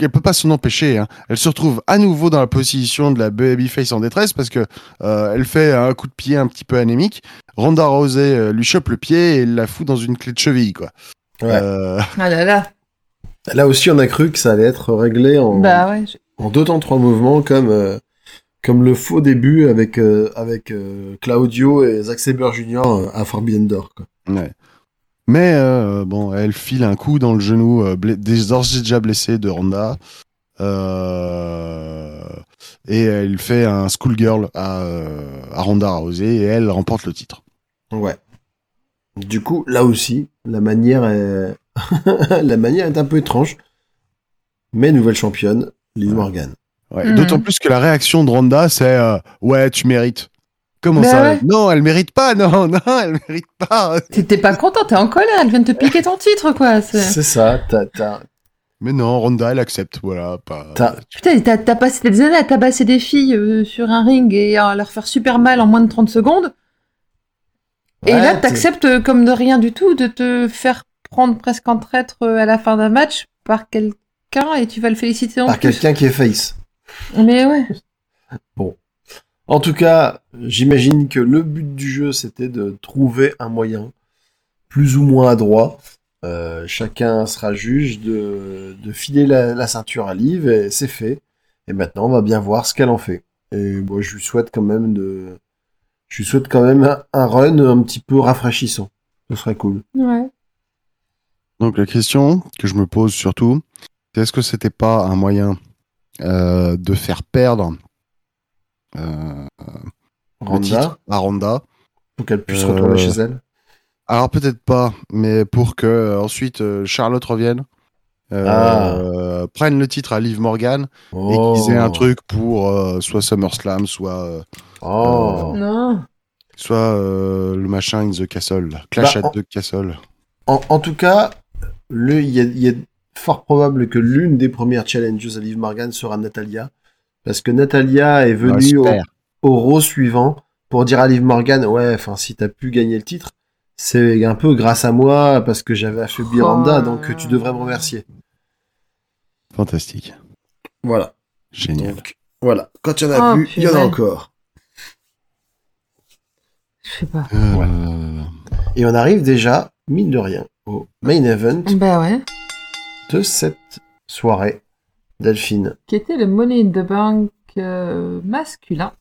Elle peut pas s'en empêcher. Hein, elle se retrouve à nouveau dans la position de la babyface en détresse parce que euh, elle fait un coup de pied un petit peu anémique. Ronda Rousey euh, lui chope le pied et la fout dans une clé de cheville, quoi. Ouais. Euh, Ah là là. Là aussi, on a cru que ça allait être réglé en, Bah ouais. je- en deux temps trois mouvements, comme, euh, comme le faux début avec, euh, avec euh, Claudio et Zack Sabre Jr. à Forbidden Door. Quoi. Ouais. Mais euh, bon, elle file un coup dans le genou euh, bla- d'ores et déjà blessé de Ronda. Euh, et elle fait un schoolgirl à, à Ronda Rousey et elle remporte le titre. Ouais. Du coup, là aussi, la manière est, <laughs> la manière est un peu étrange. Mais nouvelle championne, Liv Morgan. Ouais. Mhm. D'autant plus que la réaction de Ronda, c'est euh, ouais, tu mérites. Comment ça ouais. Non, elle mérite pas. Non, <laughs> non, elle mérite pas. T'es pas content, t'es en colère, elle vient de te piquer ton titre, quoi. c'est- ça, t'as, Mais non, Ronda, elle accepte. Voilà. Pas... Putain, t'as passé des années à tabasser des filles euh, sur un ring et à leur faire super mal en moins de 30 secondes. Et là, t'es- t'acceptes comme de rien du tout de te faire prendre presque en traître euh, à la fin d'un match par quelqu'un et tu vas le féliciter en Par quelqu'un qui est face. Mais ouais. En tout cas, j'imagine que le but du jeu, c'était de trouver un moyen plus ou moins adroit. Euh, chacun sera juge de, de filer la, la ceinture à Liv et c'est fait. Et maintenant, on va bien voir ce qu'elle en fait. Et moi, je lui souhaite quand même de, je lui souhaite quand même un, un run un petit peu rafraîchissant. Ce serait cool. Ouais. Donc la question que je me pose surtout, c'est est-ce que c'était pas un moyen euh, de faire perdre euh, le Randa, titre à Ronda pour qu'elle puisse Euh, retourner chez elle. Alors peut-être pas, mais pour que euh, ensuite euh, Charlotte revienne, euh, Ah. euh, prenne le titre à Liv Morgan et Oh. qu'ils aient un truc pour euh, soit SummerSlam, soit euh, Oh. Non. soit euh, le machin in the castle. Clash Bah, at the castle. En, en tout cas, le- il y, a- il y a fort probable que l'une des premières challenges à Liv Morgan sera Natalia. Parce que Natalia est venue au, au Raw suivant pour dire à Liv Morgan, ouais, enfin, si t'as pu gagner le titre, c'est un peu grâce à moi parce que j'avais affaibli Oh. Randa, donc tu devrais me remercier. Fantastique, Voilà. génial. Donc, voilà. Quand il y en a Oh, plus, il y en a encore. Je sais pas. Euh, Et on arrive déjà, mine de rien, au main event Bah ouais. de cette soirée. Delphine. Qui était le Money in the Bank euh, masculin.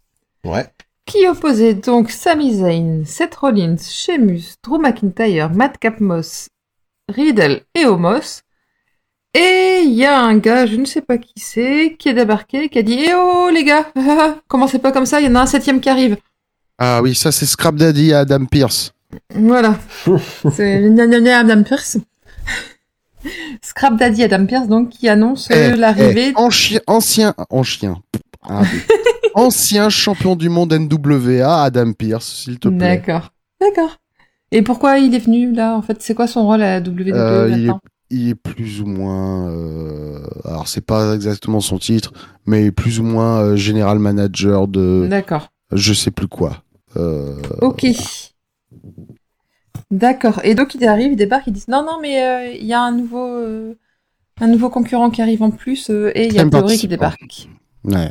Ouais. Qui opposait donc Sami Zayn, Seth Rollins, Sheamus, Drew McIntyre, Madcap Moss, Riddle et Omos. Et il y a un gars, je ne sais pas qui c'est, qui est débarqué, qui a dit Eh oh les gars, <laughs> commencez pas comme ça, il y en a un septième qui arrive. Ah oui, ça c'est Scrap Daddy à Adam Pierce. Voilà. <laughs> c'est Adam Pierce. Scrap Daddy Adam Pierce, donc, qui annonce euh, Eh, l'arrivée. eh, en chien, ancien, en chien. Ah, <laughs> ancien champion du monde NWA, Adam Pierce, s'il te plaît. D'accord. D'accord. Et pourquoi il est venu là En fait, c'est quoi son rôle à la WWE Euh, il, est, maintenant? il est plus ou moins. euh, alors, c'est pas exactement son titre, mais plus ou moins euh, général manager de D'accord. je sais plus quoi. Ok. D'accord. Et donc il arrive, il débarque, ils disent non, non, mais euh, il y a un nouveau, euh, un nouveau concurrent qui arrive en plus euh, et il y a Théorie qui débarque. ouais.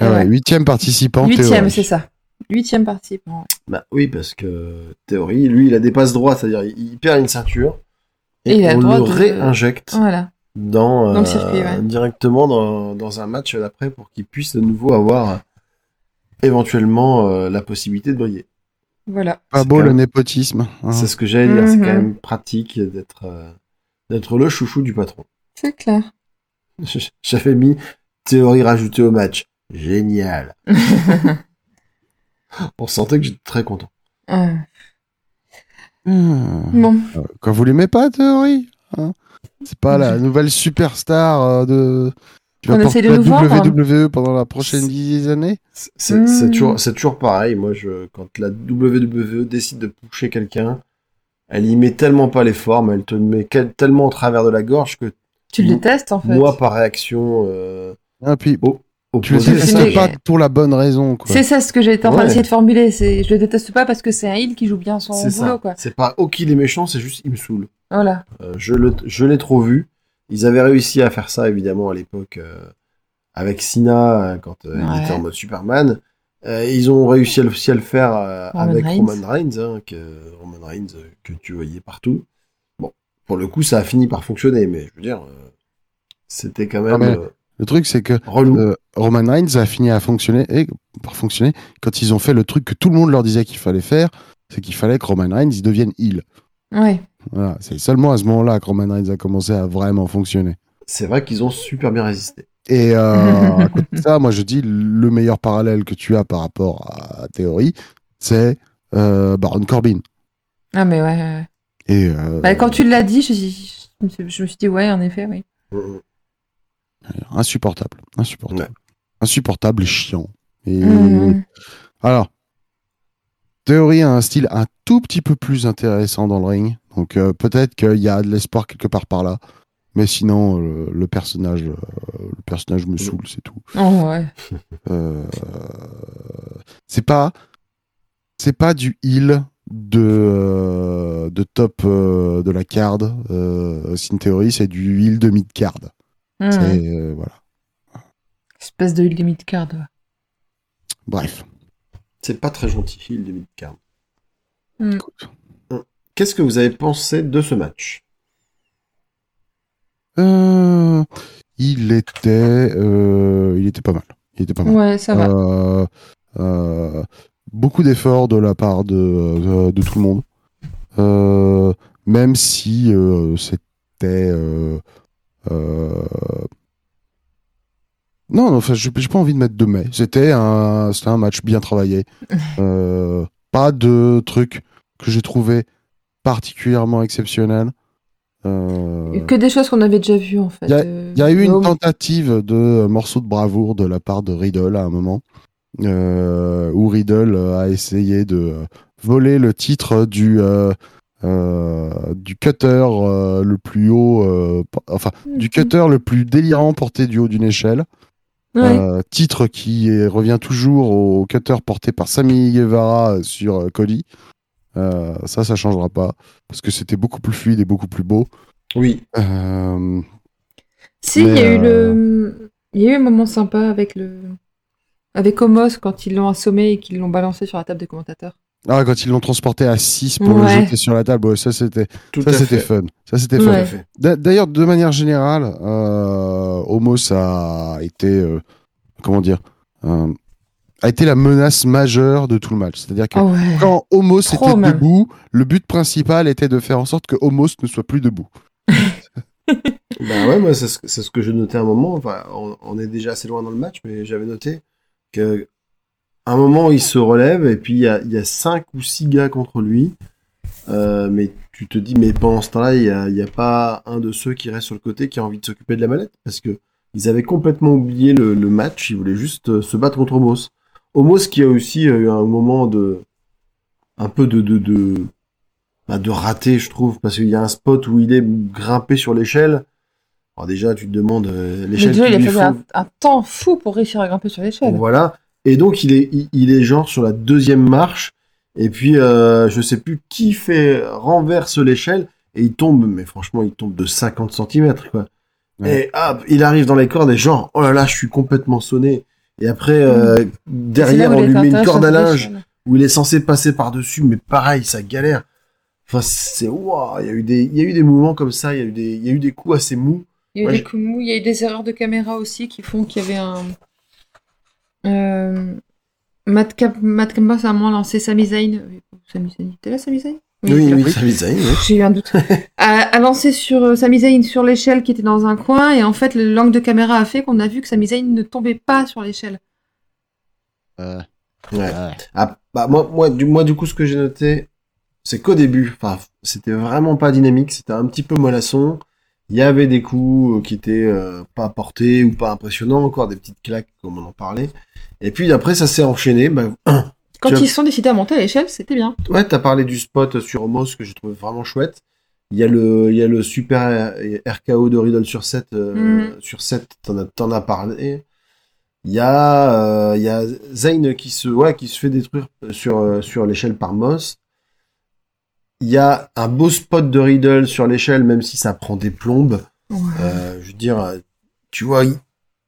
Ah ouais, ouais. Huitième participant. Huitième, c'est ça. Huitième participant. ouais. Bah oui, parce que théorie, lui, il a des passes droits, c'est-à-dire il, perd une ceinture et, Et il a le on droit le de- réinjecte Voilà. dans, Dans le euh, circuit, ouais. directement dans, dans un match d'après pour qu'il puisse de nouveau avoir éventuellement euh, la possibilité de briller. Voilà. Pas beau le même- népotisme. hein. C'est ce que j'allais dire, c'est Mhm. quand même pratique d'être euh, d'être le chouchou du patron. C'est clair. <laughs> J'avais mis théorie rajoutée au match. Génial. <laughs> On sentait que j'étais très content. Euh, Hmm. bon. Quand vous l'aimez pas, théorie hein C'est pas la nouvelle superstar euh, de. Va On essaie de la nous vendre. WWE pendant la prochaine dizaine années C'est- C'est toujours, c'est toujours pareil. Moi, je, quand la WWE décide de pusher quelqu'un, elle y met tellement pas les formes, elle te met tellement au travers de la gorge que Tu le détestes en fait. moi, par réaction euh, Ah, puis, tu le détestes pas pour la bonne raison. C'est ça ce que j'étais en train Ouais. d'essayer de formuler. Je le déteste pas parce que c'est un heel qui joue bien son boulot. C'est pas oh qu'il est méchant, c'est juste il me saoule. Voilà. Euh, je l'ai trop vu. Ils avaient réussi à faire ça évidemment à l'époque euh, avec Cena euh, quand euh, il était en mode Superman. Euh, ils ont réussi à le, aussi à le faire euh, Roman avec Reigns. Roman Reigns, hein, que, Roman Reigns euh, que tu voyais partout. Bon, pour le coup, ça a fini par fonctionner, mais je veux dire, euh, c'était quand même Ah, mais- euh, Le truc, c'est que euh, Roman Reigns a fini à fonctionner, et par fonctionner, quand ils ont fait le truc que tout le monde leur disait qu'il fallait faire, c'est qu'il fallait que Roman Reigns il devienne heel. Ouais. Voilà, c'est seulement à ce moment-là que Roman Reigns a commencé à vraiment fonctionner. C'est vrai qu'ils ont super bien résisté. Et euh, <laughs> à côté de ça, moi je dis le meilleur parallèle que tu as par rapport à Théorie, c'est euh, Baron Corbin. Ah mais ouais. ouais. Et euh, Bah, quand tu l'as dit, je, je me suis- je me suis dit ouais, en effet, oui. Insupportable, insupportable, Ouais. insupportable et chiant. Et Mhm. alors, Théorie a un style un tout petit peu plus intéressant dans le ring, donc euh, peut-être qu'il y a de l'espoir quelque part par là. Mais sinon, euh, le personnage, euh, le personnage me saoule, c'est tout. Oh, ouais. Euh, c'est pas c'est pas du heal de, euh, de top euh, de la card. Euh, Theory, c'est du heal de mid card. Hmm. C'est, euh, voilà. Espèce de limit card. ouais. Bref. C'est pas très gentil, il de midcard. Hmm. Écoute. Qu'est-ce que vous avez pensé de ce match? Euh, il était, euh, il était pas mal. Il était pas mal. Ouais, ça va. Euh, euh, beaucoup d'efforts de la part de, de, de tout le monde. Euh, même si euh, c'était. euh, euh, Non, non, enfin, j'ai pas envie de mettre de mais. C'était un, c'était un match bien travaillé. Euh, pas de trucs que j'ai trouvé particulièrement exceptionnels. Euh, Que des choses qu'on avait déjà vues en fait. Il y a- Euh, il y a eu une tentative de euh, morceau de bravoure de la part de Riddle à un moment, euh, où Riddle a essayé de voler le titre du, du cutter le plus haut, enfin, du cutter le plus délirant porté du haut d'une échelle. Ouais. Titre qui revient toujours au cutter porté par Sami Guevara sur Cody. Euh, ça, ça changera pas, parce que c'était beaucoup plus fluide et beaucoup plus beau. Oui. Euh, Si, il y a eu le. Il y a eu un moment sympa avec le. Avec Homos quand ils l'ont assommé et qu'ils l'ont balancé sur la table des commentateurs. Ah, quand ils l'ont transporté à 6 pour le jeter sur la table, ouais, ça c'était Tout ça à c'était fait. fun. Ça c'était fun. D'ailleurs, de manière générale, euh, Homos a été euh, comment dire euh, a été la menace majeure de tout le match. C'est-à-dire que Ah ouais. quand Homos Trop était même. debout, le but principal était de faire en sorte que Homos ne soit plus debout. <laughs> Bah ouais, moi, c'est ce, que- c'est ce que j'ai noté à un moment. Enfin, on, on est déjà assez loin dans le match, mais j'avais noté que à un moment, il se relève et puis il y a, y a cinq ou six gars contre lui. Euh, mais tu te dis, mais pendant ce temps-là, il n'y a, y a pas un de ceux qui reste sur le côté qui a envie de s'occuper de la mallette parce que ils avaient complètement oublié le, le match. Ils voulaient juste euh, se battre contre Homos. Homos qui a aussi euh, eu un moment de un peu de de, de, bah, de raté, je trouve, parce qu'il y a un spot où il est grimpé sur l'échelle. Alors déjà, tu te demandes euh, Mais l'échelle déjà, il a fallu faut. un, un temps fou pour réussir à grimper sur l'échelle. Voilà. Et donc, il est, il, il est genre sur la deuxième marche. Et puis, euh, je sais plus qui fait renverse l'échelle et il tombe. Mais franchement, il tombe de 50 cm, quoi. Ouais. Et hop, il arrive dans les cordes et genre, oh là là, je suis complètement sonné. Et après, euh, là derrière, on lui met une corde à linge où il est censé passer par-dessus, mais pareil, ça galère. Enfin, c'est, waouh, il y a eu des, il y a eu des mouvements comme ça, il y a eu des, il y a eu des coups assez mous. Il y a eu Ouais, des coups de mou, il y a eu des erreurs de caméra aussi qui font qu'il y avait un. Euh... Matt, Cap... Matt Kamba, ça a moins lancé Sami Zayn. Sami Zayn, t'es là, Sami Zayn? Oui, oui. J'ai eu un doute. a, a lancé sur euh, Sami Zayn sur l'échelle qui était dans un coin et en fait le l'angle de caméra a fait qu'on a vu que Sami Zayn ne tombait pas sur l'échelle. Euh, Ouais. Ah, bah, moi, moi, du, moi, du coup, ce que j'ai noté, c'est qu'au début, enfin, c'était vraiment pas dynamique, c'était un petit peu mollasson. Il y avait des coups euh, qui étaient euh, pas portés ou pas impressionnants, encore des petites claques, comme on en parlait. Et puis après, ça s'est enchaîné. Bah, <clears throat> Quand Tu as- ils se sont décidés à monter à l'échelle, c'était bien. ouais, t'as parlé du spot sur Homos que j'ai trouvé vraiment chouette. Il y a le, il y a le super RKO de Riddle sur 7, euh, Mhm. sur 7, t'en as, t'en as parlé. Il y a, euh, il y a Zayn qui se, ouais, qui se fait détruire sur, euh, sur l'échelle par Moss. Il y a un beau spot de Riddle sur l'échelle, même si ça prend des plombes. Euh, je veux dire, tu vois, il,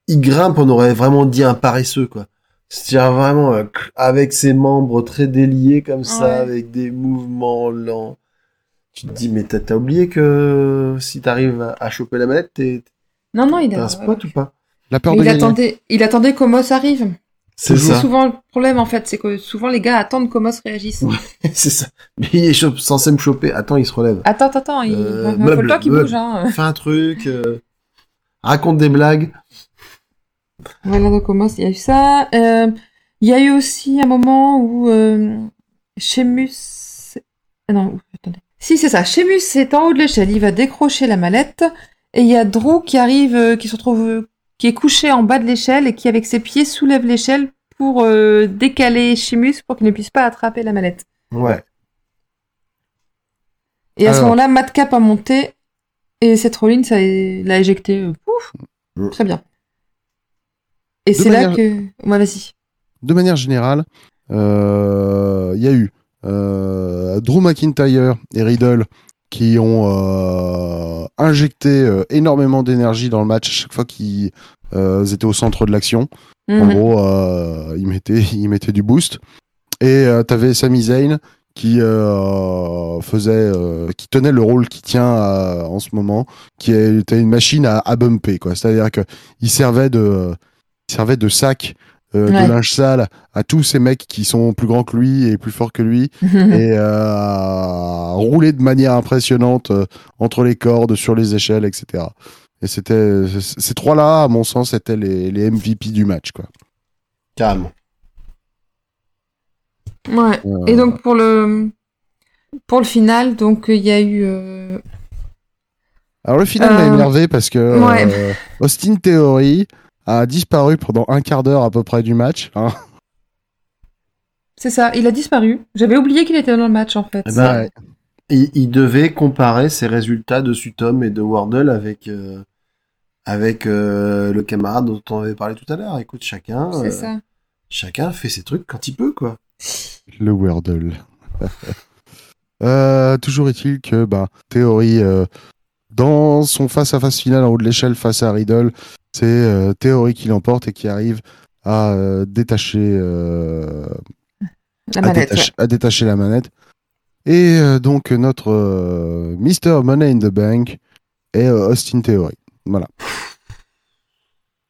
il grimpe, on aurait vraiment dit un paresseux, quoi. C'est-à-dire vraiment euh, avec ses membres très déliés comme ça, Ouais. avec des mouvements lents. Tu te dis, mais t'as t'as oublié que si t'arrives à, à choper la manette, t'es Non, non, il a. un spot ou pas? La peur Mais de il gagner. attendait, il attendait qu'Homos arrive. C'est souvent le problème en fait, c'est que souvent les gars attendent qu'Homos réagisse. Ouais. <laughs> c'est ça. Mais il est censé me choper. Attends, il se relève. Attends, attends, attends, il Euh, va meuble, falloir qu'il bouge. Hein. Fais un truc. euh, Raconte des blagues. Voilà, donc Homos, il y a eu ça. Euh, il y a eu aussi un moment où euh, Sheamus... ah Non, attendez. Si, c'est ça. Sheamus est en haut de l'échelle, il va décrocher la mallette. Et il y a Drew qui arrive, euh, qui se retrouve, euh, qui est couché en bas de l'échelle et qui, avec ses pieds, soulève l'échelle pour décaler Sheamus pour qu'il ne puisse pas attraper la mallette. Ouais. Et à ce moment-là, Madcap a monté et cette Rollins l'a éjecté. Pouf. Très bien. Et c'est là que... Ouais, vas-y. De manière générale, euh, il y a eu euh, Drew McIntyre et Riddle qui ont euh, injecté euh, énormément d'énergie dans le match à chaque fois qu'ils euh, étaient au centre de l'action. En Mhm. gros, euh, ils, mettaient, <laughs> ils mettaient du boost. Et euh, t'avais Sami Zayn qui euh, faisait, euh, qui tenait le rôle qui tient euh, en ce moment, qui était une machine à, à bumper, quoi. C'est-à-dire que il servait de, servait de sac euh, Ouais. de linge sale à tous ces mecs qui sont plus grands que lui et plus forts que lui <laughs> et euh, à rouler de manière impressionnante euh, entre les cordes, sur les échelles, etc. Et c'était ces trois-là, à mon sens, étaient les, les MVP du match, quoi. Carrément. Ouais. Euh, Et donc pour le pour le final, donc il y a eu euh, Alors le final m'a Euh, énervé parce que ouais. euh, Austin Theory a disparu pendant un quart d'heure à peu près du match. hein. c'est ça, il a disparu. J'avais oublié qu'il était dans le match en fait. Eh ben. Il, il devait comparer ses résultats de Sutom et de Wardle avec, euh, avec euh, le camarade dont on avait parlé tout à l'heure. Écoute, chacun, euh, ça. chacun fait ses trucs quand il peut, quoi. Le Wordle. <laughs> Euh, toujours est-il que bah, Theory, euh, dans son face-à-face final en haut de l'échelle face à Riddle, c'est euh, Theory qui l'emporte et qui arrive à euh, détacher, euh, La à, manette. détacher, à détacher la manette. Et euh, donc notre euh, Mr. Money in the Bank est euh, Austin Theory. Voilà.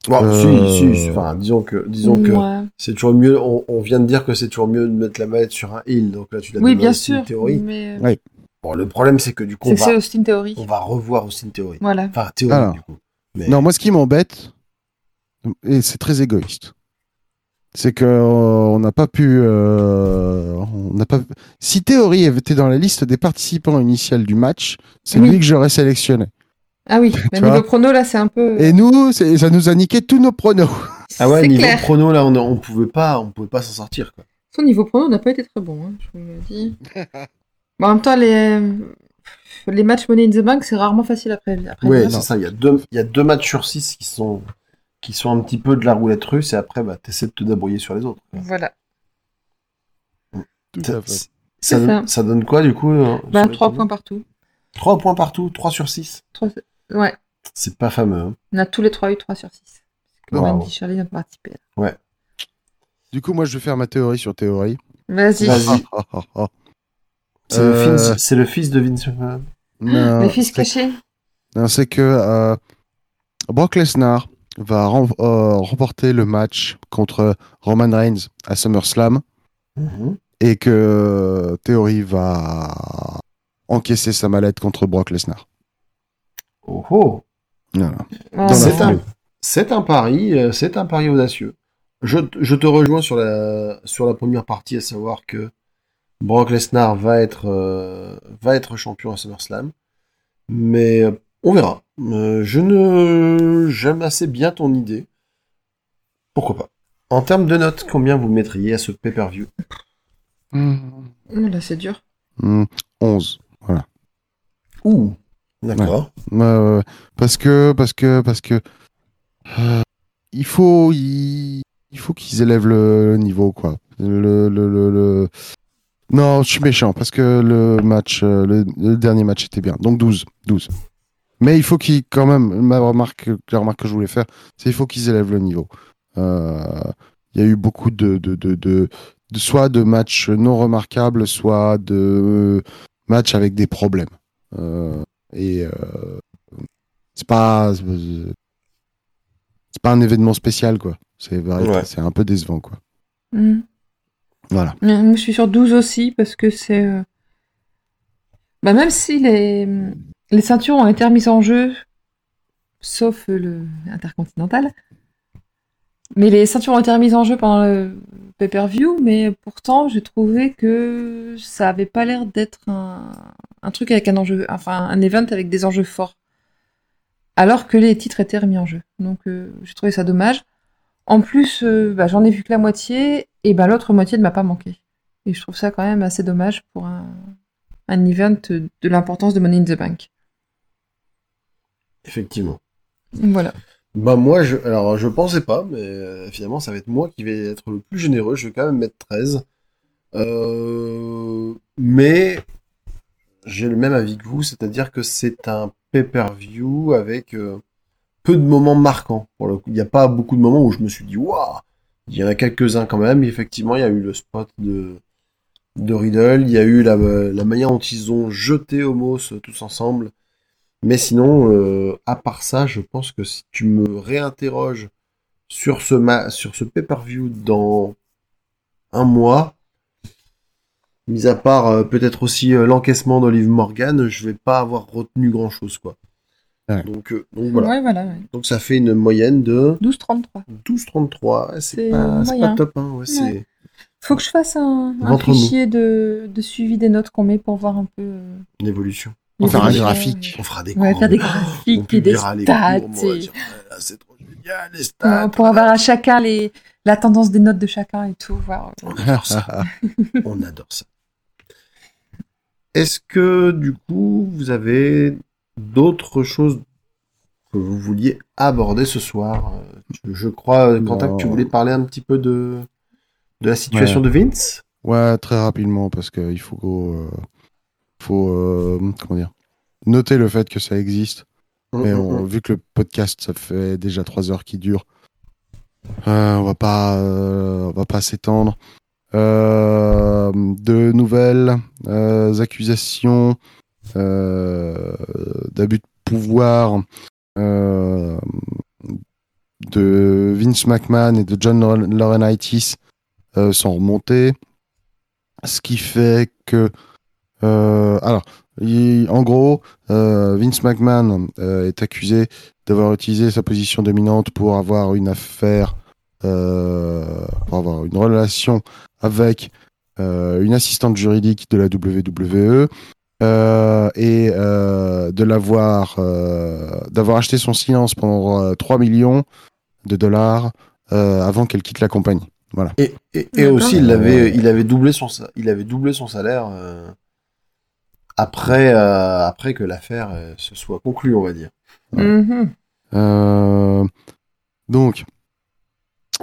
Bon, Euh, si, si, enfin, disons que, ouais. disons que Ouais. c'est toujours mieux. On, on vient de dire que c'est toujours mieux de mettre la manette sur un heal. Donc là, tu l'as Oui, bien sûr. théorie. Mais Ouais. Bon, le problème, c'est que du coup, c'est on va, Austin Theory. on va revoir aussi une théorie. Voilà. Enfin, théorie, Alors. du coup. Mais- Non, moi, ce qui m'embête, et c'est très égoïste, c'est que euh, on n'a pas pu, euh, on n'a pas. Si Théorie était dans la liste des participants initiales du match, c'est Oui. lui que j'aurais sélectionné. Ah oui, <laughs> mais niveau prono là, c'est un peu. Et nous, c'est- ça nous a niqué tous nos pronos. <laughs> Ah ouais, niveau clair. prono, là, on, on pouvait pas, on pouvait pas s'en sortir, quoi. Son niveau prono n'a pas été très bon, hein, je vous le dis. <laughs> Bon, en même temps, les, les matchs Money in the Bank, c'est rarement facile à prévenir. Ouais, prédire. c'est ça. Il y a deux, il y a deux matchs sur six qui sont, qui sont un petit peu de la roulette russe et après, bah, t'essaies de te débrouiller sur les autres. Voilà. Tout Ça, à fait. ça, C'est donne- ça. ça donne quoi, du coup? euh, Bah, les 3 pronos points partout. Trois points partout, 3 sur 6. Trois- Ouais, C'est pas fameux. Hein. on a tous les trois eu 3 sur 6. Comme Bravo. Andy Shirley n'a pas participé. Du coup, moi, je vais faire ma théorie sur Théorie. Vas-y. Vas-y. <laughs> Ah, ah, ah. C'est Euh, le, fils- c'est le fils de Vince McMahon. Non, Les fils non, c'est que euh, Brock Lesnar va rem- euh, remporter le match contre Roman Reigns à SummerSlam. Mhm. et que Theory va encaisser sa mallette contre Brock Lesnar. Oh oh. Voilà. La C'est un, pari, c'est un pari audacieux. Je, je te rejoins sur la, sur la première partie, à savoir que Brock Lesnar va être, euh, va être champion à SummerSlam. Mais euh, on verra. Euh, je ne, j'aime assez bien ton idée. Pourquoi pas. En termes de notes, combien vous mettriez à ce pay-per-view? Oh, Là, c'est dur. Hmm, 11. Ouh. D'accord. Euh, parce que, parce que, parce que, euh, il faut, il, il faut qu'ils élèvent le, niveau, quoi. Le, le, le, le- Non, je suis méchant, parce que le match, euh, le, le dernier match était bien. Donc 12, 12. Mais il faut qu'ils, quand même, ma remarque, la remarque que je voulais faire, c'est il faut qu'ils élèvent le niveau. Euh, Il y a eu beaucoup de, de, de, de, de- soit de matchs non remarquables, soit de matchs avec des problèmes. Euh, et euh, c'est pas c'est pas un événement spécial quoi. C'est Ouais. c'est un peu décevant quoi. Hmm. Voilà. Moi, je suis sur 12 aussi parce que c'est. euh, Bah, même si les, les ceintures ont été remises en jeu, sauf le intercontinental, mais les ceintures ont été remises en jeu pendant le pay-per-view, mais pourtant, j'ai trouvé que ça avait pas l'air d'être un, un truc avec un enjeu, enfin, un event avec des enjeux forts. Alors que les titres étaient remis en jeu. Donc, euh, j'ai trouvé ça dommage. En plus, euh, bah, j'en ai vu que la moitié, et bah, l'autre moitié ne m'a pas manqué. Et je trouve ça quand même assez dommage pour un, un event de l'importance de Money in the Bank. Effectivement. Voilà. Bah moi, je, alors je pensais pas, mais euh, finalement ça va être moi qui vais être le plus généreux. Je vais quand même mettre 13. Euh, mais j'ai le même avis que vous, c'est-à-dire que c'est un pay-per-view avec euh, peu de moments marquants. Il n'y a pas beaucoup de moments où je me suis dit waouh. Il y en a quelques-uns quand même. Effectivement, il y a eu le spot de de Riddle, il y a eu la, manière dont ils ont jeté Homos tous ensemble. Mais sinon, euh, à part ça, je pense que si tu me réinterroges sur ce, sur ce pay-per-view dans un mois, mis à part euh, peut-être aussi euh, l'encaissement d'Olive Morgan, je vais pas avoir retenu grand-chose, quoi. Ouais. Donc, euh, donc voilà. Ouais, voilà. ouais. Donc ça fait une moyenne de 12-33. 12,33. Ouais, c'est pas, c'est pas moyen. top, hein. C'est Faut que je fasse un, un fichier de, de suivi des notes qu'on met pour voir un peu. euh, une évolution. On faire un l'évolution, graphique. On fera des Ouais, courbes. faire des On graphiques et des stats. et- Ah, c'est trop génial, les euh, stats. pour avoir à chacun les, la tendance des notes de chacun et tout. Voir. On adore ça. <laughs> On adore ça. Est-ce que, du coup, vous avez d'autres choses que vous vouliez aborder ce soir. Euh, Je, crois, Quentin, que tu voulais parler un petit peu de, de la situation de Vince? Ouais, très rapidement, parce qu'il faut, euh, faut euh, comment dire, noter le fait que ça existe. Mais on- vu que le podcast, ça fait déjà trois heures qu'il dure, euh, on va pas, euh, on va pas s'étendre. Euh, de nouvelles euh, accusations euh, d'abus de pouvoir euh, de Vince McMahon et de John Laurinaitis euh, sont remontées, ce qui fait que, euh, alors, en gros, euh, Vince McMahon euh, est accusé d'avoir utilisé sa position dominante pour avoir une affaire, euh, pour avoir une relation avec euh, une assistante juridique de la WWE euh, et euh, de l'avoir, euh, d'avoir acheté son silence pendant euh, 3 millions de dollars euh, avant qu'elle quitte la compagnie. Et, et, aussi, il avait, il avait doublé son, il avait doublé son salaire euh, après, euh, après que l'affaire euh, se soit conclue, on va dire. Ouais. Mhm. Euh, donc,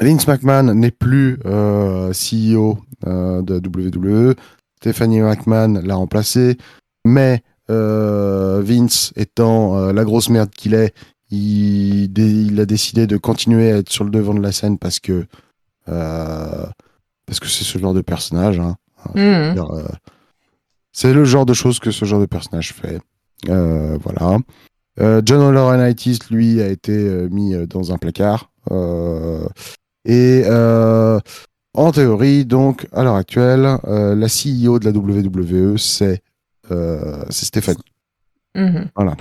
Vince McMahon n'est plus euh, CEO euh, de WWE. Stephanie McMahon l'a remplacé. Mais euh, Vince étant euh, la grosse merde qu'il est, il, a décidé de continuer à être sur le devant de la scène parce que euh, parce que c'est ce genre de personnage. hein. Mhm. c'est le genre de choses que ce genre de personnage fait. Voilà. John Laurinaitis, lui, a été mis dans un placard. Et en théorie, donc, à l'heure actuelle, euh, la CEO de la WWE, c'est c'est Stéphanie. Mhm. Voilà.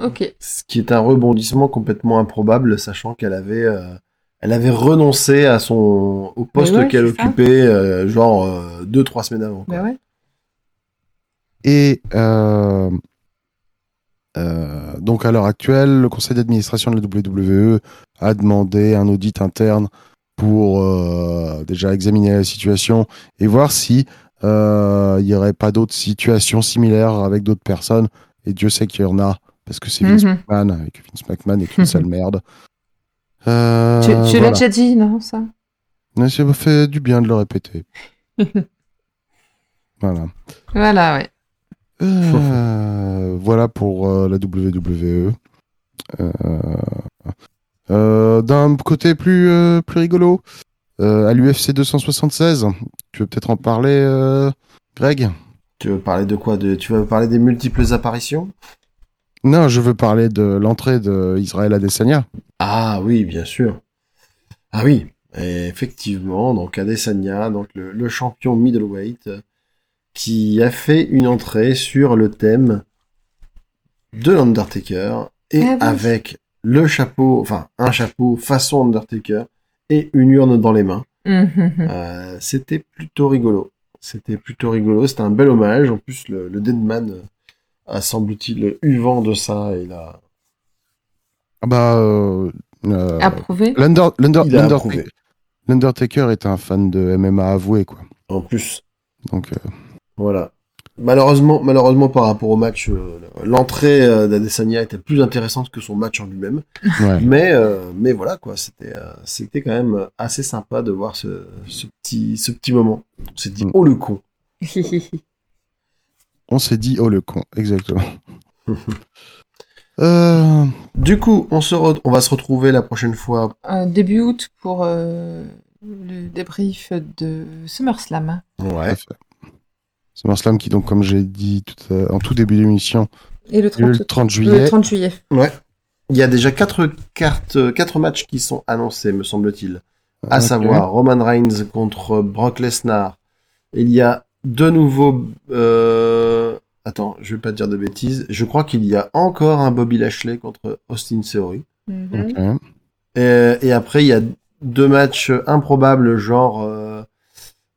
Ok. Ce qui est un rebondissement complètement improbable, sachant qu'elle avait, euh, elle avait renoncé à son, au poste ouais, qu'elle occupait, euh, genre euh, deux, trois semaines avant. quoi. Ouais. Et euh, euh, donc à l'heure actuelle, le conseil d'administration de la WWE a demandé un audit interne pour euh, déjà examiner la situation et voir si euh, il y aurait pas d'autres situations similaires avec d'autres personnes. Et Dieu sait qu'il y en a parce que c'est Vince Mhm. McMahon et que Vince McMahon est une sale <laughs> merde. Euh, Tu, tu l'as voilà. déjà dit, non, ça? Mais ça fait du bien de le répéter. <laughs> voilà. Voilà, ouais. Euh, voilà pour euh, la WWE. Euh, euh, D'un côté plus, euh, plus rigolo, euh, à l'UFC 276, tu veux peut-être en parler, euh, Greg? Tu veux parler de quoi? De, Tu veux parler des multiples apparitions? Non, je veux parler de l'entrée d'Israël Adesanya. Ah oui, bien sûr. Ah oui, et effectivement, donc Adesanya, donc le, le champion middleweight, euh, qui a fait une entrée sur le thème de l'Undertaker et Ah oui. avec le chapeau, enfin un chapeau façon Undertaker et une urne dans les mains. Mhm. Euh, c'était plutôt rigolo. C'était plutôt rigolo. C'était un bel hommage. En plus, le, le Deadman euh, a semble-t-il eu vent de ça et là, Ah bah, euh, euh, Approuvé. l'Under- l'Under- il a l'Under- approuvé. L'Undertaker est un fan de MMA avoué, quoi. En plus, Donc, euh, voilà. Malheureusement, malheureusement par rapport au match, euh, l'entrée euh, d'Adesanya était plus intéressante que son match en lui-même. Ouais. Mais, euh, mais voilà quoi, c'était, euh, c'était quand même assez sympa de voir ce, ce petit, ce petit moment. On s'est dit, Mm. oh le con. <laughs> On s'est dit, oh le con, exactement. <laughs> euh, Du coup, on se, re- on va se retrouver la prochaine fois. Euh, début août pour euh, le débrief de SummerSlam. Ouais. SummerSlam qui, donc, comme j'ai dit tout à- en tout début d'émission, Et le il y a eu 30, le 30 le juillet. 30 juillet. Ouais. Il y a déjà quatre cartes, quatre matchs qui sont annoncés, me semble-t-il. À Ok. savoir Roman Reigns contre Brock Lesnar. Il y a de nouveaux. Euh... Attends, je vais pas te dire de bêtises. Je crois qu'il y a encore un Bobby Lashley contre Austin Theory. Mhm. Et, et après, il y a deux matchs improbables, genre, euh,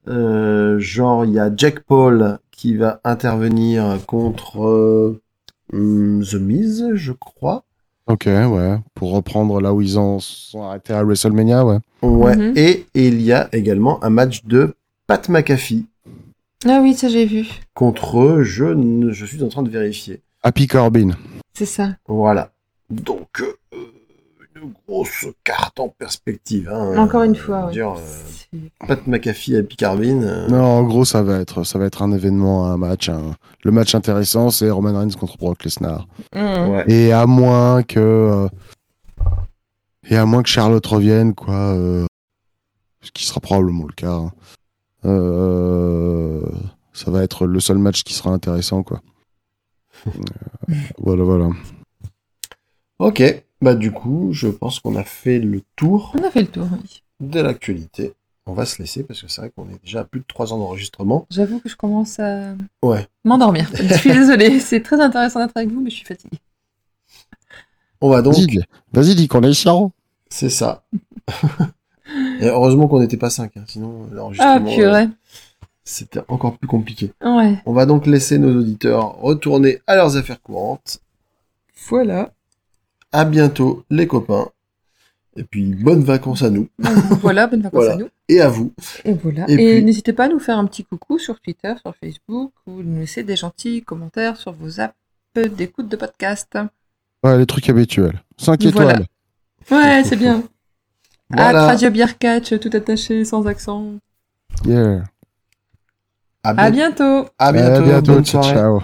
genre, il y a Jack Paul qui va intervenir contre euh, The Miz, je crois. Ok, ouais. Pour reprendre là où ils en sont arrêtés à WrestleMania, ouais. Ouais. Mhm. Et, et il y a également un match de Pat McAfee Ah oui, ça j'ai vu. contre, je, ne- je suis en train de vérifier. Happy Corbin. C'est ça. Voilà. Donc, euh, une grosse carte en perspective. hein. Encore une fois, ouais. dire, euh, Pat McAfee et Picarbin. euh, Non, en gros, ça va être, ça va être un événement, un match. Le match intéressant, c'est Roman Reigns contre Brock Lesnar. Ouais. Et à moins que, euh, et à moins que Charlotte revienne, quoi, euh, ce qui sera probablement le cas. hein. Euh, ça va être le seul match qui sera intéressant, quoi. <laughs> Voilà, voilà. Ok, bah du coup, je pense qu'on a fait le tour On a fait le tour, oui. de l'actualité. On va se laisser parce que c'est vrai qu'on est déjà à plus de 3 ans d'enregistrement. J'avoue que je commence à Ouais. m'endormir. <laughs> je suis désolée, c'est très intéressant d'être avec vous, mais je suis fatiguée. On va donc, Vas-y, dis- vas-y, dis qu'on est chiant. c'est ça. <laughs> Et heureusement qu'on n'était pas 5, sinon Ah, l'enregistrement, euh, purée. c'était encore plus compliqué. Ouais. On va donc laisser nos auditeurs retourner à leurs affaires courantes. Voilà. À bientôt, les copains. Et puis, bonnes vacances à nous <laughs> voilà, bonnes vacances Voilà. à nous. et à vous. Et voilà. Et Et, puis- n'hésitez pas à nous faire un petit coucou sur Twitter, sur Facebook, ou nous laisser des gentils commentaires sur vos apps d'écoute de podcast. Ouais, les trucs habituels. 5 Voilà. étoiles. Ouais, c'est bien. <laughs> Voilà. À Radio Beer Catch, tout attaché, sans accent. Yeah. À, À bien- bientôt. à bientôt. À bientôt. bonne ciao, soirée. ciao.